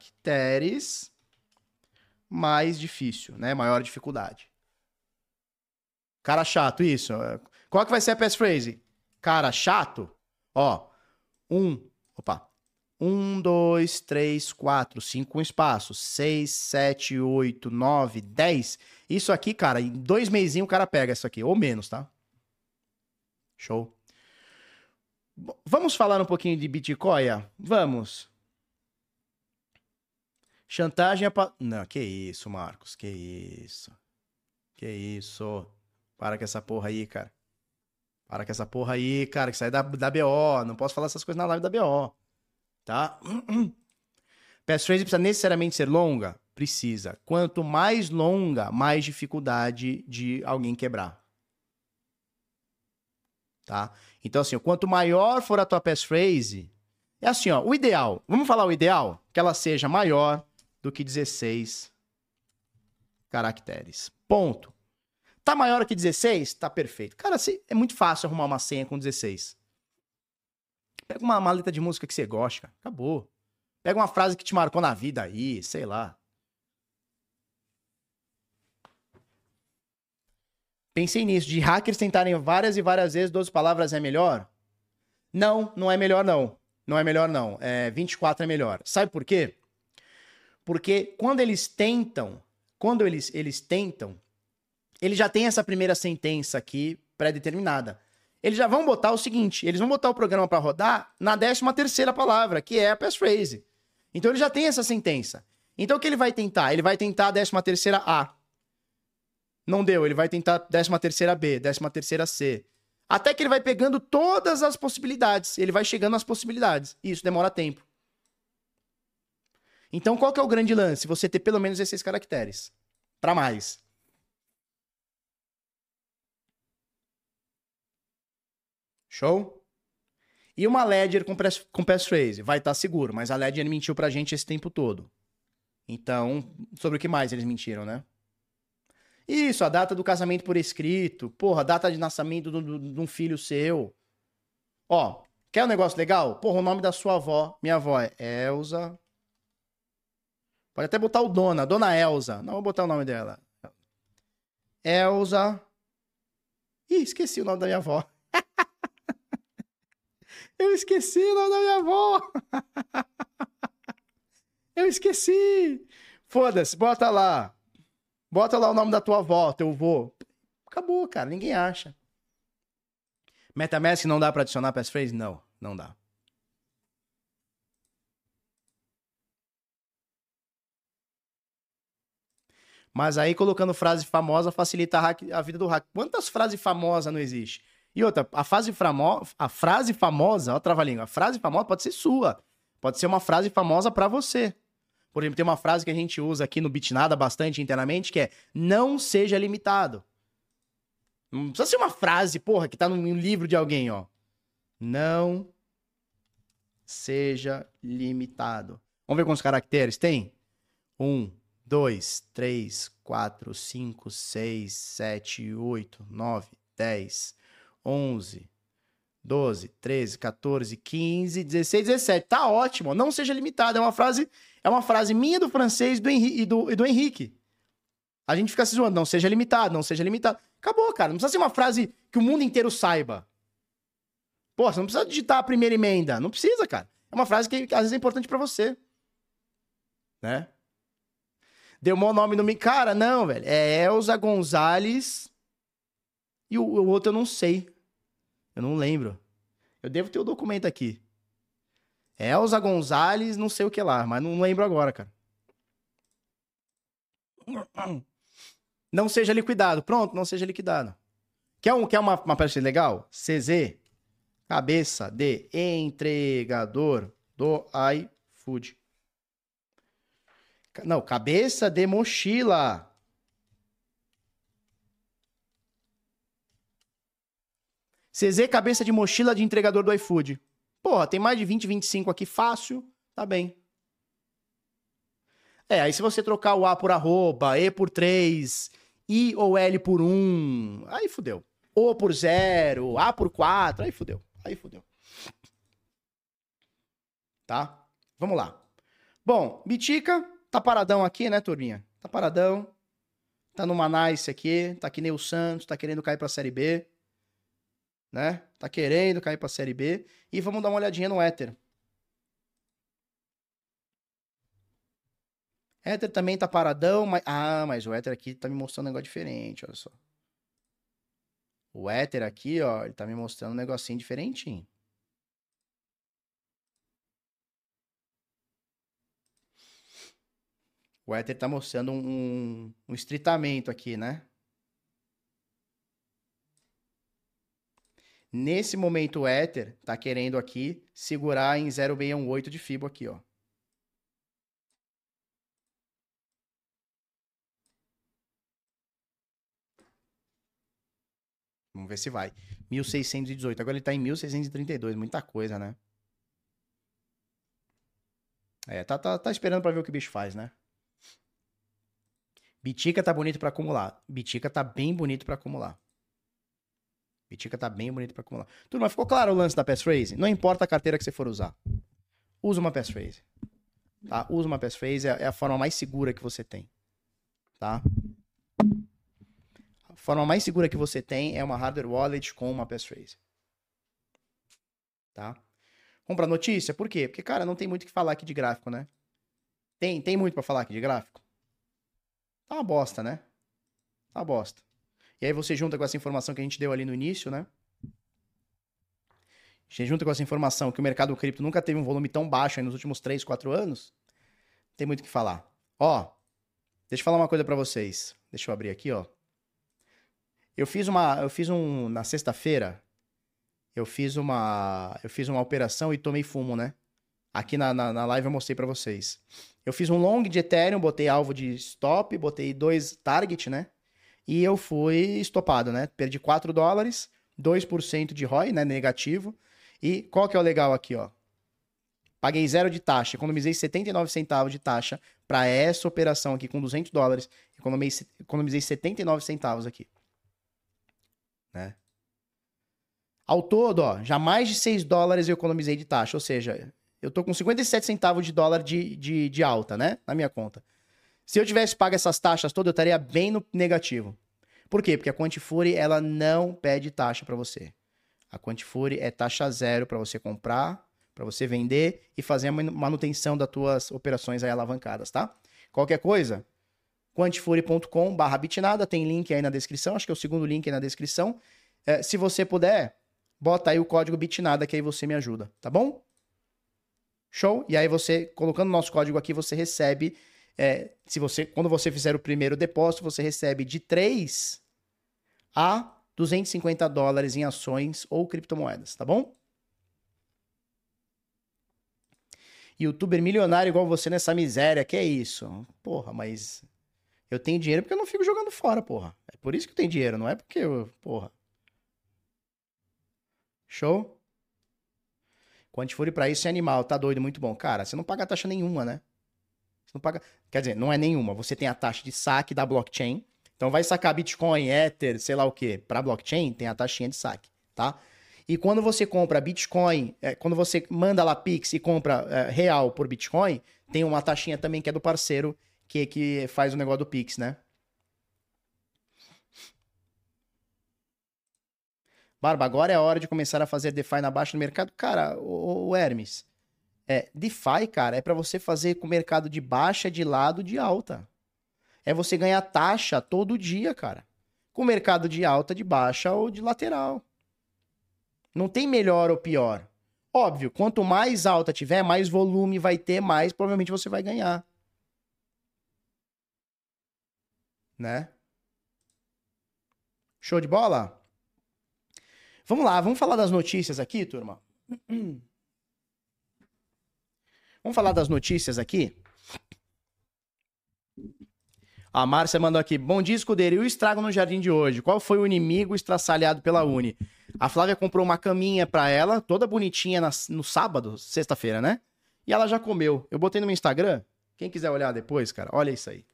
mais difícil, né? Maior dificuldade. Cara chato, isso. Qual que vai ser a passphrase? Cara chato? Ó, um, opa. Um, dois, três, quatro, cinco, um espaço. Seis, sete, oito, nove, dez. Isso aqui, cara, em dois meizinhos o cara pega isso aqui, ou menos, tá? Show. Vamos falar um pouquinho de Bitcoin? Vamos. Chantagem é pa... Não, que isso, Marcos, que isso. Que isso. Para com essa porra aí, cara. Para com essa porra aí, cara, que sai da, da BO. Não posso falar essas coisas na live da BO. Tá? Passphrase precisa necessariamente ser longa? Precisa. Quanto mais longa, mais dificuldade de alguém quebrar. Tá? Então, assim, quanto maior for a tua passphrase, é assim, ó, o ideal, vamos falar o ideal? Que ela seja maior do que 16 caracteres. Ponto. Tá maior que 16? Tá perfeito. Cara, é muito fácil arrumar uma senha com 16. Pega uma maleta de música que você gosta, cara. Acabou. Pega uma frase que te marcou na vida aí, sei lá. Pensei nisso, de hackers tentarem várias e várias vezes 12 palavras é melhor? Não, não é melhor não. Não é melhor não. É, 24 é melhor. Sabe por quê? Porque quando eles tentam, quando eles, eles tentam, eles já têm essa primeira sentença aqui pré-determinada. Eles já vão botar o seguinte, eles vão botar o programa para rodar na 13 terceira palavra, que é a passphrase. Então ele já tem essa sentença. Então o que ele vai tentar? Ele vai tentar a 13 terceira A. Não deu, ele vai tentar 13 terceira B, 13 terceira C. Até que ele vai pegando todas as possibilidades. Ele vai chegando às possibilidades. E isso demora tempo. Então, qual que é o grande lance? Você ter pelo menos esses caracteres. Para mais. Show? E uma Ledger com, com passphrase? Vai estar tá seguro, mas a Ledger mentiu pra gente esse tempo todo. Então, sobre o que mais eles mentiram, né? Isso, a data do casamento por escrito. Porra, a data de nascimento de um filho seu. Ó, quer um negócio legal? Porra, o nome da sua avó. Minha avó é Elza. Pode até botar o Dona, Dona Elza. Não vou botar o nome dela. Elza. Ih, esqueci o nome da minha avó. Eu esqueci o nome da minha avó. Eu esqueci. Foda-se, bota lá. Bota lá o nome da tua avó, teu avô. Acabou, cara, ninguém acha. MetaMask não dá para adicionar passphrase? Não, não dá. Mas aí colocando frase famosa facilita a, vida do hack. Quantas frases famosas não existe? E outra, a, frase famo... a frase famosa, ó, trava-língua, a frase famosa pode ser sua. Pode ser uma frase famosa para você. Por exemplo, tem uma frase que a gente usa aqui no Bitnada bastante internamente, que é não seja limitado. Não precisa ser uma frase, porra, que tá num livro de alguém, ó. Não seja limitado. Vamos ver quantos caracteres tem? Um, dois, três, quatro, cinco, seis, sete, oito, nove, dez, onze, 12, 13, 14, 15, 16, 17. Tá ótimo. Não seja limitado. É uma frase, é uma frase minha do francês do Henri, e, do, e do Henrique. A gente fica se zoando. Não seja limitado, não seja limitado. Acabou, cara. Não precisa ser uma frase que o mundo inteiro saiba. Pô, você não precisa digitar a primeira emenda. Não precisa, cara. É uma frase que às vezes é importante para você. Né? Deu mau nome no me. Cara, não, velho. É Elza Gonzalez. E o, o outro eu não sei. Eu não lembro. Eu devo ter o documento aqui. Elza Gonzalez, não sei o que lá, mas não lembro agora, cara. Não seja liquidado. Pronto, não seja liquidado. Quer, um, quer uma, uma peça legal? CZ, cabeça de entregador do iFood. Não, cabeça de mochila. CZ, cabeça de mochila de entregador do iFood. Porra, tem mais de 20, 25 aqui, fácil. Tá bem. É, aí se você trocar o A por arroba, E por 3, I ou L por 1, aí fudeu. O por 0, A por 4, aí fudeu. Aí fudeu. Tá? Vamos lá. Bom, Bitica tá paradão aqui, né, turminha? Tá paradão. Tá numa nice aqui, tá que nem o Santos, tá querendo cair pra Série B né? Tá querendo cair pra Série B. E vamos dar uma olhadinha no Éter. Éter também tá paradão, mas... Ah, mas o Éter aqui tá me mostrando um negócio diferente, olha só. O Éter aqui, ó, ele tá me mostrando um negocinho diferentinho. O Éter tá mostrando um, um estritamento aqui, né? Nesse momento, o Ether tá querendo aqui segurar em 0,618 de FIBO aqui, ó. Vamos ver se vai. 1618. Agora ele tá em 1632. Muita coisa, né? É, tá, tá, tá esperando para ver o que o bicho faz, né? Bitica tá bonito para acumular. Bitica tá bem bonito para acumular. Bitica tá bem bonito para acumular. Turma, ficou claro o lance da passphrase? Não importa a carteira que você for usar. Usa uma passphrase. Tá? Usa uma passphrase, é, é a forma mais segura que você tem. Tá? A forma mais segura que você tem é uma hardware wallet com uma passphrase. Tá? Vamos pra notícia? Por quê? Porque, cara, não tem muito o que falar aqui de gráfico, né? Tem, tem muito para falar aqui de gráfico? Tá uma bosta, né? Tá uma bosta. E aí você junta com essa informação que a gente deu ali no início, né? Você junta com essa informação que o mercado cripto nunca teve um volume tão baixo nos últimos 3, 4 anos, tem muito o que falar. Ó, deixa eu falar uma coisa para vocês. Deixa eu abrir aqui, ó. Eu fiz uma, eu fiz um na sexta-feira, eu fiz uma, eu fiz uma operação e tomei fumo, né? Aqui na, na, na live eu mostrei para vocês. Eu fiz um long de Ethereum, botei alvo de stop, botei dois target, né? E eu fui estopado, né? Perdi 4 dólares, 2% de ROI, né? Negativo. E qual que é o legal aqui, ó? Paguei zero de taxa, economizei 79 centavos de taxa para essa operação aqui com 200 dólares. Economizei, economizei 79 centavos aqui. Né? Ao todo, ó, já mais de 6 dólares eu economizei de taxa. Ou seja, eu tô com 57 centavos de dólar de, de, de alta, né? Na minha conta. Se eu tivesse pago essas taxas todas, eu estaria bem no negativo. Por quê? Porque a Quantifuri, ela não pede taxa para você. A Quantifuri é taxa zero para você comprar, para você vender e fazer a manutenção das tuas operações aí alavancadas, tá? Qualquer coisa, quantifuri.com barra bitnada, tem link aí na descrição, acho que é o segundo link aí na descrição. É, se você puder, bota aí o código bitnada que aí você me ajuda, tá bom? Show? E aí você, colocando o nosso código aqui, você recebe é, se você, quando você fizer o primeiro depósito, você recebe de 3 a 250 dólares em ações ou criptomoedas, tá bom? Youtuber milionário igual você nessa miséria, que é isso? Porra, mas eu tenho dinheiro porque eu não fico jogando fora, porra. É por isso que eu tenho dinheiro, não é porque eu, porra. Show? Quando for para isso é animal, tá doido, muito bom. Cara, você não paga taxa nenhuma, né? Não paga. Quer dizer, não é nenhuma. Você tem a taxa de saque da blockchain. Então vai sacar Bitcoin, Ether, sei lá o que, para blockchain, tem a taxinha de saque, tá? E quando você compra Bitcoin, é, quando você manda lá Pix e compra é, real por Bitcoin, tem uma taxinha também que é do parceiro que, que faz o negócio do Pix, né? Barba, agora é a hora de começar a fazer DeFi na baixa no mercado. Cara, o, o Hermes, é, DeFi, cara, é para você fazer com o mercado de baixa, de lado, de alta. é você ganhar taxa todo dia, cara. Com mercado de alta, de baixa ou de lateral. Não tem melhor ou pior. Óbvio, quanto mais alta tiver, mais volume vai ter, mais provavelmente você vai ganhar. Né? Show de bola? Vamos lá, vamos falar das notícias aqui, turma? Vamos falar das notícias aqui? A Márcia mandou aqui. Bom dia, escudeiro. E o estrago no jardim de hoje? Qual foi o inimigo estraçalhado pela Uni? A Flávia comprou uma caminha pra ela, toda bonitinha, na, no sábado, sexta-feira, né? E ela já comeu. Eu botei no meu Instagram. Quem quiser olhar depois, cara, olha isso aí.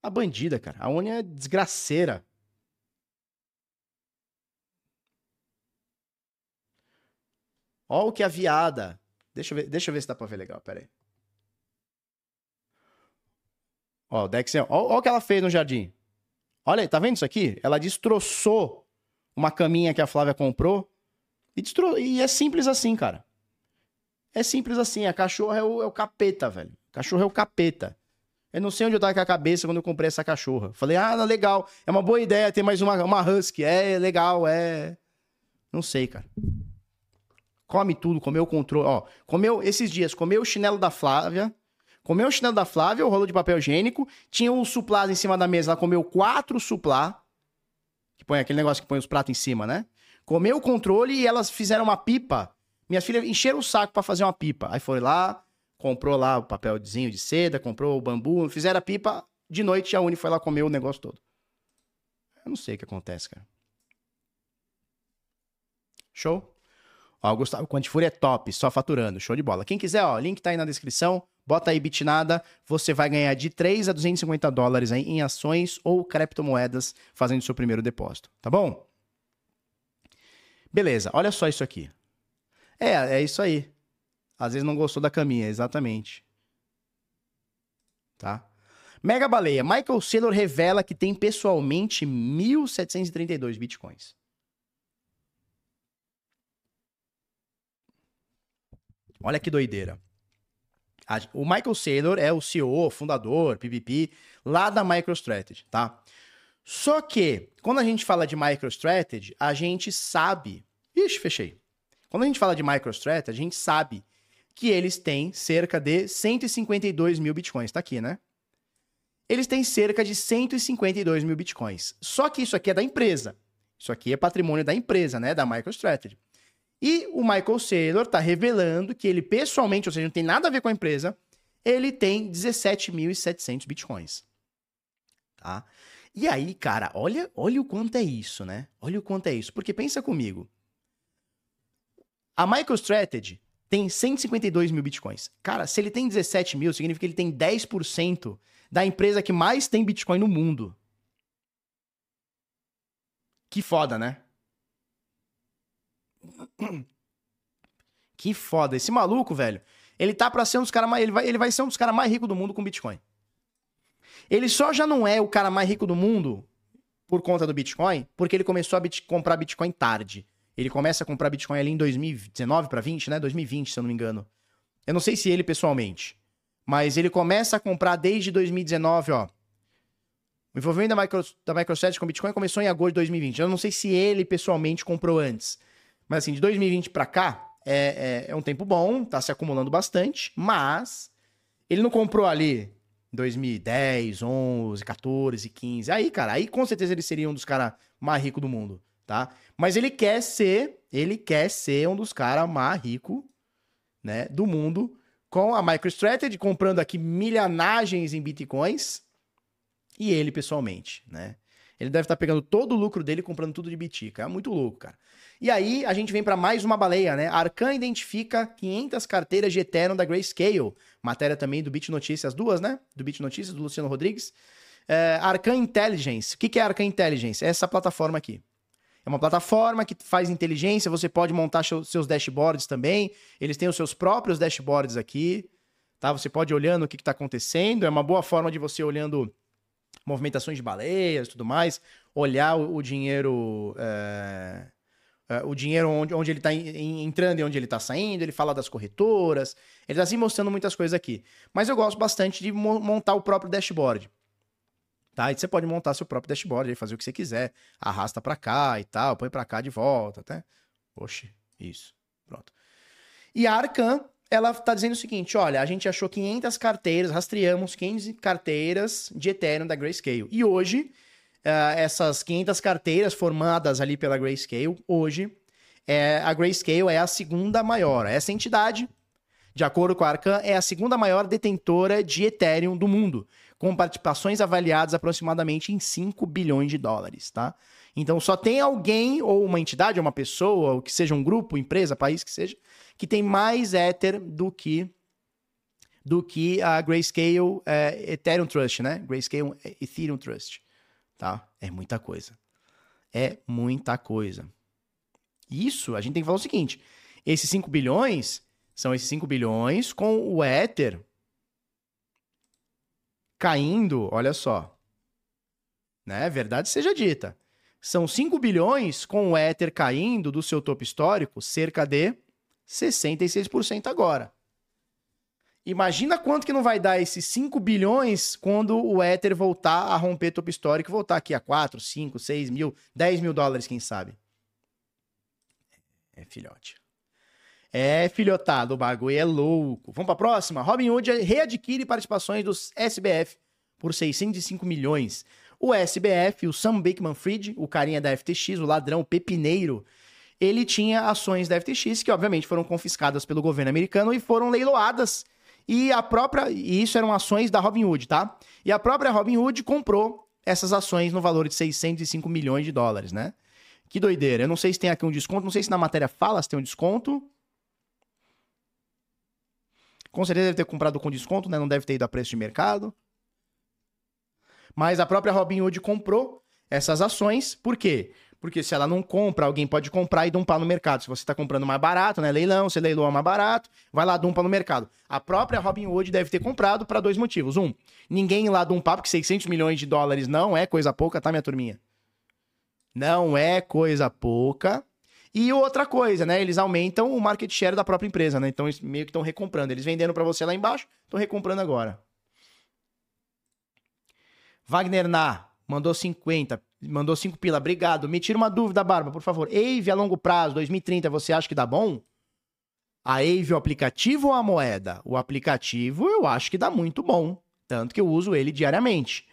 A bandida, cara. A Uni é desgraceira. Olha o que a viada. Deixa eu ver, deixa eu ver se dá pra ver legal, pera aí. Ó, o Dex, ó, ó o que ela fez no jardim. Olha aí, tá vendo isso aqui? Ela destroçou uma caminha que a Flávia comprou e, destro... e é simples assim, cara. É simples assim. A cachorra é o, é o capeta, velho. Cachorro é o capeta. Eu não sei onde eu tava com a cabeça quando eu comprei essa cachorra. Falei, ah, legal. É uma boa ideia ter mais uma, uma husky. É legal, é. Não sei, cara come tudo, comeu o controle, ó, comeu esses dias, comeu o chinelo da Flávia, comeu o chinelo da Flávia, o rolo de papel higiênico, tinha um suplás em cima da mesa, ela comeu quatro suplá, que põe aquele negócio que põe os pratos em cima, né? Comeu o controle e elas fizeram uma pipa. Minha filha encheram o saco para fazer uma pipa. Aí foi lá, comprou lá o papelzinho de seda, comprou o bambu, fizeram a pipa. De noite a Uni foi lá comer o negócio todo. Eu não sei o que acontece, cara. Show? Ó, Gustavo Quantifúria é top, só faturando, show de bola. Quem quiser, ó, link tá aí na descrição, bota aí Bitnada, você vai ganhar de 3 a 250 dólares aí em ações ou criptomoedas fazendo seu primeiro depósito, tá bom? Beleza, olha só isso aqui. É, é isso aí. Às vezes não gostou da caminha, exatamente. Tá? Mega Baleia. Michael Saylor revela que tem pessoalmente 1.732 bitcoins. Olha que doideira. O Michael Saylor é o CEO, fundador, PVP, lá da MicroStrategy, tá? Só que, quando a gente fala de MicroStrategy, a gente sabe... Ixi, fechei. Quando a gente fala de MicroStrategy, a gente sabe que eles têm cerca de 152 mil bitcoins. Tá aqui, né? Eles têm cerca de 152 mil bitcoins. Só que isso aqui é da empresa. Isso aqui é patrimônio da empresa, né? Da MicroStrategy. E o Michael Saylor está revelando que ele pessoalmente, ou seja, não tem nada a ver com a empresa, ele tem 17.700 bitcoins. Tá? E aí, cara, olha, olha o quanto é isso, né? Olha o quanto é isso. Porque pensa comigo. A MicroStrategy tem 152 mil bitcoins. Cara, se ele tem 17 mil, significa que ele tem 10% da empresa que mais tem bitcoin no mundo. Que foda, né? Que foda. Esse maluco, velho, ele tá pra ser um dos caras mais. Ele vai, ele vai ser um dos caras mais ricos do mundo com Bitcoin. Ele só já não é o cara mais rico do mundo por conta do Bitcoin, porque ele começou a bit comprar Bitcoin tarde. Ele começa a comprar Bitcoin ali em 2019 para 20, né? 2020, se eu não me engano. Eu não sei se ele pessoalmente, mas ele começa a comprar desde 2019, ó. O envolvimento da, Micro, da MicroStrategy com Bitcoin começou em agosto de 2020. Eu não sei se ele pessoalmente comprou antes. Mas assim, de 2020 para cá, é, é, é, um tempo bom, tá se acumulando bastante, mas ele não comprou ali 2010, 11, 14, 15. Aí, cara, aí com certeza ele seria um dos caras mais ricos do mundo, tá? Mas ele quer ser, ele quer ser um dos caras mais ricos, né, do mundo, com a MicroStrategy comprando aqui milhanagens em bitcoins e ele pessoalmente, né? Ele deve estar tá pegando todo o lucro dele comprando tudo de bitica. É muito louco, cara. E aí a gente vem para mais uma baleia, né? Arcan identifica 500 carteiras de Ethereum da Grayscale. Matéria também do Bit Notícias, duas, né? Do Bit Notícias, do Luciano Rodrigues. É, Arcan Intelligence. O que, que é Arcan Intelligence? É essa plataforma aqui. É uma plataforma que faz inteligência, você pode montar seus dashboards também. Eles têm os seus próprios dashboards aqui, tá? Você pode ir olhando o que está acontecendo. É uma boa forma de você olhando movimentações de baleias e tudo mais, olhar o, o dinheiro. É o dinheiro onde, onde ele está entrando e onde ele está saindo, ele fala das corretoras, ele está assim mostrando muitas coisas aqui. Mas eu gosto bastante de mo montar o próprio dashboard. Tá? E você pode montar seu próprio dashboard aí, fazer o que você quiser. Arrasta para cá e tal, põe para cá de volta, tá? Oxe, isso. Pronto. E a Arcan, ela tá dizendo o seguinte, olha, a gente achou 500 carteiras, rastreamos 500 carteiras de Ethereum da Grayscale. E hoje, uh, essas 500 carteiras formadas ali pela Grayscale, hoje, é, a Grayscale é a segunda maior. Essa entidade, de acordo com a Arcan, é a segunda maior detentora de Ethereum do mundo com participações avaliadas aproximadamente em 5 bilhões de dólares, tá? Então só tem alguém, ou uma entidade, ou uma pessoa, ou que seja um grupo, empresa, país que seja, que tem mais Ether do que do que a Grayscale é, Ethereum Trust, né? Grayscale Ethereum Trust, tá? É muita coisa. É muita coisa. Isso, a gente tem que falar o seguinte, esses 5 bilhões são esses 5 bilhões com o Ether caindo, olha só. Né? Verdade seja dita. São 5 bilhões com o Ether caindo do seu topo histórico, cerca de 66% agora. Imagina quanto que não vai dar esses 5 bilhões quando o Ether voltar a romper topo histórico e voltar aqui a 4, 5, 6 mil, 10 mil dólares, quem sabe. É filhote. É filhotado, o bagulho é louco. Vamos para a próxima? Robinhood readquire participações dos SBF por 605 milhões. O SBF, o Sam Bankman-Fried, o carinha da FTX, o ladrão o pepineiro, ele tinha ações da FTX que obviamente foram confiscadas pelo governo americano e foram leiloadas. E a própria, e isso eram ações da Robinhood, tá? E a própria Robinhood comprou essas ações no valor de 605 milhões de dólares, né? Que doideira. Eu não sei se tem aqui um desconto, não sei se na matéria fala se tem um desconto. Com certeza deve ter comprado com desconto, né? Não deve ter ido a preço de mercado. Mas a própria Robinhood comprou essas ações. Por quê? Porque se ela não compra, alguém pode comprar e dumpar no mercado. Se você está comprando mais barato, né? Leilão, você leiloa mais barato, vai lá, dumpa no mercado. A própria Robinhood deve ter comprado para dois motivos. Um, ninguém lá dumpar, porque 600 milhões de dólares não é coisa pouca, tá, minha turminha? Não é coisa pouca. E outra coisa, né? Eles aumentam o market share da própria empresa, né? Então, meio que estão recomprando. Eles venderam para você lá embaixo, estão recomprando agora. Wagner Na mandou 50, mandou 5 pila. Obrigado. Me tira uma dúvida, Barba, por favor. Ave a longo prazo, 2030, você acha que dá bom? A Ave, o aplicativo ou a moeda? O aplicativo eu acho que dá muito bom. Tanto que eu uso ele diariamente.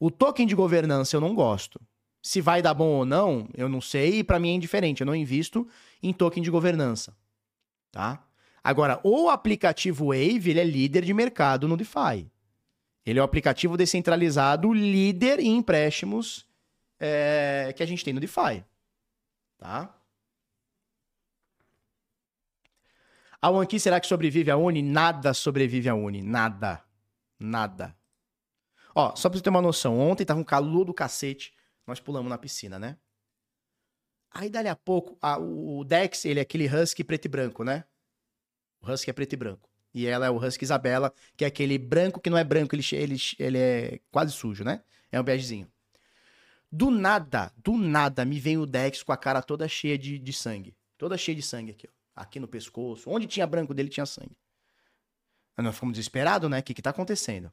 O token de governança eu não gosto. Se vai dar bom ou não, eu não sei, e para mim é indiferente. Eu não invisto em token de governança, tá? Agora, o aplicativo Wave, ele é líder de mercado no DeFi. Ele é o aplicativo descentralizado líder em empréstimos é, que a gente tem no DeFi, tá? A OneKey, será que sobrevive a Uni? Nada sobrevive a Uni, nada, nada. Ó, só pra você ter uma noção, ontem tava um calor do cacete, nós pulamos na piscina, né? Aí, dali a pouco, a, o Dex, ele é aquele husky preto e branco, né? O husky é preto e branco. E ela é o husky Isabela, que é aquele branco que não é branco, ele, ele, ele é quase sujo, né? É um begezinho. Do nada, do nada, me vem o Dex com a cara toda cheia de, de sangue. Toda cheia de sangue aqui, ó. Aqui no pescoço. Onde tinha branco dele, tinha sangue. Nós ficamos desesperados, né? O que que tá acontecendo?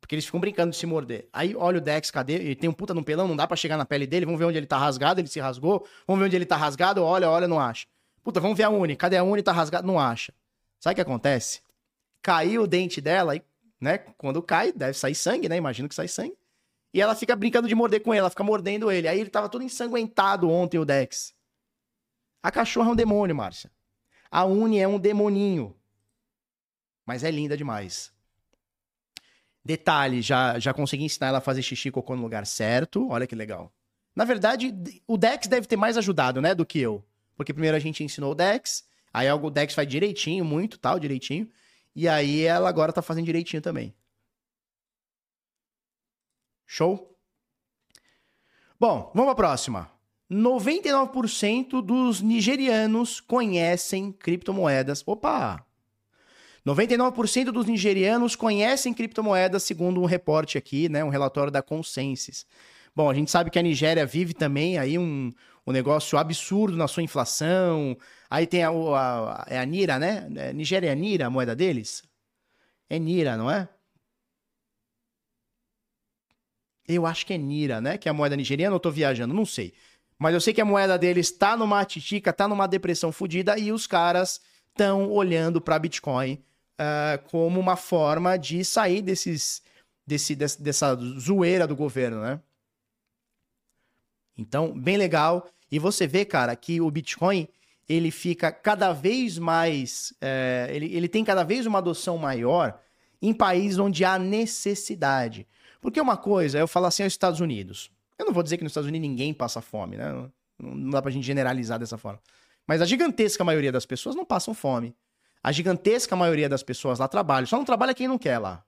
Porque eles ficam brincando de se morder. Aí olha o Dex, cadê? Ele tem um puta no pelão, não dá para chegar na pele dele. Vamos ver onde ele tá rasgado, ele se rasgou. Vamos ver onde ele tá rasgado, olha, olha, não acha. Puta, vamos ver a Uni. Cadê a Uni? Tá rasgado, não acha. Sabe o que acontece? Caiu o dente dela, e, né? Quando cai, deve sair sangue, né? Imagino que sai sangue. E ela fica brincando de morder com ele, ela fica mordendo ele. Aí ele tava todo ensanguentado ontem, o Dex. A cachorra é um demônio, Márcia. A Uni é um demoninho. Mas é linda demais. Detalhe, já, já consegui ensinar ela a fazer xixi e cocô no lugar certo. Olha que legal. Na verdade, o Dex deve ter mais ajudado, né, do que eu. Porque primeiro a gente ensinou o Dex, aí o Dex faz direitinho, muito tal, direitinho. E aí ela agora tá fazendo direitinho também. Show? Bom, vamos pra próxima. 99% dos nigerianos conhecem criptomoedas. Opa! 99% dos nigerianos conhecem criptomoedas, segundo um reporte aqui, né, um relatório da Consensus. Bom, a gente sabe que a Nigéria vive também aí um, um negócio absurdo na sua inflação. Aí tem a, a, é a Nira, né? É, Nigéria é Nira, a moeda deles? É Nira, não é? Eu acho que é Nira, né? Que é a moeda nigeriana, eu tô viajando, não sei. Mas eu sei que a moeda deles tá numa titica, tá numa depressão fodida e os caras estão olhando para Bitcoin uh, como uma forma de sair desses, desse, desse, dessa zoeira do governo, né? Então, bem legal. E você vê, cara, que o Bitcoin ele fica cada vez mais. É, ele, ele tem cada vez uma adoção maior em países onde há necessidade. Porque uma coisa, eu falo assim aos Estados Unidos. Eu não vou dizer que nos Estados Unidos ninguém passa fome, né? Não, não dá pra gente generalizar dessa forma. Mas a gigantesca maioria das pessoas não passam fome. A gigantesca maioria das pessoas lá trabalha. Só não trabalha quem não quer lá.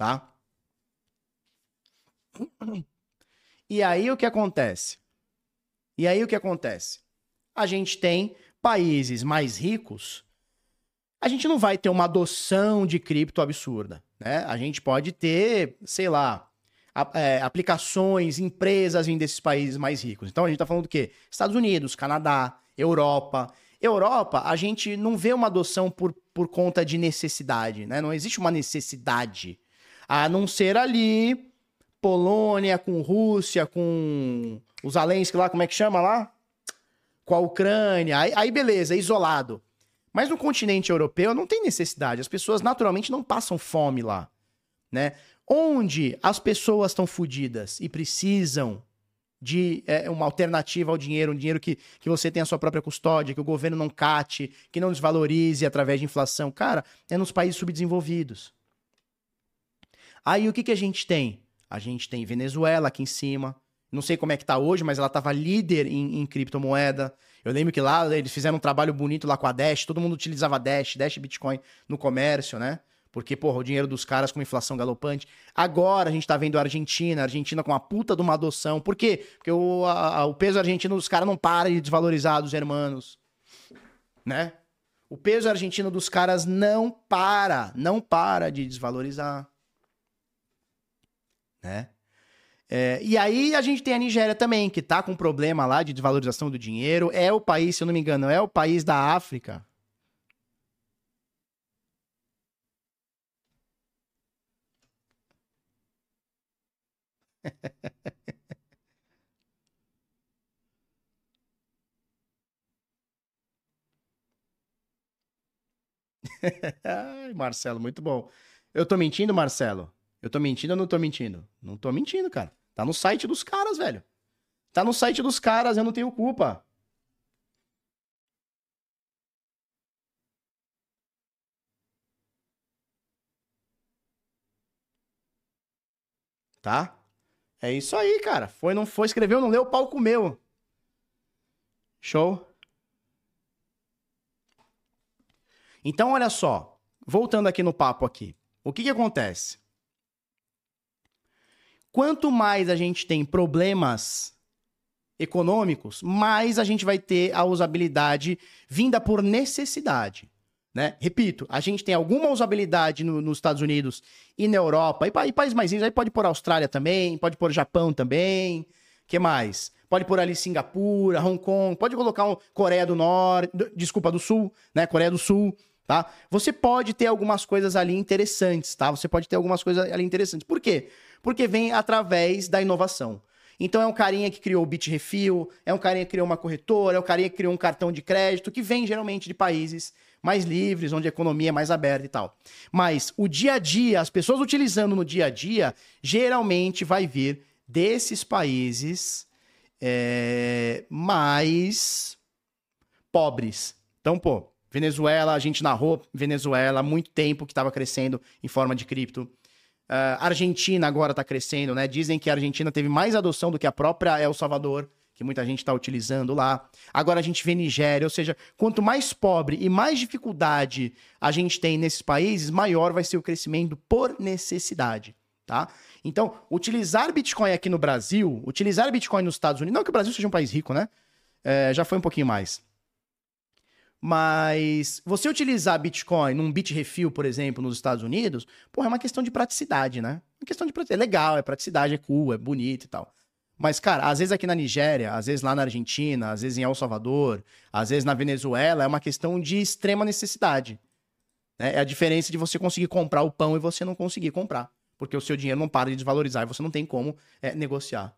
Tá? E aí o que acontece? E aí o que acontece? A gente tem países mais ricos, a gente não vai ter uma adoção de cripto absurda, né? A gente pode ter, sei lá, é, aplicações, empresas vindo desses países mais ricos. Então a gente está falando do quê? Estados Unidos, Canadá, Europa. Europa, a gente não vê uma adoção por, por conta de necessidade, né? Não existe uma necessidade. A não ser ali Polônia, com Rússia, com os Zelensky lá, como é que chama lá? Com a Ucrânia. Aí, aí beleza, isolado. Mas no continente europeu não tem necessidade. As pessoas naturalmente não passam fome lá, né? Onde as pessoas estão fodidas e precisam de é, uma alternativa ao dinheiro, um dinheiro que, que você tem a sua própria custódia, que o governo não cate, que não desvalorize através de inflação. Cara, é nos países subdesenvolvidos. Aí o que, que a gente tem? A gente tem Venezuela aqui em cima. Não sei como é que tá hoje, mas ela tava líder em, em criptomoeda. Eu lembro que lá eles fizeram um trabalho bonito lá com a Dash, todo mundo utilizava Dash, Dash Bitcoin no comércio, né? Porque, porra, o dinheiro dos caras com inflação galopante. Agora a gente tá vendo a Argentina, a Argentina com uma puta de uma adoção. Por quê? Porque o, a, o peso argentino dos caras não para de desvalorizar dos hermanos. Né? O peso argentino dos caras não para, não para de desvalorizar né? É, e aí a gente tem a Nigéria também, que tá com problema lá de desvalorização do dinheiro. É o país, se eu não me engano, é o país da África. Marcelo, muito bom. Eu tô mentindo, Marcelo? Eu tô mentindo ou não tô mentindo? Não tô mentindo, cara. Tá no site dos caras, velho. Tá no site dos caras, eu não tenho culpa. Tá? É isso aí, cara. Foi, não foi, escreveu, não leu, o pau comeu. Show? Então, olha só. Voltando aqui no papo aqui. O que que acontece? Quanto mais a gente tem problemas econômicos, mais a gente vai ter a usabilidade vinda por necessidade. Né? Repito, a gente tem alguma usabilidade no, nos Estados Unidos e na Europa, e, e países mais aí pode pôr Austrália também, pode pôr Japão também, que mais? Pode pôr ali Singapura, Hong Kong, pode colocar um Coreia do Norte, desculpa, do Sul, né? Coreia do Sul, tá? Você pode ter algumas coisas ali interessantes, tá? Você pode ter algumas coisas ali interessantes. Por quê? Porque vem através da inovação. Então é um carinha que criou o Bitrefil, é um carinha que criou uma corretora, é um carinha que criou um cartão de crédito, que vem geralmente de países mais livres, onde a economia é mais aberta e tal. Mas o dia a dia, as pessoas utilizando no dia a dia, geralmente vai vir desses países é, mais pobres. Então, pô, Venezuela, a gente narrou Venezuela há muito tempo que estava crescendo em forma de cripto. Uh, Argentina agora está crescendo, né? Dizem que a Argentina teve mais adoção do que a própria El Salvador, que muita gente está utilizando lá. Agora a gente vê Nigéria, ou seja, quanto mais pobre e mais dificuldade a gente tem nesses países, maior vai ser o crescimento por necessidade, tá? Então, utilizar Bitcoin aqui no Brasil, utilizar Bitcoin nos Estados Unidos, não que o Brasil seja um país rico, né? É, já foi um pouquinho mais. Mas você utilizar Bitcoin num Bitrefil, por exemplo, nos Estados Unidos, porra, é uma questão de praticidade, né? Uma questão de praticidade. É legal, é praticidade, é cool, é bonito e tal. Mas, cara, às vezes aqui na Nigéria, às vezes lá na Argentina, às vezes em El Salvador, às vezes na Venezuela, é uma questão de extrema necessidade. Né? É a diferença de você conseguir comprar o pão e você não conseguir comprar. Porque o seu dinheiro não para de desvalorizar e você não tem como é, negociar.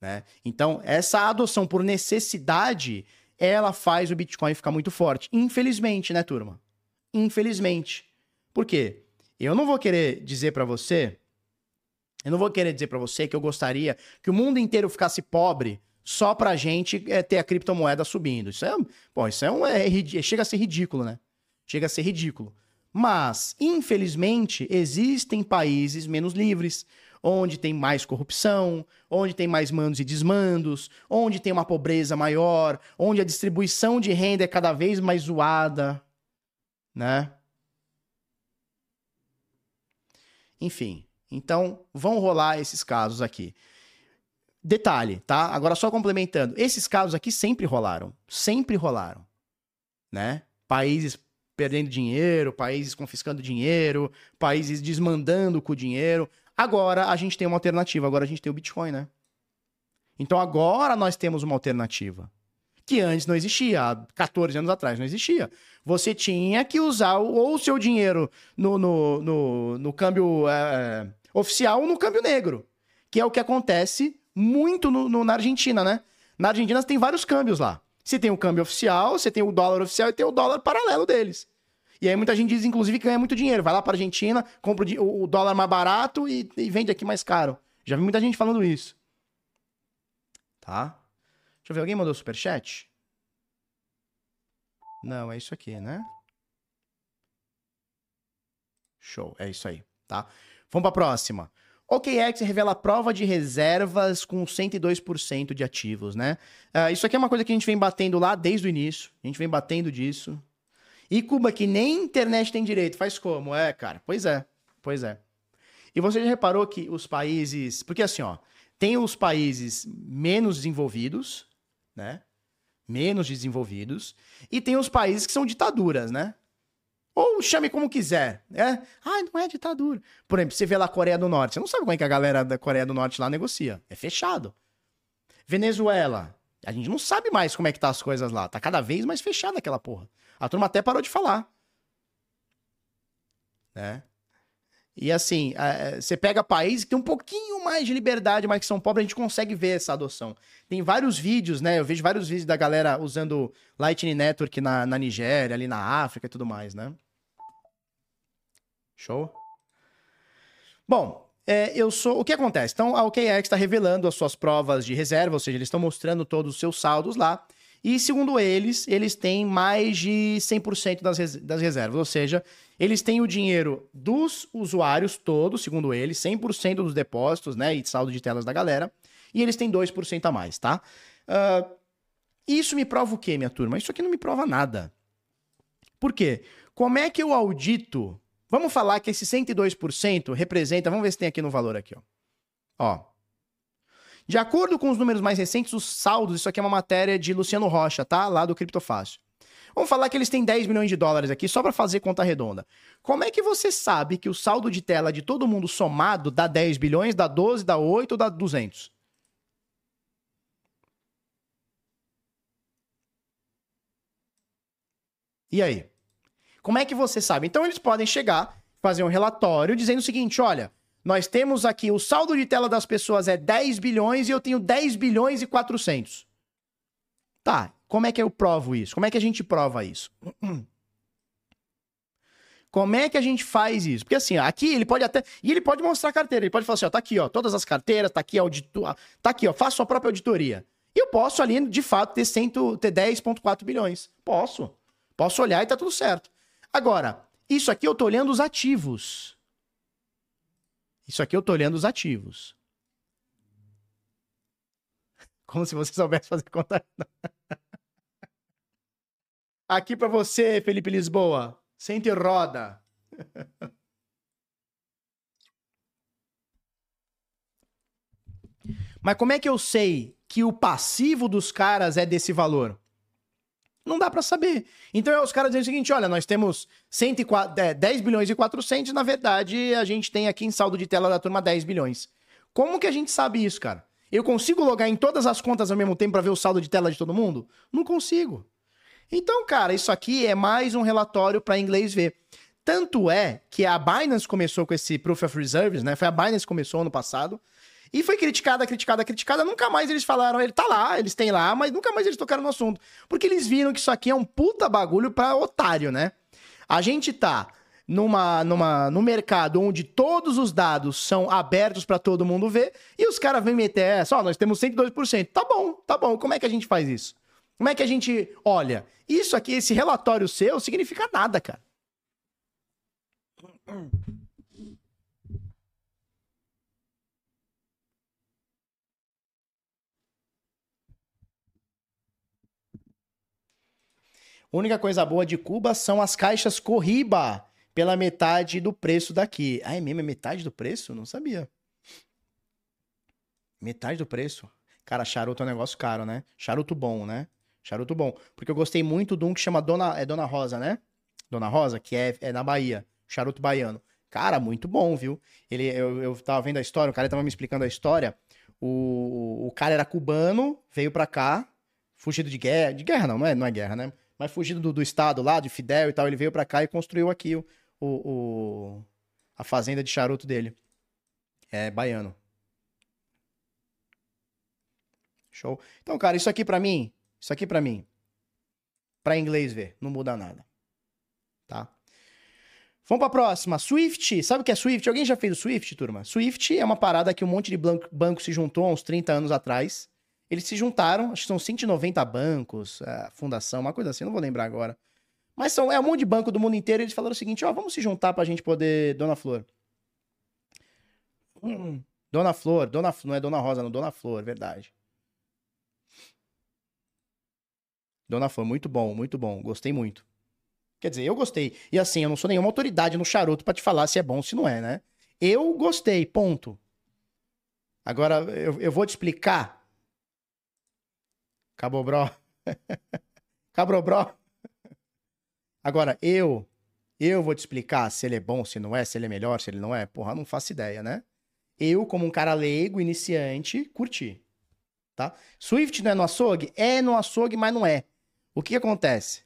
Né? Então, essa adoção por necessidade, ela faz o Bitcoin ficar muito forte. Infelizmente, né, turma? Infelizmente. Por quê? Eu não vou querer dizer para você eu não vou querer dizer para você que eu gostaria que o mundo inteiro ficasse pobre só pra gente é, ter a criptomoeda subindo. Isso é, bom, isso é um é, chega a ser ridículo, né? Chega a ser ridículo. Mas, infelizmente, existem países menos livres, onde tem mais corrupção, onde tem mais mandos e desmandos, onde tem uma pobreza maior, onde a distribuição de renda é cada vez mais zoada, né? Enfim, então, vão rolar esses casos aqui. Detalhe, tá? Agora só complementando. Esses casos aqui sempre rolaram. Sempre rolaram. Né? Países perdendo dinheiro, países confiscando dinheiro, países desmandando com o dinheiro. Agora a gente tem uma alternativa. Agora a gente tem o Bitcoin, né? Então agora nós temos uma alternativa. Que antes não existia. Há 14 anos atrás não existia. Você tinha que usar ou o seu dinheiro no, no, no, no câmbio. É, oficial no câmbio negro, que é o que acontece muito no, no, na Argentina, né? Na Argentina você tem vários câmbios lá. Você tem o câmbio oficial, você tem o dólar oficial e tem o dólar paralelo deles. E aí muita gente diz, inclusive, que ganha muito dinheiro. Vai lá para Argentina, compra o dólar mais barato e, e vende aqui mais caro. Já vi muita gente falando isso. Tá? Deixa eu ver, alguém mandou superchat? Não, é isso aqui, né? Show, é isso aí, tá? Vamos para a próxima. OKEx revela prova de reservas com 102% de ativos, né? Uh, isso aqui é uma coisa que a gente vem batendo lá desde o início. A gente vem batendo disso. E Cuba, que nem internet tem direito, faz como? É, cara, pois é, pois é. E você já reparou que os países. Porque assim, ó, tem os países menos desenvolvidos, né? Menos desenvolvidos. E tem os países que são ditaduras, né? Ou chame como quiser. É? Ah, não é ditadura. Por exemplo, você vê lá a Coreia do Norte. Você não sabe como é que a galera da Coreia do Norte lá negocia. É fechado. Venezuela. A gente não sabe mais como é que tá as coisas lá. Tá cada vez mais fechada aquela porra. A turma até parou de falar. Né? E assim, você pega países que tem um pouquinho mais de liberdade, mas que são pobres, a gente consegue ver essa adoção. Tem vários vídeos, né? Eu vejo vários vídeos da galera usando Lightning Network na, na Nigéria, ali na África e tudo mais, né? Show? Bom, é, eu sou. O que acontece? Então, a OKEx está revelando as suas provas de reserva, ou seja, eles estão mostrando todos os seus saldos lá. E, segundo eles, eles têm mais de 100% das, res... das reservas. Ou seja, eles têm o dinheiro dos usuários todos, segundo eles, 100% dos depósitos, né? E saldo de telas da galera. E eles têm 2% a mais, tá? Uh, isso me prova o quê, minha turma? Isso aqui não me prova nada. Por quê? Como é que eu audito Vamos falar que esse 102% representa, vamos ver se tem aqui no valor aqui, ó. Ó. De acordo com os números mais recentes, os saldos, isso aqui é uma matéria de Luciano Rocha, tá? Lá do Criptofácil. Vamos falar que eles têm 10 milhões de dólares aqui, só para fazer conta redonda. Como é que você sabe que o saldo de tela de todo mundo somado dá 10 bilhões, dá 12, dá 8 ou dá 200? E aí? Como é que você sabe? Então eles podem chegar, fazer um relatório dizendo o seguinte: olha, nós temos aqui o saldo de tela das pessoas é 10 bilhões e eu tenho 10 bilhões e 400. Tá, como é que eu provo isso? Como é que a gente prova isso? Como é que a gente faz isso? Porque assim, aqui ele pode até. E ele pode mostrar a carteira. Ele pode falar assim: ó, tá aqui, ó, todas as carteiras, tá aqui a auditoria. Tá aqui, ó, faça sua própria auditoria. E eu posso ali, de fato, ter, 100, ter 10,4 bilhões. Posso. Posso olhar e tá tudo certo. Agora, isso aqui eu tô olhando os ativos. Isso aqui eu tô olhando os ativos. Como se você soubesse fazer conta. Aqui para você, Felipe Lisboa. Sente roda. Mas como é que eu sei que o passivo dos caras é desse valor? Não dá para saber. Então os caras dizem o seguinte: olha, nós temos 104, é, 10 bilhões e 400, na verdade a gente tem aqui em saldo de tela da turma 10 bilhões. Como que a gente sabe isso, cara? Eu consigo logar em todas as contas ao mesmo tempo para ver o saldo de tela de todo mundo? Não consigo. Então, cara, isso aqui é mais um relatório para inglês ver. Tanto é que a Binance começou com esse Proof of Reserves, né? Foi a Binance que começou ano passado. E foi criticada, criticada, criticada. Nunca mais eles falaram, ele tá lá, eles têm lá, mas nunca mais eles tocaram no assunto. Porque eles viram que isso aqui é um puta bagulho pra otário, né? A gente tá numa, numa, no mercado onde todos os dados são abertos para todo mundo ver, e os caras vêm meter essa, ó, nós temos 102%. Tá bom, tá bom. Como é que a gente faz isso? Como é que a gente olha? Isso aqui, esse relatório seu, significa nada, cara. Única coisa boa de Cuba são as caixas Corriba, pela metade do preço daqui. Ah, é mesmo? É metade do preço? Não sabia. Metade do preço? Cara, charuto é um negócio caro, né? Charuto bom, né? Charuto bom. Porque eu gostei muito de um que chama Dona, é Dona Rosa, né? Dona Rosa, que é, é na Bahia. Charuto baiano. Cara, muito bom, viu? Ele, eu, eu tava vendo a história, o cara tava me explicando a história. O, o cara era cubano, veio pra cá, fugido de guerra. De guerra não, não é, não é guerra, né? Mas fugido do, do estado lá, de Fidel e tal. Ele veio pra cá e construiu aqui o, o, o, a fazenda de charuto dele. É baiano. Show. Então, cara, isso aqui para mim, isso aqui para mim, para inglês ver, não muda nada. Tá? Vamos pra próxima. Swift. Sabe o que é Swift? Alguém já fez o Swift, turma? Swift é uma parada que um monte de banco, banco se juntou há uns 30 anos atrás. Eles se juntaram, acho que são 190 bancos, a fundação, uma coisa assim, não vou lembrar agora. Mas são, é um monte de banco do mundo inteiro. Eles falaram o seguinte: ó, vamos se juntar pra gente poder. Dona Flor. Hum, Dona Flor, Dona não é Dona Rosa, não, Dona Flor, verdade. Dona Flor, muito bom, muito bom. Gostei muito. Quer dizer, eu gostei. E assim, eu não sou nenhuma autoridade no charuto para te falar se é bom ou se não é, né? Eu gostei, ponto. Agora, eu, eu vou te explicar. Cabobró. Cabrobró. Agora, eu, eu vou te explicar se ele é bom, se não é, se ele é melhor, se ele não é. Porra, não faço ideia, né? Eu, como um cara leigo, iniciante, curti. Tá? Swift não é no açougue? É no açougue, mas não é. O que, que acontece?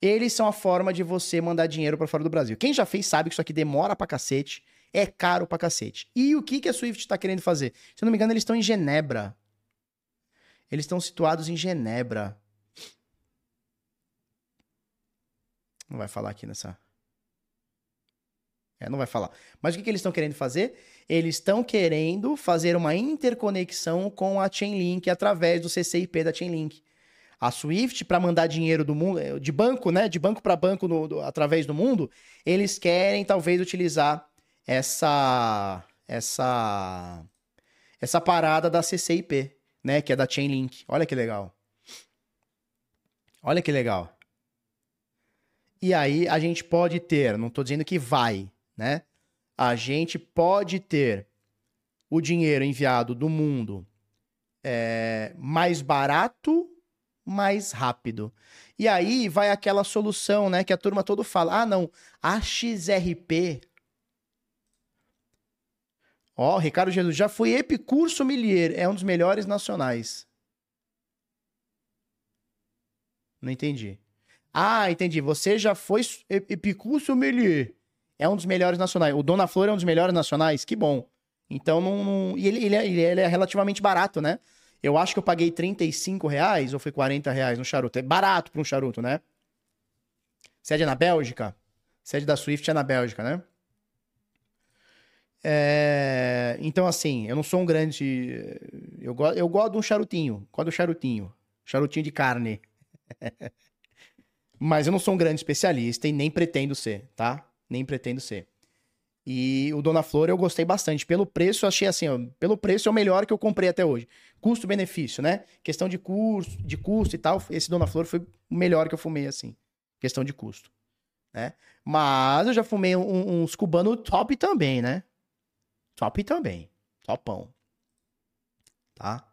Eles são a forma de você mandar dinheiro para fora do Brasil. Quem já fez sabe que isso aqui demora pra cacete, é caro pra cacete. E o que, que a Swift tá querendo fazer? Se eu não me engano, eles estão em Genebra. Eles estão situados em Genebra. Não vai falar aqui nessa. É, não vai falar. Mas o que, que eles estão querendo fazer? Eles estão querendo fazer uma interconexão com a Chainlink através do CCIP da Chainlink. A Swift, para mandar dinheiro do mundo, eh, de banco, né? De banco para banco no, do, através do mundo, eles querem talvez utilizar essa essa essa parada da CCIP, né? Que é da Chainlink. Olha que legal. Olha que legal. E aí a gente pode ter, não estou dizendo que vai, né? A gente pode ter o dinheiro enviado do mundo é, mais barato, mais rápido. E aí vai aquela solução, né? Que a turma todo fala: ah, não, a XRP. Ó, Ricardo Jesus, já foi Epicurso Milier, é um dos melhores nacionais. Não entendi. Ah, entendi. Você já foi Epicur Sommelier. É um dos melhores nacionais. O Dona Flor é um dos melhores nacionais? Que bom. Então, não... não... E ele, ele, é, ele é relativamente barato, né? Eu acho que eu paguei 35 reais ou foi 40 reais no charuto. É barato para um charuto, né? Sede é na Bélgica? Sede da Swift é na Bélgica, né? É... Então, assim, eu não sou um grande... Eu, go... eu gosto de um charutinho. Gosto do charutinho. Charutinho de carne. Mas eu não sou um grande especialista e nem pretendo ser, tá? Nem pretendo ser. E o Dona Flor eu gostei bastante. Pelo preço, eu achei assim, ó, pelo preço é o melhor que eu comprei até hoje. Custo-benefício, né? Questão de custo, de custo e tal, esse Dona Flor foi o melhor que eu fumei, assim. Questão de custo, né? Mas eu já fumei um, uns cubanos top também, né? Top também. Topão. Tá?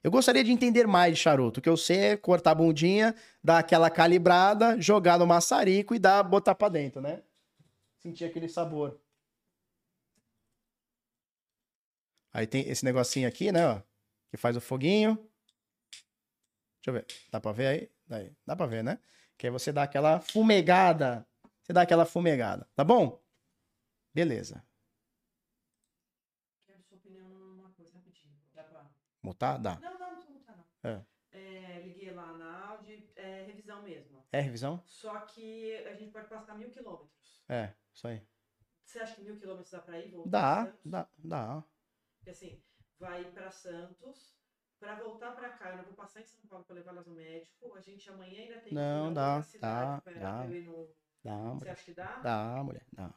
Eu gostaria de entender mais de charuto. O que eu sei é cortar a bundinha, dar aquela calibrada, jogar no maçarico e dar, botar pra dentro, né? Sentir aquele sabor. Aí tem esse negocinho aqui, né, ó, que faz o foguinho. Deixa eu ver. Dá pra ver aí? Daí. Dá pra ver, né? Que aí você dá aquela fumegada. Você dá aquela fumegada, tá bom? Beleza. Quero sua opinião numa coisa rapidinho. Dá pra... Mutar? Dá. Não, não, não precisa mutar, não. É. É, liguei lá na Audi, é revisão mesmo. É revisão? Só que a gente pode passar mil quilômetros. É, isso aí. Você acha que mil quilômetros dá pra ir? Voltar Dá, dá, dá. Porque assim, vai pra Santos. Pra voltar pra cá, eu não vou passar em São Paulo pra levar elas no médico. A gente amanhã ainda tem Não, ir em dá, dá, pra- dá. eu ir no- Dá, Você mulher. acha que dá? Dá, mulher, dá.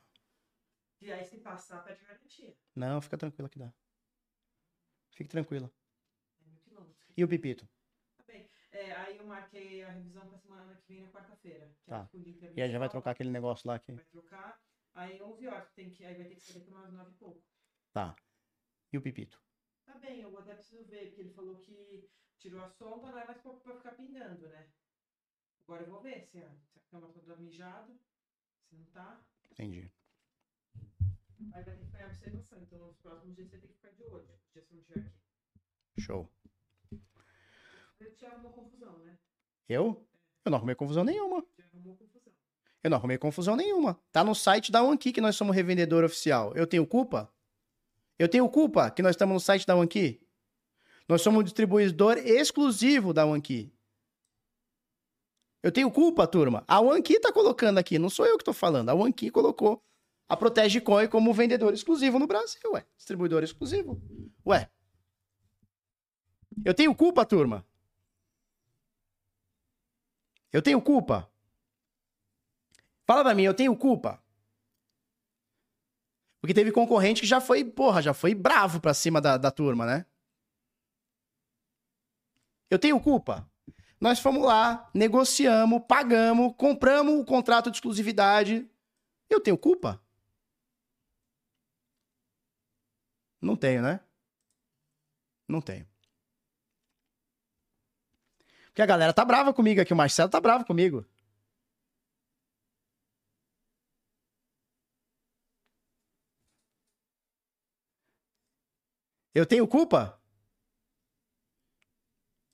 E aí, se passar, pede garantia. Não, fica tranquila que dá. Fique tranquila. É. E o Pipito? Tá bem. É, aí eu marquei a revisão pra semana que vem na quarta-feira. é Tá. a E aí já vai trocar aquele negócio lá que. Vai trocar. Aí 11 horas, tem que, aí vai ter que sair umas 9 e pouco. Tá. E o Pipito? Tá bem, eu até preciso ver, porque ele falou que tirou a sonda, não é mais pra, pra ficar pingando, né? Agora eu vou ver se a, se a cama toda mijada, se não tá. Entendi. Aí vai ter que ficar em observação. Então nos próximos dias você tem que ficar de olho. Dia se não estiver aqui. Show. Arrumou confusão, né? Eu? Eu não arrumei confusão nenhuma. Confusão. Eu não arrumei confusão nenhuma. Tá no site da OneKey que nós somos revendedor oficial. Eu tenho culpa? Eu tenho culpa que nós estamos no site da OneKey? Nós somos um distribuidor exclusivo da OneKey. Eu tenho culpa, turma. A OneKey tá colocando aqui, não sou eu que tô falando. A OneKey colocou a Protege Coin como vendedor exclusivo no Brasil, ué. Distribuidor exclusivo. Ué. Eu tenho culpa, turma. Eu tenho culpa. Fala pra mim, eu tenho culpa? Porque teve concorrente que já foi, porra, já foi bravo pra cima da, da turma, né? Eu tenho culpa? Nós fomos lá, negociamos, pagamos, compramos o contrato de exclusividade. Eu tenho culpa? Não tenho, né? Não tenho. Porque a galera tá brava comigo aqui, o Marcelo tá bravo comigo. Eu tenho culpa?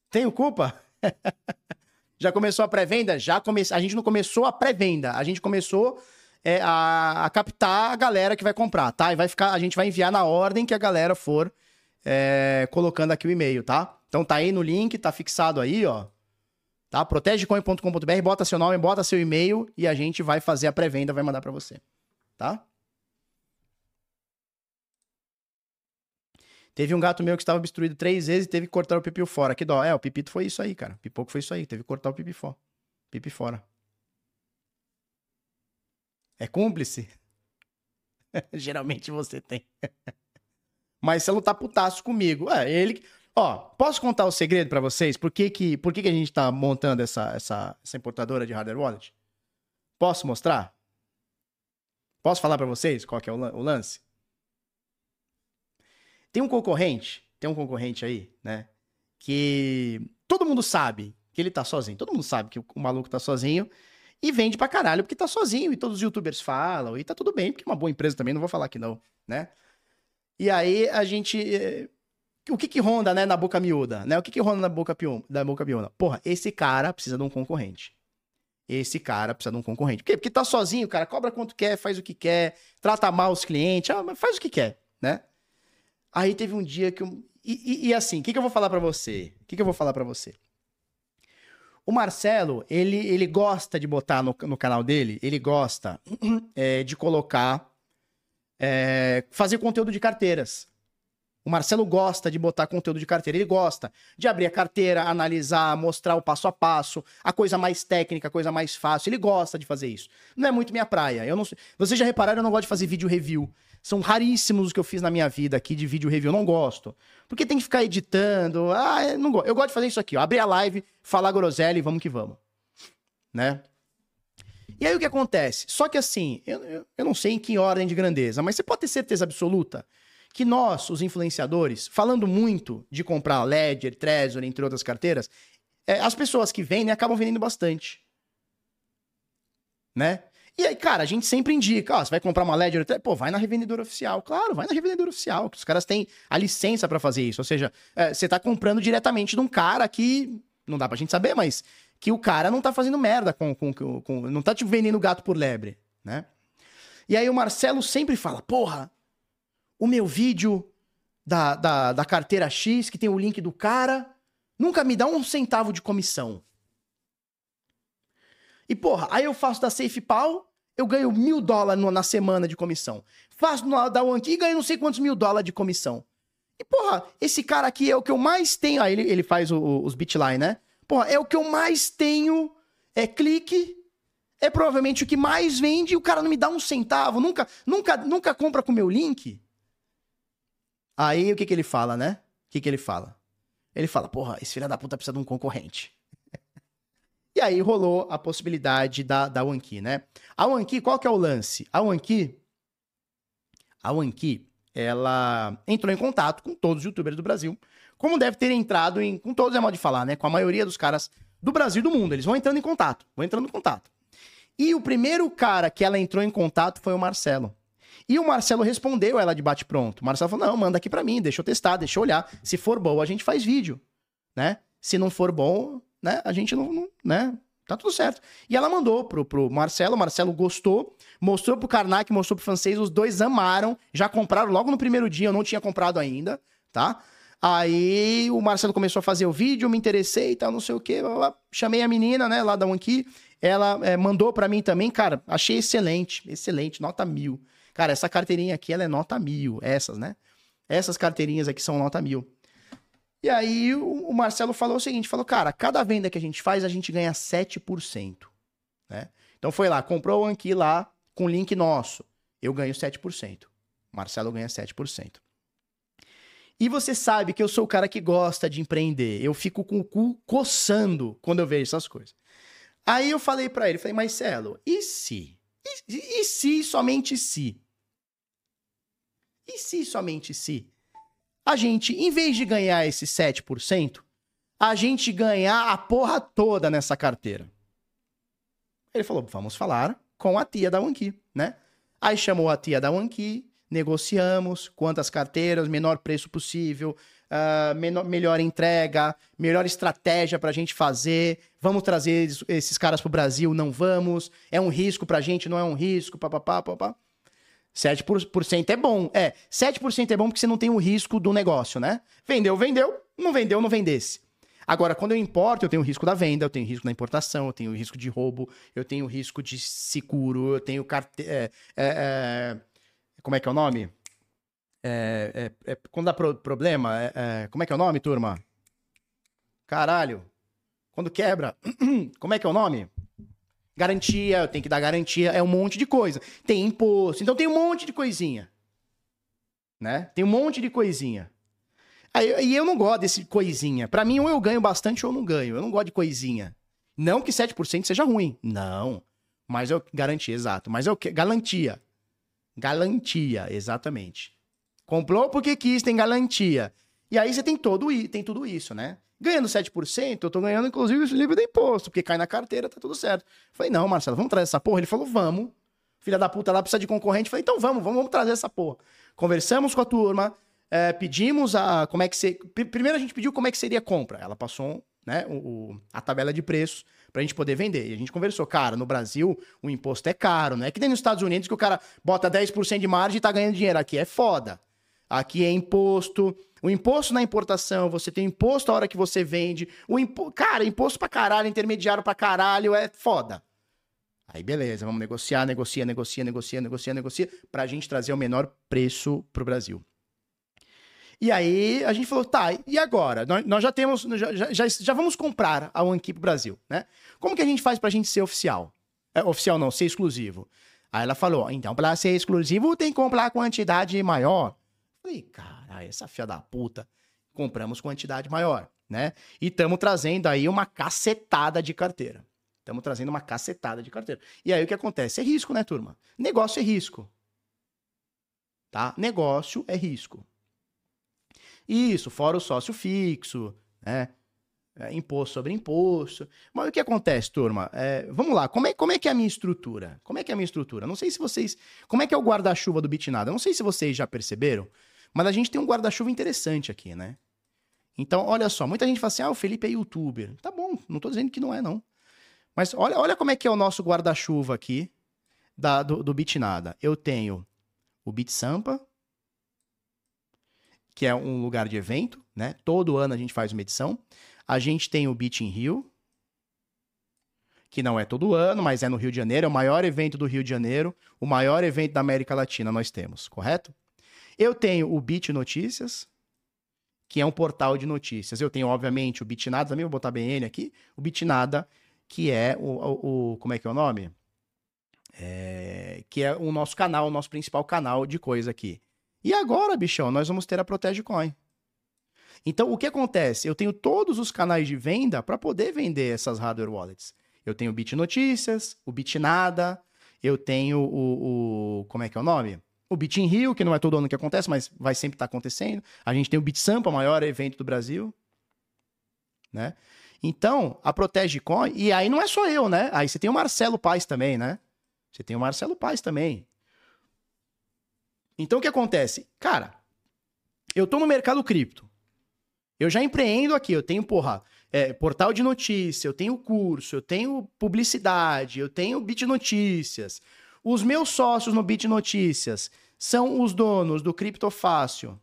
Tenho culpa? Já começou a pré-venda? Já come... A gente não começou a pré-venda. A gente começou é, a, a captar a galera que vai comprar, tá? E vai ficar, a gente vai enviar na ordem que a galera for é, colocando aqui o e-mail, tá? Então tá aí no link, tá fixado aí, ó. Tá? Protegecoin.com.br, bota seu nome, bota seu e-mail e a gente vai fazer a pré-venda, vai mandar pra você, tá? Teve um gato meu que estava obstruído três vezes e teve que cortar o pipi fora. Que dó. É, o pipito foi isso aí, cara. Pipoco foi isso aí. Teve que cortar o pipi fora. Pipi fora. É cúmplice? Geralmente você tem. Mas você não tá putaço comigo. É, ele. Ó, posso contar o segredo pra vocês? Por que, que, por que, que a gente tá montando essa, essa, essa importadora de hardware wallet? Posso mostrar? Posso falar pra vocês qual que é o, lan- o lance? Tem um concorrente, tem um concorrente aí, né? Que todo mundo sabe que ele tá sozinho. Todo mundo sabe que o, o maluco tá sozinho e vende pra caralho porque tá sozinho. E todos os youtubers falam, e tá tudo bem, porque é uma boa empresa também, não vou falar que não, né? E aí a gente. O que que ronda, né, na boca miúda, né? O que que ronda na boca, da boca miúda? Porra, esse cara precisa de um concorrente. Esse cara precisa de um concorrente. Por quê? Porque tá sozinho, cara, cobra quanto quer, faz o que quer, trata mal os clientes, ah, faz o que quer, né? Aí teve um dia que eu... E, e- e assim, o que, que eu vou falar pra você? O que, que eu vou falar pra você? O Marcelo, ele, ele gosta de botar no, no canal dele, ele gosta é, de colocar... é, fazer conteúdo de carteiras. O Marcelo gosta de botar conteúdo de carteira. Ele gosta de abrir a carteira, analisar, mostrar o passo a passo, a coisa mais técnica, a coisa mais fácil. Ele gosta de fazer isso. Não é muito minha praia. Eu não Vocês já repararam, eu não gosto de fazer vídeo review. São raríssimos os que eu fiz na minha vida aqui de vídeo review. Eu não gosto. Porque tem que ficar editando. Ah, eu não gosto. Eu gosto de fazer isso aqui, ó. Abrir a live, falar groselha e vamos que vamos. Né? E aí o que acontece? Só que assim, eu, eu, eu não sei em que ordem de grandeza, mas você pode ter certeza absoluta que nós, os influenciadores, falando muito de comprar Ledger, Trezor, entre outras carteiras, é, as pessoas que vendem acabam vendendo bastante. Né? E aí, cara, a gente sempre indica, ó, você vai comprar uma Ledger, pô, vai na revendedora oficial. Claro, vai na revendedora oficial, que os caras têm a licença para fazer isso. Ou seja, é, você tá comprando diretamente de um cara que, não dá pra gente saber, mas que o cara não tá fazendo merda com, com, com, com não tá te vendendo gato por lebre, né? E aí o Marcelo sempre fala, porra, o meu vídeo da, da, da carteira X, que tem o link do cara, nunca me dá um centavo de comissão. E, porra, aí eu faço da SafePal, eu ganho mil dólares na semana de comissão. Faço da OneKey e ganho não sei quantos mil dólares de comissão. E, porra, esse cara aqui é o que eu mais tenho. Aí ele, ele faz o, o, os bitline, né? Porra, é o que eu mais tenho. É clique. É provavelmente o que mais vende e o cara não me dá um centavo. Nunca, nunca, nunca compra com o meu link. Aí o que, que ele fala, né? O que, que ele fala? Ele fala, porra, esse filho da puta precisa de um concorrente. E aí rolou a possibilidade da, da OneKey, né? A OneKey, qual que é o lance? A OneKey, a OneKey, ela entrou em contato com todos os youtubers do Brasil, como deve ter entrado em, com todos é modo de falar, né? Com a maioria dos caras do Brasil e do mundo. Eles vão entrando em contato, vão entrando em contato. E o primeiro cara que ela entrou em contato foi o Marcelo. E o Marcelo respondeu ela de bate-pronto. O Marcelo falou: não, manda aqui para mim, deixa eu testar, deixa eu olhar. Se for bom, a gente faz vídeo, né? Se não for bom, né? A gente não, não né? Tá tudo certo. E ela mandou pro, pro Marcelo, o Marcelo gostou, mostrou pro Karnak, mostrou pro francês, os dois amaram, já compraram logo no primeiro dia, eu não tinha comprado ainda, tá? Aí o Marcelo começou a fazer o vídeo, me interessei e tal, não sei o quê. Chamei a menina, né, lá da One ela é, mandou para mim também, cara, achei excelente, excelente, nota mil. Cara, essa carteirinha aqui, ela é nota mil, essas, né? Essas carteirinhas aqui são nota mil. E aí o, Marcelo falou o seguinte, falou, cara, cada venda que a gente faz, a gente ganha 7%. Né? Então foi lá, comprou o Anki lá com link nosso. Eu ganho 7%. Marcelo ganha 7%. E você sabe que eu sou o cara que gosta de empreender. Eu fico com o cu coçando quando eu vejo essas coisas. Aí eu falei para ele, falei, Marcelo, e se? E, e se, somente se? E se, somente se? a gente, em vez de ganhar esse 7%, a gente ganhar a porra toda nessa carteira. Ele falou, vamos falar com a tia da Wanki, né? Aí chamou a tia da Wanki, negociamos quantas carteiras, menor preço possível, uh, menor, melhor entrega, melhor estratégia para a gente fazer. Vamos trazer esses caras pro Brasil? Não vamos. É um risco para a gente? Não é um risco? Papapá, papapá. 7% é bom. É, 7% é bom porque você não tem o risco do negócio, né? Vendeu, vendeu. Não vendeu, não vendesse. Agora, quando eu importo, eu tenho o risco da venda, eu tenho o risco da importação, eu tenho o risco de roubo, eu tenho o risco de seguro, eu tenho carte... É, é, é... Como é que é o nome? É, é, é quando dá pro problema, como é que é o nome, turma? Caralho. Quando quebra, como é que é o nome? Garantia, eu tenho que dar garantia, é um monte de coisa. Tem imposto, então tem um monte de coisinha. Né? Tem um monte de coisinha. Aí, e eu não gosto desse coisinha. Para mim, ou eu ganho bastante ou eu não ganho. Eu não gosto de coisinha. Não que 7% seja ruim. Não. Mas eu. Garantia, exato. Mas eu. Galantia. Galantia, exatamente. Comprou porque quis, tem garantia. E aí você tem todo tem tudo isso, né? Ganhando 7%, eu tô ganhando, inclusive, livre de imposto, porque cai na carteira, tá tudo certo. Falei, não, Marcelo, vamos trazer essa porra? Ele falou, vamos. Filha da puta lá precisa de concorrente. Falei, então vamos, vamos, vamos trazer essa porra. Conversamos com a turma, é, pedimos a. Como é que se. Primeiro a gente pediu como é que seria a compra. Ela passou né, o, a tabela de preços pra gente poder vender. E a gente conversou, cara, no Brasil o imposto é caro, não é que nem nos Estados Unidos que o cara bota 10% de margem e tá ganhando dinheiro. Aqui é foda. Aqui é imposto, o imposto na importação, você tem imposto a hora que você vende. O impo... Cara, imposto pra caralho, intermediário pra caralho, é foda. Aí beleza, vamos negociar, negocia, negocia, negocia, negocia, negocia, pra gente trazer o menor preço pro Brasil. E aí a gente falou, tá, e agora? Nós, nós já temos, já, já, já, vamos comprar a OneKey pro Brasil, né? Como que a gente faz pra gente ser oficial? É, oficial não, ser exclusivo. Aí ela falou, então pra ser exclusivo tem que comprar quantidade maior. Falei, cara, essa fia da puta. Compramos quantidade maior, né? E estamos trazendo aí uma cacetada de carteira. Estamos trazendo uma cacetada de carteira. E aí o que acontece? É risco, né, turma? Negócio é risco. Tá? Negócio é risco. Isso, fora o sócio fixo, né? É, imposto sobre imposto. Mas o que acontece, turma? É, vamos lá, como é, como é que é a minha estrutura? Como é que é a minha estrutura? Não sei se vocês. Como é que é o guarda-chuva do Bitnada? Não sei se vocês já perceberam, mas a gente tem um guarda-chuva interessante aqui, né? Então, olha só, muita gente fala assim: ah, o Felipe é youtuber. Tá bom, não tô dizendo que não é, não. Mas olha, olha como é que é o nosso guarda-chuva aqui da, do, do Bitnada. Eu tenho o BitSampa, que é um lugar de evento, né? Todo ano a gente faz uma edição. A gente tem o Beach in Rio, que não é todo ano, mas é no Rio de Janeiro, é o maior evento do Rio de Janeiro, o maior evento da América Latina nós temos, correto? Eu tenho o Beat Notícias, que é um portal de notícias. Eu tenho, obviamente, o Bitnada, também vou botar BN aqui, o Bitnada, que é o, o, o, como é que é o nome? É, que é o nosso canal, o nosso principal canal de coisa aqui. E agora, bichão, nós vamos ter a Protege Coin. Então, o que acontece? Eu tenho todos os canais de venda para poder vender essas hardware wallets. Eu tenho o Bit Notícias, o Bit Nada, eu tenho o, o, Como é que é o nome? O Bit in Rio, que não é todo ano que acontece, mas vai sempre estar tá acontecendo. A gente tem o Bit Sampa, o maior evento do Brasil. Né? Então, a Protege Coin. E aí não é só eu, né? Aí você tem o Marcelo Paz também, né? Você tem o Marcelo Paz também. Então o que acontece? Cara, eu tô no mercado cripto. Eu já empreendo aqui, eu tenho, porra, é, portal de notícia, eu tenho curso, eu tenho publicidade, eu tenho Bit Notícias. Os meus sócios no Bit Notícias são os donos do Criptofácil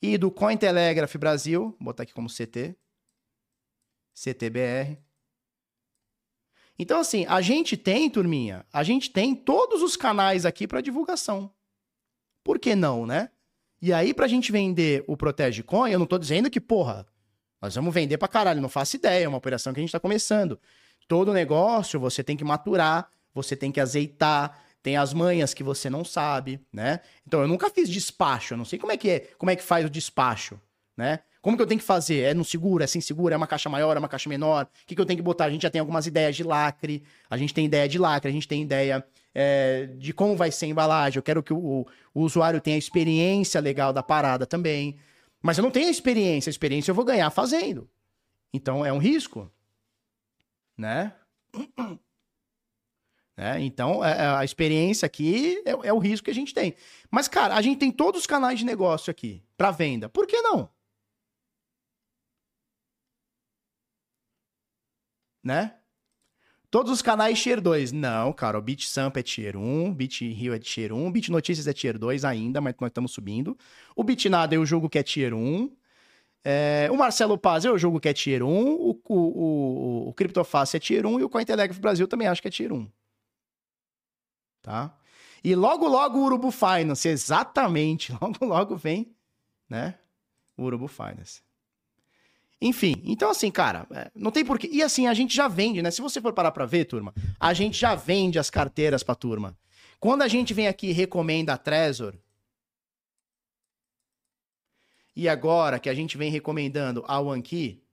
e do Cointelegraph Brasil, vou botar aqui como CT, CTBR. Então, assim, a gente tem, turminha, a gente tem todos os canais aqui para divulgação. Por que não, né? E aí, pra gente vender o Protege Coin, eu não tô dizendo que, porra, nós vamos vender pra caralho, não faço ideia, é uma operação que a gente tá começando. Todo negócio você tem que maturar, você tem que azeitar, tem as manhas que você não sabe, né? Então, eu nunca fiz despacho, eu não sei como é que é, como é que faz o despacho, né? Como que eu tenho que fazer? É no seguro, é sem seguro, é uma caixa maior, é uma caixa menor? O que, que eu tenho que botar? A gente já tem algumas ideias de lacre, a gente tem ideia de lacre, a gente tem ideia é, de como vai ser a embalagem, eu quero que o, o usuário tenha a experiência legal da parada também. Mas eu não tenho a experiência, a experiência eu vou ganhar fazendo. Então é um risco, né? né? Então, é, é, a experiência aqui é, é, o risco que a gente tem. Mas, cara, a gente tem todos os canais de negócio aqui para venda. Por que não? Né? Todos os canais Tier 2. Não, cara, o Beat Samp é Tier 1, Beat Rio é Tier 1, Beat Notícias é Tier 2 ainda, mas nós estamos subindo. O Beat Nada eu jogo que é Tier 1. É, o Marcelo Paz eu jogo que é Tier 1. O, o, o, o Criptoface é Tier 1 e o Cointelegraph Brasil também acho que é Tier 1. Tá? E logo, logo o Urubu Finance, exatamente. Logo, logo vem, né? O Urubu Finance. Enfim, então assim, cara, é, não tem porquê. E assim, a gente já vende, né? Se você for parar pra ver, turma, a gente já vende as carteiras pra turma. Quando a gente vem aqui e recomenda a Trezor, e agora que a gente vem recomendando a OneKey,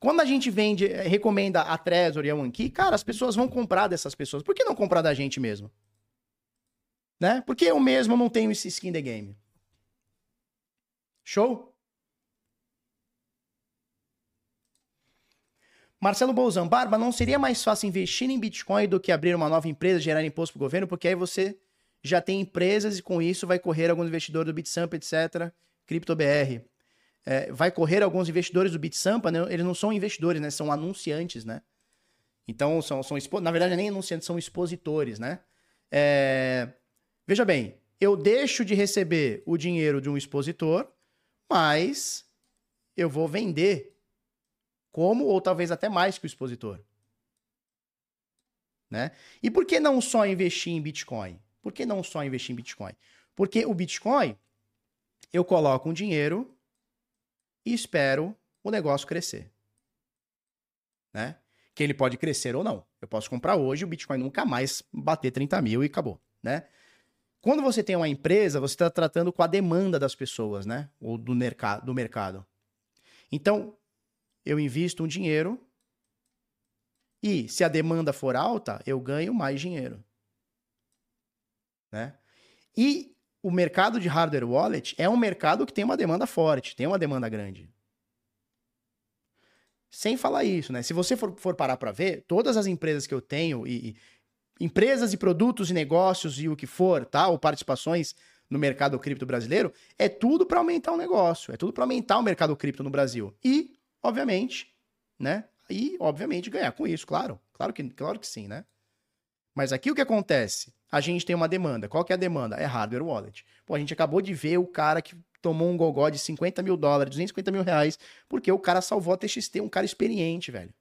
Quando a gente vende, eh, recomenda a Trezor e a OneKey, cara, as pessoas vão comprar dessas pessoas. Por que não comprar da gente mesmo? Né? Porque eu mesmo não tenho esse skin the game. Show? Marcelo Bolzão, Barba, não seria mais fácil investir em Bitcoin do que abrir uma nova empresa, gerar imposto para o governo? Porque aí você já tem empresas e com isso vai correr alguns investidores do BitSamp, etc. CryptoBR. É, vai correr alguns investidores do BitSampa, né? eles não são investidores, né? São anunciantes, né? Então, são, são na verdade, nem anunciantes, são expositores, né? É... Veja bem, eu deixo de receber o dinheiro de um expositor, mas eu vou vender como ou talvez até mais que o expositor. Né? E por que não só investir em Bitcoin? Por que não só investir em Bitcoin? Porque o Bitcoin, eu coloco um dinheiro e espero o negócio crescer. Né? Que ele pode crescer ou não. Eu posso comprar hoje, o Bitcoin nunca mais bater 30 mil e acabou. Né? Quando você tem uma empresa, você está tratando com a demanda das pessoas, né? Ou do, do mercado. Então, eu invisto um dinheiro e se a demanda for alta, eu ganho mais dinheiro. Né? E o mercado de hardware wallet é um mercado que tem uma demanda forte, tem uma demanda grande. Sem falar isso, né? Se você for, for parar para ver, todas as empresas que eu tenho, e, e, empresas e produtos e negócios e o que for, tá? Ou participações no mercado cripto brasileiro, é tudo para aumentar o negócio, é tudo para aumentar o mercado cripto no Brasil. E, obviamente, né? E, obviamente, ganhar com isso, claro. Claro que, claro que sim, né? Mas aqui o que acontece? A gente tem uma demanda. Qual que é a demanda? É hardware wallet. Pô, a gente acabou de ver o cara que tomou um gogó de 50 mil dólares, 250 mil reais, porque o cara salvou a TXT, um cara experiente, velho.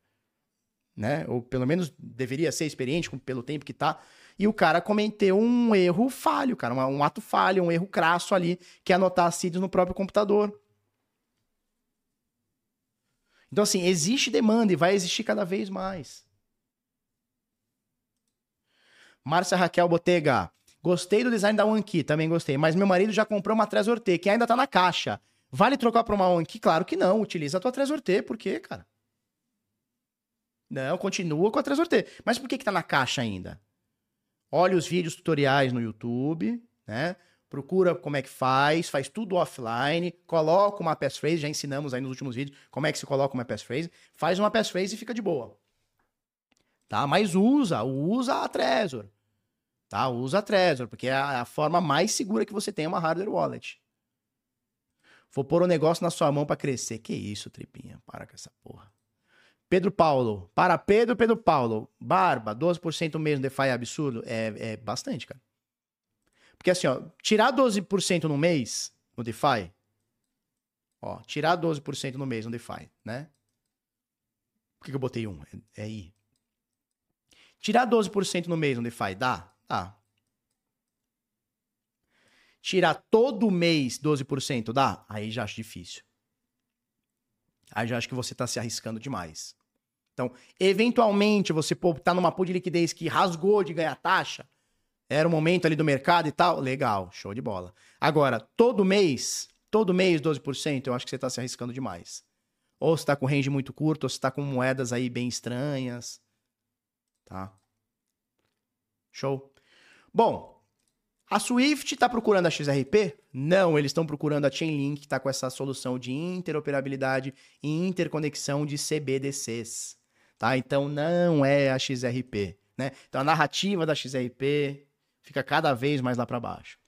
Né? Ou pelo menos deveria ser experiente pelo tempo que tá. E o cara cometeu um erro falho, cara, um, ato falho, um erro crasso ali, que é anotar a CID no próprio computador. Então, assim, existe demanda e vai existir cada vez mais. Márcia Raquel Botega. Gostei do design da OneKey, também gostei. Mas meu marido já comprou uma Trezor T, que ainda tá na caixa. Vale trocar pra uma OneKey? Claro que não. Utiliza a tua Trezor T. Por quê, cara? Não, continua com a Trezor T. Mas por que que tá na caixa ainda? Olha os vídeos tutoriais no YouTube, né? Procura como é que faz, faz tudo offline, coloca uma passphrase, já ensinamos aí nos últimos vídeos como é que se coloca uma passphrase, faz uma passphrase e fica de boa. Tá? Mas usa, usa a Trezor. Tá? Usa a Trezor, porque é a, forma mais segura que você tem é uma hardware wallet. Vou pôr o um negócio na sua mão para crescer. Que isso, tripinha? Para com essa porra. Pedro Paulo. Para Pedro, Pedro Paulo. Barba, 12% mesmo DeFi é absurdo? É, é bastante, cara. Porque assim, ó, tirar 12% no mês no DeFi, ó, tirar 12% no mês no DeFi, né? Por que, que eu botei um? É, é I. Tirar 12% no mês no DeFi, dá? Dá. Tirar todo mês 12%, dá? Aí já acho difícil. Aí já acho que você está se arriscando demais. Então, eventualmente, você pô, tá numa pool de liquidez que rasgou de ganhar taxa, era o momento ali do mercado e tal, legal, show de bola. Agora, todo mês, todo mês 12%, eu acho que você está se arriscando demais. Ou você está com range muito curto, ou você está com moedas aí bem estranhas, tá? Show. Bom, a Swift está procurando a XRP? Não, eles estão procurando a Chainlink, que está com essa solução de interoperabilidade e interconexão de CBDCs. Tá? Então não é a XRP. Né? Então a narrativa da XRP fica cada vez mais lá para baixo.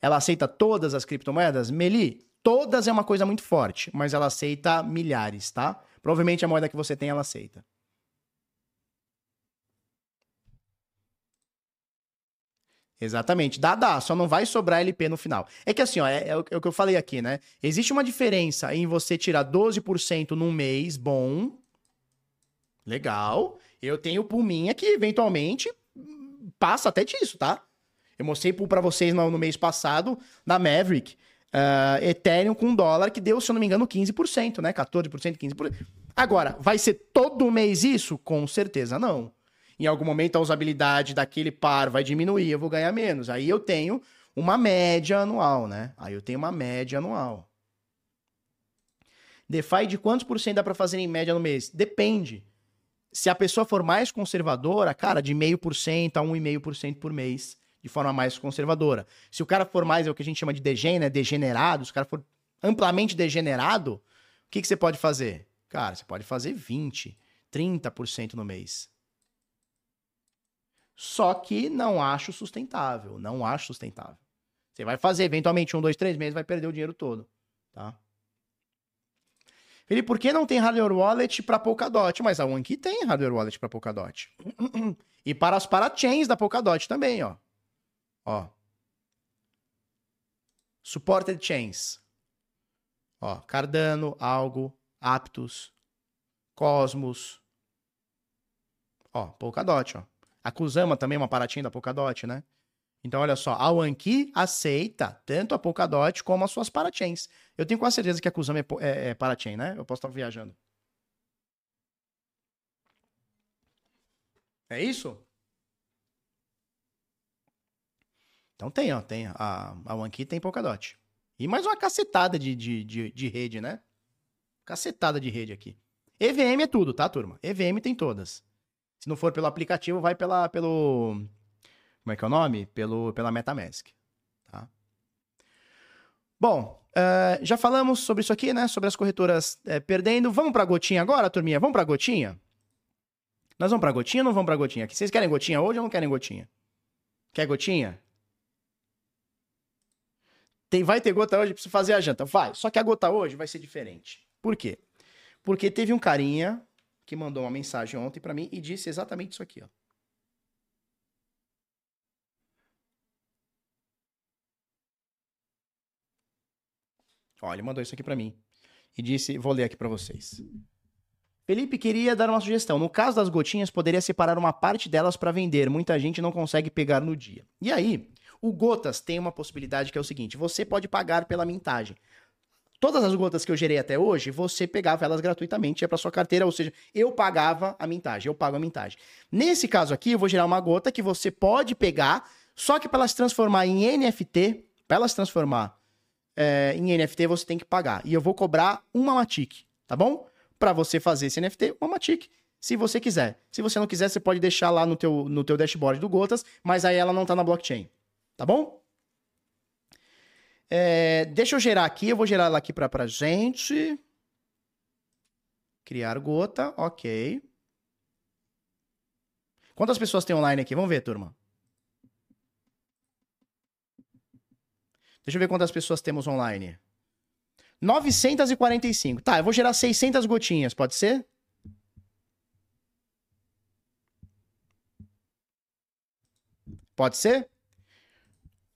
Ela aceita todas as criptomoedas? Meli, todas é uma coisa muito forte, mas ela aceita milhares, tá? Provavelmente a moeda que você tem ela aceita. Exatamente. Dá, dá. Só não vai sobrar LP no final. É que assim, ó, é, é, o, é, o, que eu falei aqui, né? Existe uma diferença em você tirar 12% num mês bom. Legal. Eu tenho pool minha que eventualmente passa até disso, tá? Eu mostrei pool pra vocês no, no mês passado, na Maverick. Uh, Ethereum com dólar que deu, se eu não me engano, 15%, né? 14%, 15%. Agora, vai ser todo mês isso? Com certeza não em algum momento a usabilidade daquele par vai diminuir, eu vou ganhar menos. Aí eu tenho uma média anual, né? Aí eu tenho uma média anual. DeFi de quantos por cento dá para fazer em média no mês? Depende. Se a pessoa for mais conservadora, cara, de meio por cento a 1,5% por mês, de forma mais conservadora. Se o cara for mais, é o que a gente chama de degen, né? degenerado, se o cara for amplamente degenerado, o que, que você pode fazer? Cara, você pode fazer 20, 30% no mês. Só que não acho sustentável. Não acho sustentável. Você vai fazer, eventualmente, um, dois, três meses, vai perder o dinheiro todo. Tá? Felipe, por que não tem hardware wallet para Polkadot? Mas a OneKey tem hardware wallet para Polkadot. e para as parachains da Polkadot também, ó. Ó. Supported chains. Ó, Cardano, Algo, Aptos, Cosmos. Ó, Polkadot, ó. A Kusama também é uma paratinha da Polkadot, né? Então, olha só, a Wanki aceita tanto a Polkadot como as suas parachains. Eu tenho quase certeza que a Kusama é, é, é parachain, né? Eu posso estar viajando. É isso? Então tem, ó, tem a, a Wanki tem Polkadot. E mais uma cacetada de, de, de, de rede, né? Cacetada de rede aqui. EVM é tudo, tá, turma? EVM tem todas. Se não for pelo aplicativo, vai pela, pelo. Como é que é o nome? Pelo, pela MetaMask. Tá? Bom, uh, já falamos sobre isso aqui, né? Sobre as corretoras uh, perdendo. Vamos pra gotinha agora, turminha? Vamos pra gotinha? Nós vamos pra gotinha ou não vamos pra gotinha? Vocês querem gotinha hoje ou não querem gotinha? Quer gotinha? Tem, vai ter gota hoje, preciso fazer a janta. Vai. Só que a gota hoje vai ser diferente. Por quê? Porque teve um carinha que mandou uma mensagem ontem para mim e disse exatamente isso aqui, ó. Ó, ele mandou isso aqui para mim e disse, vou ler aqui para vocês. Felipe queria dar uma sugestão. No caso das gotinhas, poderia separar uma parte delas para vender. Muita gente não consegue pegar no dia. E aí, o Gotas tem uma possibilidade que é o seguinte: você pode pagar pela mintagem. Todas as gotas que eu gerei até hoje, você pegava elas gratuitamente, ia para sua carteira, ou seja, eu pagava a mintagem, eu pago a mintagem. Nesse caso aqui, eu vou gerar uma gota que você pode pegar, só que para ela se transformar em NFT, para ela se transformar é, em NFT, você tem que pagar. E eu vou cobrar uma Matic, tá bom? Para você fazer esse NFT, uma Matic, se você quiser. Se você não quiser, você pode deixar lá no teu, no teu dashboard do Gotas, mas aí ela não tá na blockchain, tá bom? É, deixa eu gerar aqui, eu vou gerar ela aqui pra, pra gente. Criar gota, ok. Quantas pessoas tem online aqui? Vamos ver, turma. Deixa eu ver quantas pessoas temos online. 945. Tá, eu vou gerar 600 gotinhas, pode ser? Pode ser?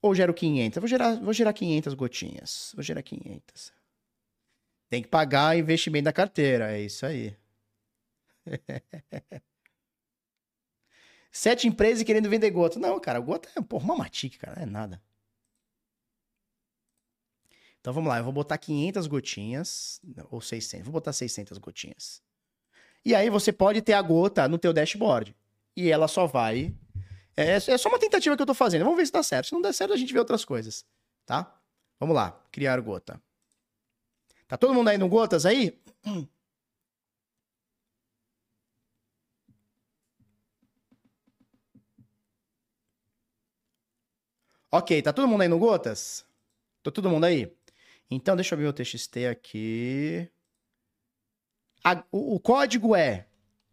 Ou gero 500? Eu vou gerar, vou gerar 500 gotinhas. Vou gerar 500. Tem que pagar investimento da carteira, é isso aí. Sete empresas querendo vender gota. Não, cara, gota é porra, uma matique, cara, é nada. Então vamos lá, eu vou botar 500 gotinhas, ou 600, vou botar 600 gotinhas. E aí você pode ter a gota no teu dashboard. E ela só vai é, é, é só uma tentativa que eu tô fazendo. Vamos ver se dá certo. Se não der certo, a gente vê outras coisas. Tá? Vamos lá. Criar gota. Tá todo mundo aí no gotas aí? Ok, tá todo mundo aí no Gotas? Tô todo mundo aí? Então, deixa eu ver o TXT aqui. A, o, o, código é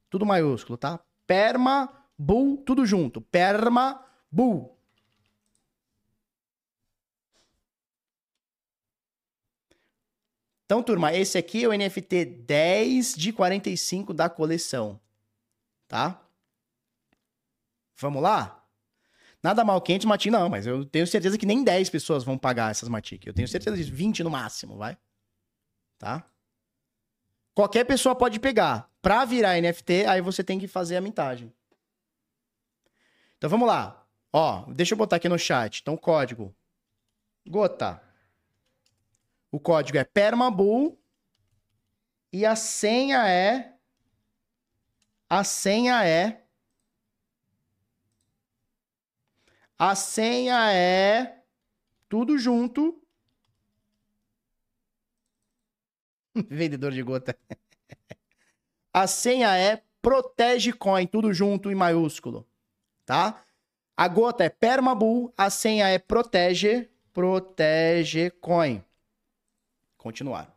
tudo maiúsculo, tá? Perma Bull, tudo junto. Perma Bull. Então, turma, esse aqui é o NFT 10 de 45 da coleção. Tá? Vamos lá? Nada mal quente, Matic, não, mas eu tenho certeza que nem 10 pessoas vão pagar essas Matic. Eu tenho certeza de 20 no máximo, vai? Tá? Qualquer pessoa pode pegar. Pra virar NFT, aí você tem que fazer a mintagem. Então vamos lá. Ó, deixa eu botar aqui no chat. Então, código. Gota. O código é permabull e a senha é a senha é a senha é tudo junto. Vendedor de gota. a senha é protege coin, tudo junto em maiúsculo tá? A gota é Permabull, a senha é protege, protege coin. Continuar.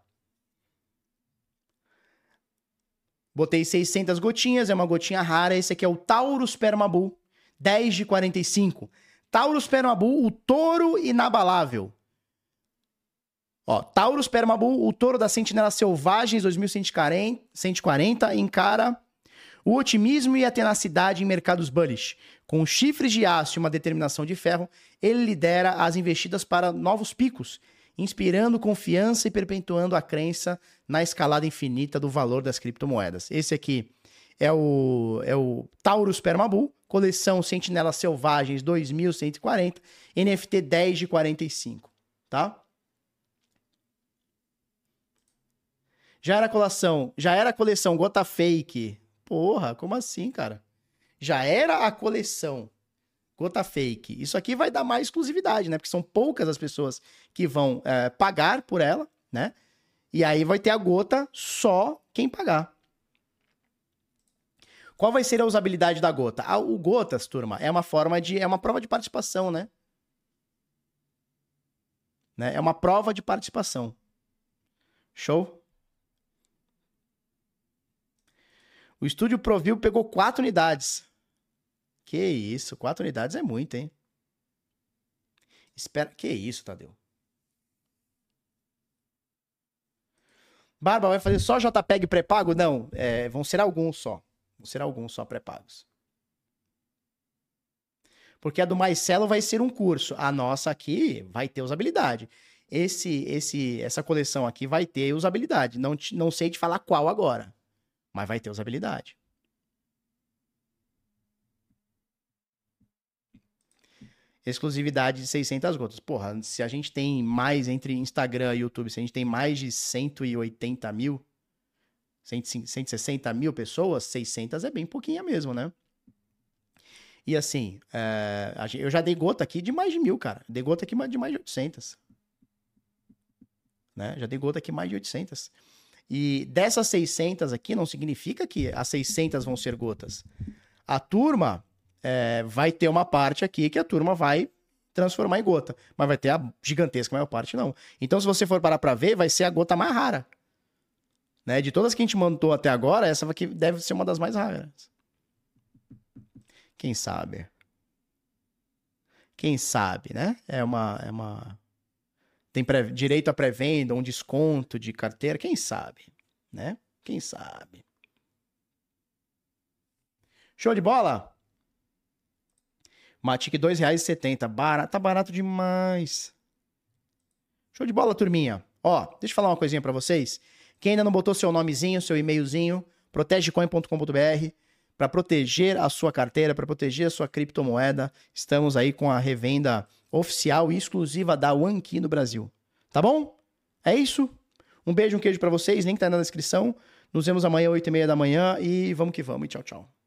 Botei 600 gotinhas, é uma gotinha rara. Esse aqui é o Taurus Permabull, 10 de 45. Taurus Permabull, o touro inabalável. Ó, Taurus Permabull, o touro das sentinelas selvagens 2140, encara o otimismo e a tenacidade em mercados bullish. Com chifres de aço e uma determinação de ferro, ele lidera as investidas para novos picos, inspirando confiança e perpetuando a crença na escalada infinita do valor das criptomoedas. Esse aqui é o, é o Taurus Permabull, coleção Sentinelas Selvagens 2140, NFT 10 de 45, tá? Já era coleção, já era coleção Gota Fake Porra, como assim, cara? Já era a coleção gota fake. Isso aqui vai dar mais exclusividade, né? Porque são poucas as pessoas que vão é, pagar por ela, né? E aí vai ter a gota só quem pagar. Qual vai ser a usabilidade da gota? Ah, o gotas, turma, é uma forma de é uma prova de participação, né? Né? É uma prova de participação. Show? O estúdio Provil pegou quatro unidades. Que isso, quatro unidades é muito, hein? Espera, que isso, Tadeu? Barba vai fazer só JPEG pré-pago? Não, é, vão ser alguns só. Vão ser alguns só pré-pagos. Porque a do Marcelo vai ser um curso. A nossa aqui vai ter usabilidade. Esse, esse, essa coleção aqui vai ter usabilidade. Não, não sei te falar qual agora, mas vai ter usabilidade. exclusividade de 600 gotas. Porra, se a gente tem mais entre Instagram e YouTube, se a gente tem mais de 180 mil, 160 mil pessoas, 600 é bem pouquinha mesmo, né? E assim, é, eu já dei gota aqui de mais de mil, cara. Dei gota aqui de mais de 800. Né? Já dei gota aqui mais de 800. E dessas 600 aqui, não significa que as 600 vão ser gotas. A turma é, vai ter uma parte aqui que a turma vai transformar em gota. Mas vai ter a gigantesca maior parte, não. Então, se você for parar pra ver, vai ser a gota mais rara. Né? De todas que a gente montou até agora, essa aqui deve ser uma das mais raras. Quem sabe? Quem sabe, né? É uma. É uma... Tem pré... direito a pré-venda, um desconto de carteira, quem sabe, né? Quem sabe? Show de bola? Matic R$ 2,70. Barato, tá barato demais. Show de bola, turminha. Ó, deixa eu falar uma coisinha para vocês. Quem ainda não botou seu nomezinho, seu e-mailzinho, protegecoin.com.br para proteger a sua carteira, para proteger a sua criptomoeda. Estamos aí com a revenda oficial e exclusiva da OneKey no Brasil. Tá bom? É isso. Um beijo, um queijo para vocês, link tá na descrição. Nos vemos amanhã, 8h30 da manhã e vamos que vamos. E tchau, tchau.